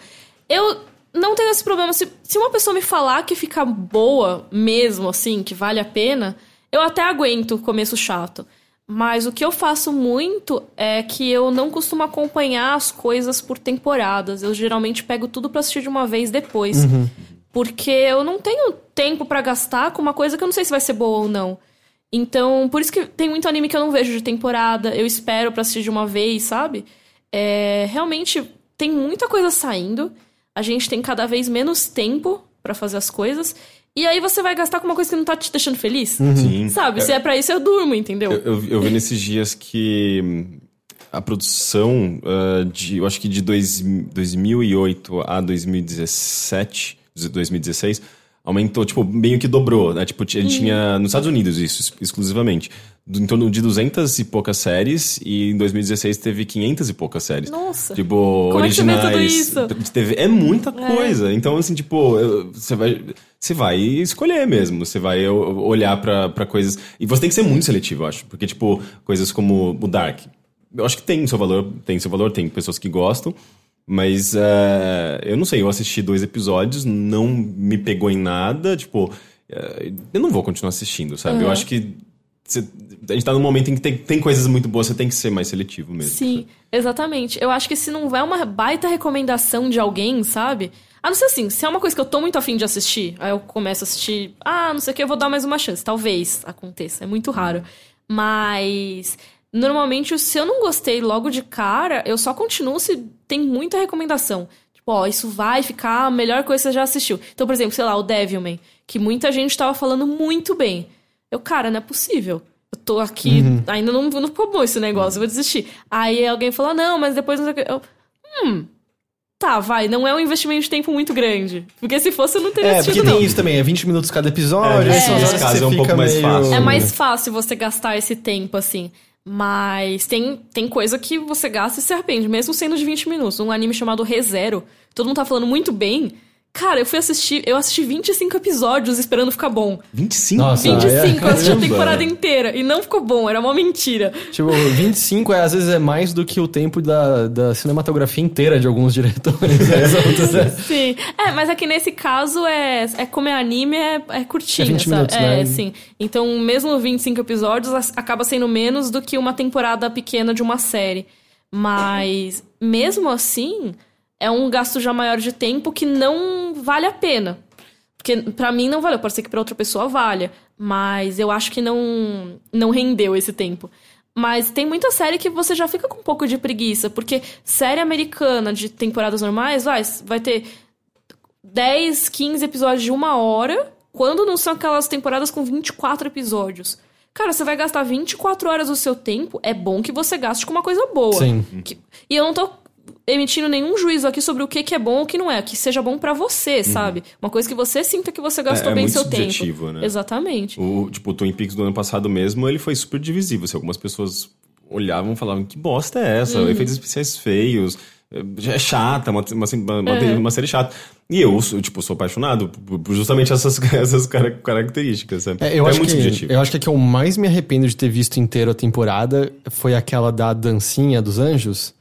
Eu não tenho esse problema. Se, se uma pessoa me falar que fica boa mesmo, assim, que vale a pena, eu até aguento o começo chato. Mas o que eu faço muito é que eu não costumo acompanhar as coisas por temporadas. Eu geralmente pego tudo pra assistir de uma vez depois. Porque eu não tenho tempo pra gastar com uma coisa que eu não sei se vai ser boa ou não. Então, por isso que tem muito anime que eu não vejo de temporada. Eu espero pra assistir de uma vez, sabe? É, realmente tem muita coisa saindo. A gente tem cada vez menos tempo pra fazer as coisas. E aí você vai gastar com uma coisa que não tá te deixando feliz. Sim. Sabe? Se é pra isso, eu durmo, entendeu? Eu, eu, eu vi nesses dias que hum, a produção ah, de, eu acho que de dois, 2008 a 2017, 2016, aumentou, tipo, meio que dobrou, né? Tipo, tinha, tinha nos Estados Unidos isso, ex- exclusivamente. Em torno de 200 e poucas séries, e em 2016 teve 500 e poucas séries. Nossa. Tipo, Como é originais. tudo isso? Teve, é muita coisa. Então, assim, tipo, você vai. Você vai escolher mesmo. Você vai olhar pra, pra coisas. E você tem que ser muito seletivo, eu acho. Porque, tipo, coisas como o Dark. Eu acho que tem seu valor, tem seu valor, tem pessoas que gostam. Mas eh, eu não sei, eu assisti dois episódios, não me pegou em nada. Tipo, eh, eu não vou continuar assistindo, sabe? Eu acho que. você- a gente tá num momento em que tem, tem coisas muito boas, você tem que ser mais seletivo mesmo. Sim, exatamente. Eu acho que se não é uma baita recomendação de alguém, sabe? A não ser assim, se é uma coisa que eu tô muito afim de assistir, aí eu começo a assistir, ah, não sei o que, eu vou dar mais uma chance. Talvez aconteça, é muito raro. Mas normalmente, se eu não gostei logo de cara, eu só continuo se tem muita recomendação. Tipo, ó, isso vai ficar a melhor coisa que você já assistiu. Então, por exemplo, sei lá, o Devilman, que muita gente tava falando muito bem. Eu, cara, não é possível. Eu tô aqui, uhum. ainda não, não ficou bom esse negócio, eu vou desistir. Aí alguém falou, não, mas depois não sei o que. Eu, hum, Tá, vai, não é um investimento de tempo muito grande. Porque se fosse, eu não teria é, assistido, porque não. tem isso também, é 20 minutos cada episódio. É, é. caso é um pouco mais meio... fácil. É mais fácil você gastar esse tempo, assim. Mas tem, tem coisa que você gasta e se arrepende, mesmo sendo de 20 minutos. Um anime chamado ReZero, todo mundo tá falando muito bem. Cara, eu fui assistir, eu assisti 25 episódios esperando ficar bom. 25? Nossa, 25, é. eu assisti a temporada inteira. E não ficou bom, era uma mentira. Tipo, 25 é, às vezes é mais do que o tempo da, da cinematografia inteira de alguns diretores. é, sim. É, mas aqui nesse caso é, é como é anime, é, é curtinho, é 20 sabe? Minutos, é, né? sim. Então, mesmo 25 episódios, acaba sendo menos do que uma temporada pequena de uma série. Mas, mesmo assim é um gasto já maior de tempo que não vale a pena. Porque para mim não valeu, pode ser que para outra pessoa valha, mas eu acho que não não rendeu esse tempo. Mas tem muita série que você já fica com um pouco de preguiça, porque série americana de temporadas normais vai, vai ter 10, 15 episódios de uma hora, quando não são aquelas temporadas com 24 episódios. Cara, você vai gastar 24 horas do seu tempo, é bom que você gaste com uma coisa boa. Sim. Que, e eu não tô emitindo nenhum juízo aqui sobre o que, que é bom ou o que não é. Que seja bom para você, uhum. sabe? Uma coisa que você sinta que você gastou é, é bem muito seu subjetivo, tempo. Né? Exatamente. O, tipo, o Twin Peaks do ano passado mesmo, ele foi super divisível. Se algumas pessoas olhavam e falavam, que bosta é essa? Uhum. Efeitos especiais feios, é chata, uma, uma, uma, uhum. uma, série chata. E eu, tipo, sou apaixonado por justamente essas, essas características. É, eu, é acho muito que, subjetivo. eu acho que a que eu mais me arrependo de ter visto inteiro a temporada foi aquela da dancinha dos anjos.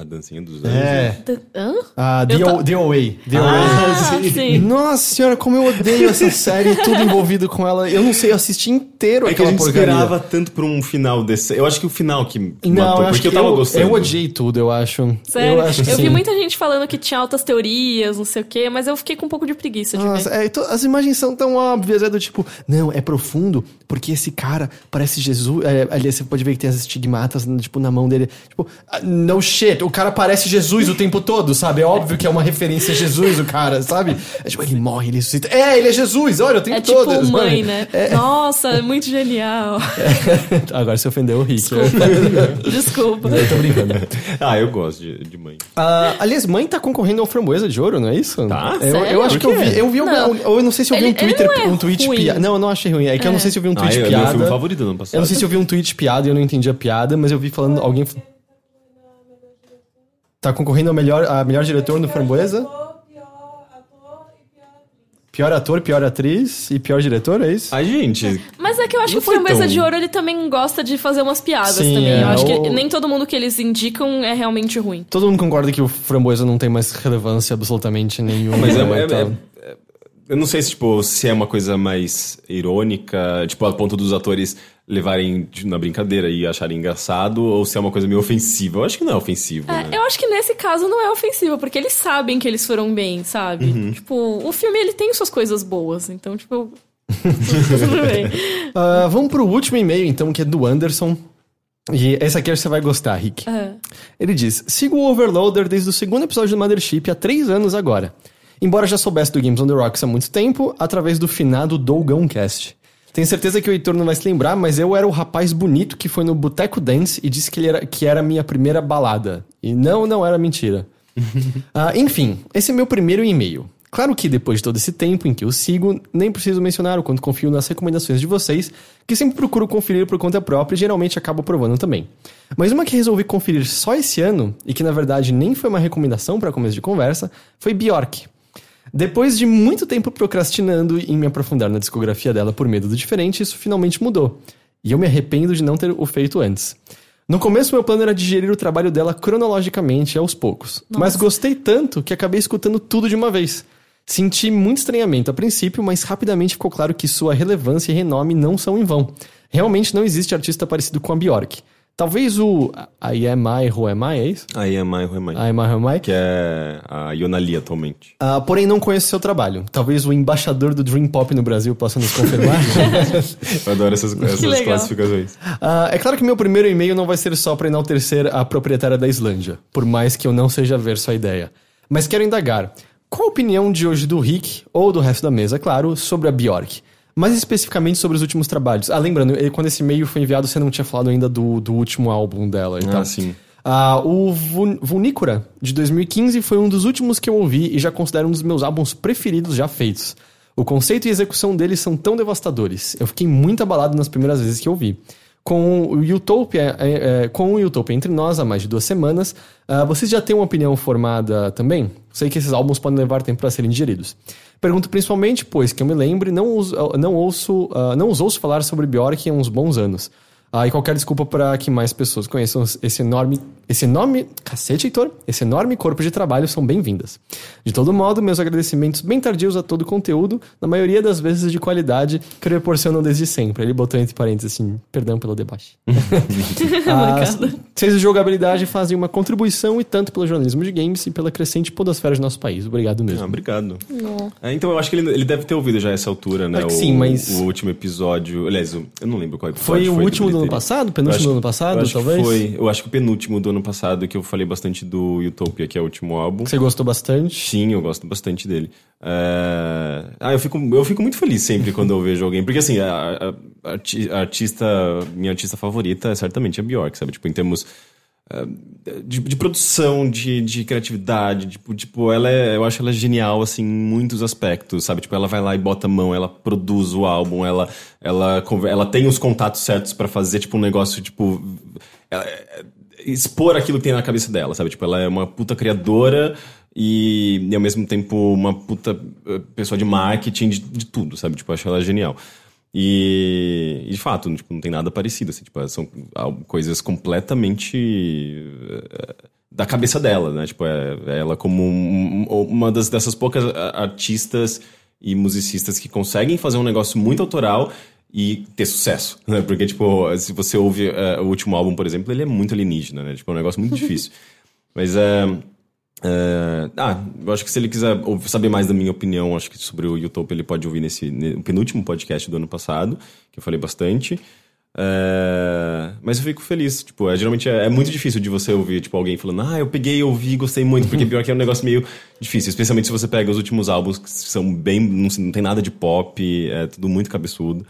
A dancinha dos anjos. É. Hã? Ah, The, tô... The Away. The ah, Away. sim. Nossa senhora, como eu odeio essa série, tudo envolvido com ela. Eu não sei, eu assisti inteiro é aquela que a gente porcaria. esperava tanto por um final desse. Eu acho que o final que, não, matou, eu porque eu tava eu, gostando. Eu odiei tudo, eu acho. Sério? Eu, acho eu vi muita gente falando que tinha altas teorias, não sei o quê, mas eu fiquei com um pouco de preguiça de Nossa, ver. É, to, as imagens são tão óbvias, é do tipo, não, é profundo, porque esse cara parece Jesus. É, ali você pode ver que tem as estigmatas, tipo, na mão dele. Tipo, ah, no shit, o cara parece Jesus o tempo todo, sabe? É óbvio que é uma referência a Jesus, o cara, sabe? É tipo, ele morre, ele ressuscita. É, ele é Jesus, olha, o tempo é todo. É tipo mãe, né? É. Nossa, é muito genial. É. Agora você ofendeu o Rick. Desculpa. Desculpa. Eu tô brincando. Ah, eu gosto de, de mãe. Uh, aliás, mãe tá concorrendo ao Framboesa de Ouro, não é isso? Tá? Eu, eu acho que eu vi, eu vi não. ou eu não sei se eu vi ele, um Twitter, é um tweet piada. Não, eu não achei ruim. É que eu não sei se eu vi um tweet ah, piada. É meu filme favorito do ano passado. Eu não sei se eu vi um tweet piada e eu não entendi a piada, mas eu vi falando alguém Tá concorrendo ao melhor, a melhor diretor no Framboesa? Pior ator, pior atriz e pior diretor, é isso? Ai, gente. Mas é que eu acho que o Framboesa tão... de Ouro ele também gosta de fazer umas piadas Sim, também. É, eu acho o... que nem todo mundo que eles indicam é realmente ruim. Todo mundo concorda que o Framboesa não tem mais relevância absolutamente nenhuma. Mas é, é, é, é, eu não sei se, tipo, se é uma coisa mais irônica, tipo, a ponto dos atores levarem na brincadeira e acharem engraçado, ou se é uma coisa meio ofensiva. Eu acho que não é ofensivo. É, né? Eu acho que nesse caso não é ofensivo, porque eles sabem que eles foram bem, sabe? Uhum. Tipo, o filme ele tem suas coisas boas, então, tipo. tudo bem. Uh, vamos pro último e-mail, então, que é do Anderson. E esse aqui você vai gostar, Rick. Uhum. Ele diz: Sigo o Overloader desde o segundo episódio do Mothership há três anos agora. Embora já soubesse do Games on the Rocks há muito tempo, através do finado Dougão Cast. Tenho certeza que o Heitor não vai se lembrar, mas eu era o rapaz bonito que foi no Boteco Dance e disse que, ele era, que era a minha primeira balada. E não, não era mentira. ah, enfim, esse é meu primeiro e-mail. Claro que depois de todo esse tempo em que eu sigo, nem preciso mencionar o quanto confio nas recomendações de vocês, que sempre procuro conferir por conta própria e geralmente acabo provando também. Mas uma que resolvi conferir só esse ano, e que na verdade nem foi uma recomendação para começo de conversa, foi Bjork. Depois de muito tempo procrastinando em me aprofundar na discografia dela por medo do diferente, isso finalmente mudou. E eu me arrependo de não ter o feito antes. No começo, meu plano era digerir o trabalho dela cronologicamente aos poucos. Nossa. Mas gostei tanto que acabei escutando tudo de uma vez. Senti muito estranhamento a princípio, mas rapidamente ficou claro que sua relevância e renome não são em vão. Realmente não existe artista parecido com a Bjork. Talvez o I Am I, Who Am I, é isso? Aí é mais, é mais. I Am I, Who Am I? Que é a Yonali atualmente. Ah, porém, não conheço seu trabalho. Talvez o embaixador do Dream Pop no Brasil possa nos confirmar. Eu adoro essas, essas classificações. Ah, é claro que meu primeiro e-mail não vai ser só para enaltecer a proprietária da Islândia, por mais que eu não seja verso à ideia. Mas quero indagar. Qual a opinião de hoje do Rick, ou do resto da mesa, claro, sobre a Bjork? Mais especificamente sobre os últimos trabalhos. Ah, lembrando, quando esse e-mail foi enviado, você não tinha falado ainda do, do último álbum dela e Ah, sim. Ah, o Vun- Vunícora, de 2015, foi um dos últimos que eu ouvi e já considero um dos meus álbuns preferidos já feitos. O conceito e execução deles são tão devastadores. Eu fiquei muito abalado nas primeiras vezes que eu ouvi. Com o Utopia, é, é, com o Utopia entre nós há mais de duas semanas, ah, vocês já têm uma opinião formada também? Sei que esses álbuns podem levar tempo para serem digeridos. Pergunto principalmente, pois que eu me lembre, não, uso, não, ouço, ah, não os ouço falar sobre Bjork há uns bons anos. Ah, e qualquer desculpa para que mais pessoas conheçam esse enorme. Esse enorme. Cacete, Heitor! Esse enorme corpo de trabalho são bem-vindas. De todo modo, meus agradecimentos bem tardios a todo o conteúdo, na maioria das vezes de qualidade, que eu proporcionam desde sempre. Ele botou entre parênteses assim, perdão pelo debate. ah, vocês de jogabilidade fazem uma contribuição e tanto pelo jornalismo de games e pela crescente podosfera de nosso país. Obrigado Ah, mesmo. obrigado. Não. É, então eu acho que ele, ele deve ter ouvido já essa altura, né? Acho que o, sim, mas- o último episódio. Aliás, eu não lembro qual episódio Foi o do último do ano passado? Penúltimo do ano passado, acho talvez? Foi, eu acho que o penúltimo do ano passado, que eu falei bastante do Utopia, que é o último álbum. Você gostou bastante? Sim, eu gosto bastante dele. É, Ah, eu fico, eu fico muito feliz sempre quando eu vejo alguém. Porque, assim, a, a- a arti- a artista, minha artista favorita é certamente a Bjork, sabe? Tipo, em termos de, de produção, de, de criatividade, tipo, tipo, ela é, eu acho ela genial, assim, em muitos aspectos, sabe? Tipo, ela vai lá e bota a mão, ela produz o álbum, ela, ela, ela tem os contatos certos pra fazer, tipo, um negócio, tipo... ela- expor aquilo que tem na cabeça dela, sabe? Tipo, ela é uma puta criadora e, e ao mesmo tempo uma puta eh, pessoa de marketing de, de tudo, sabe? Tipo, eu acho ela genial. E, de fato, tipo, não tem nada parecido, assim, tipo, são al- coisas completamente eh, da cabeça dela, né? Tipo, é, é ela como um- um- uma das, dessas poucas a- artistas e musicistas que conseguem fazer um negócio muito autoral e ter sucesso, né? Porque, tipo, se você ouve eh, o último álbum, por exemplo, ele é muito alienígena, né? Tipo, é um negócio muito difícil. Mas é... é, ah, eu acho que se ele quiser saber mais da minha opinião, acho que sobre o Utopia, ele pode ouvir nesse no penúltimo podcast do ano passado, que eu falei bastante. É, mas eu fico feliz, tipo, é, geralmente é, é muito difícil de você ouvir, tipo, alguém falando, ah, eu peguei, ouvi, gostei muito, porque pior que é um negócio meio difícil, especialmente se você pega os últimos álbuns que são bem, não, não tem nada de pop, é tudo muito cabeçudo.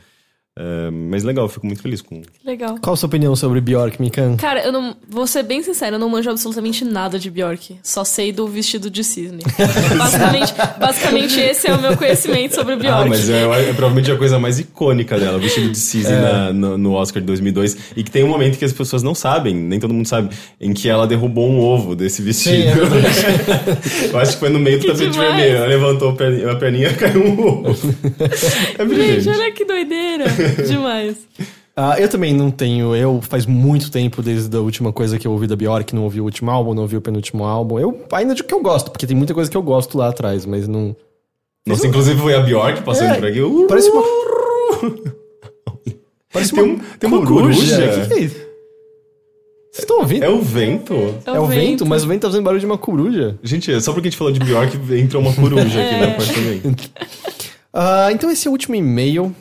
É, mas legal, eu fico muito feliz com. Legal. Qual a sua opinião sobre Bjork, Mikan? Cara, eu não. Vou ser bem sincera, eu não manjo absolutamente nada de Bjork. Só sei do vestido de cisne. basicamente, basicamente, esse é o meu conhecimento sobre Bjork. Ah, mas é, é provavelmente a coisa mais icônica dela, o vestido de cisne na- no, no Oscar de 2002. E que tem um momento que as pessoas não sabem, nem todo mundo sabe, em que ela derrubou um ovo desse vestido. Sim, é Eu acho que foi no meio do Que tapete demais. vermelho. Ela levantou a perninha, e caiu um ovo. É Gente, olha que doideira. Demais. Ah, eu também não tenho. Eu faz muito tempo desde a última coisa que eu ouvi da Bjork, não ouvi o último álbum, não ouvi o penúltimo álbum. Eu ainda digo que eu gosto, porque tem muita coisa que eu gosto lá atrás, mas não. Nossa, inclusive foi a Bjork passando É, por aqui. Uh, Parece uma. Parece Tem uma, um- tem uma coruja. O que, é isso? Vocês estão ouvindo? É o vento? É o vento, mas o vento tá fazendo barulho de uma coruja. Gente, é só porque a gente falou de Bjork, entrou uma coruja aqui É. no apartamento. Ah, então esse é o último e-mail.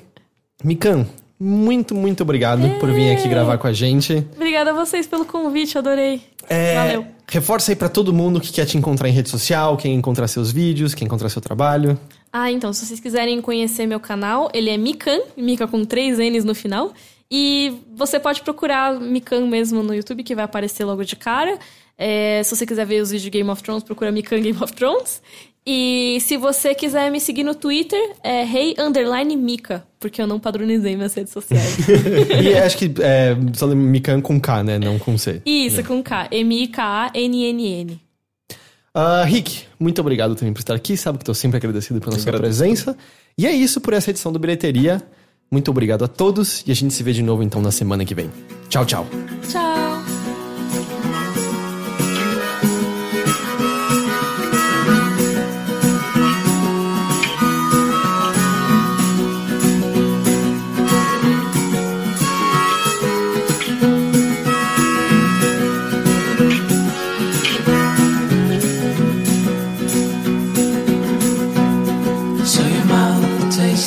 Mikan, muito, muito obrigado por vir aqui gravar com a gente. Obrigada a vocês pelo convite, adorei. É, Valeu. Reforça aí pra todo mundo que quer te encontrar em rede social, quer encontrar seus vídeos, quer encontrar seu trabalho. Ah, então, se vocês quiserem conhecer meu canal, ele é Mikan, Mika com três N's no final. E você pode procurar Mikan mesmo no YouTube, que vai aparecer logo de cara. É, se você quiser ver os vídeos de Game of Thrones, procura Mikan Game of Thrones. E se você quiser me seguir no Twitter, é Rei Underline Mika, porque eu não padronizei minhas redes sociais. e acho que é só Mikan com K, né? Não com C. Isso, com K. M-I-K-A-N-N-N. Ah, Rick, muito obrigado também por estar aqui. Sabe que estou sempre agradecido pela sua agradeço. presença. E é isso por essa edição do Bilheteria. Muito obrigado a todos e a gente se vê de novo então na semana que vem. Tchau, tchau. Tchau!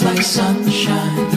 like sunshine.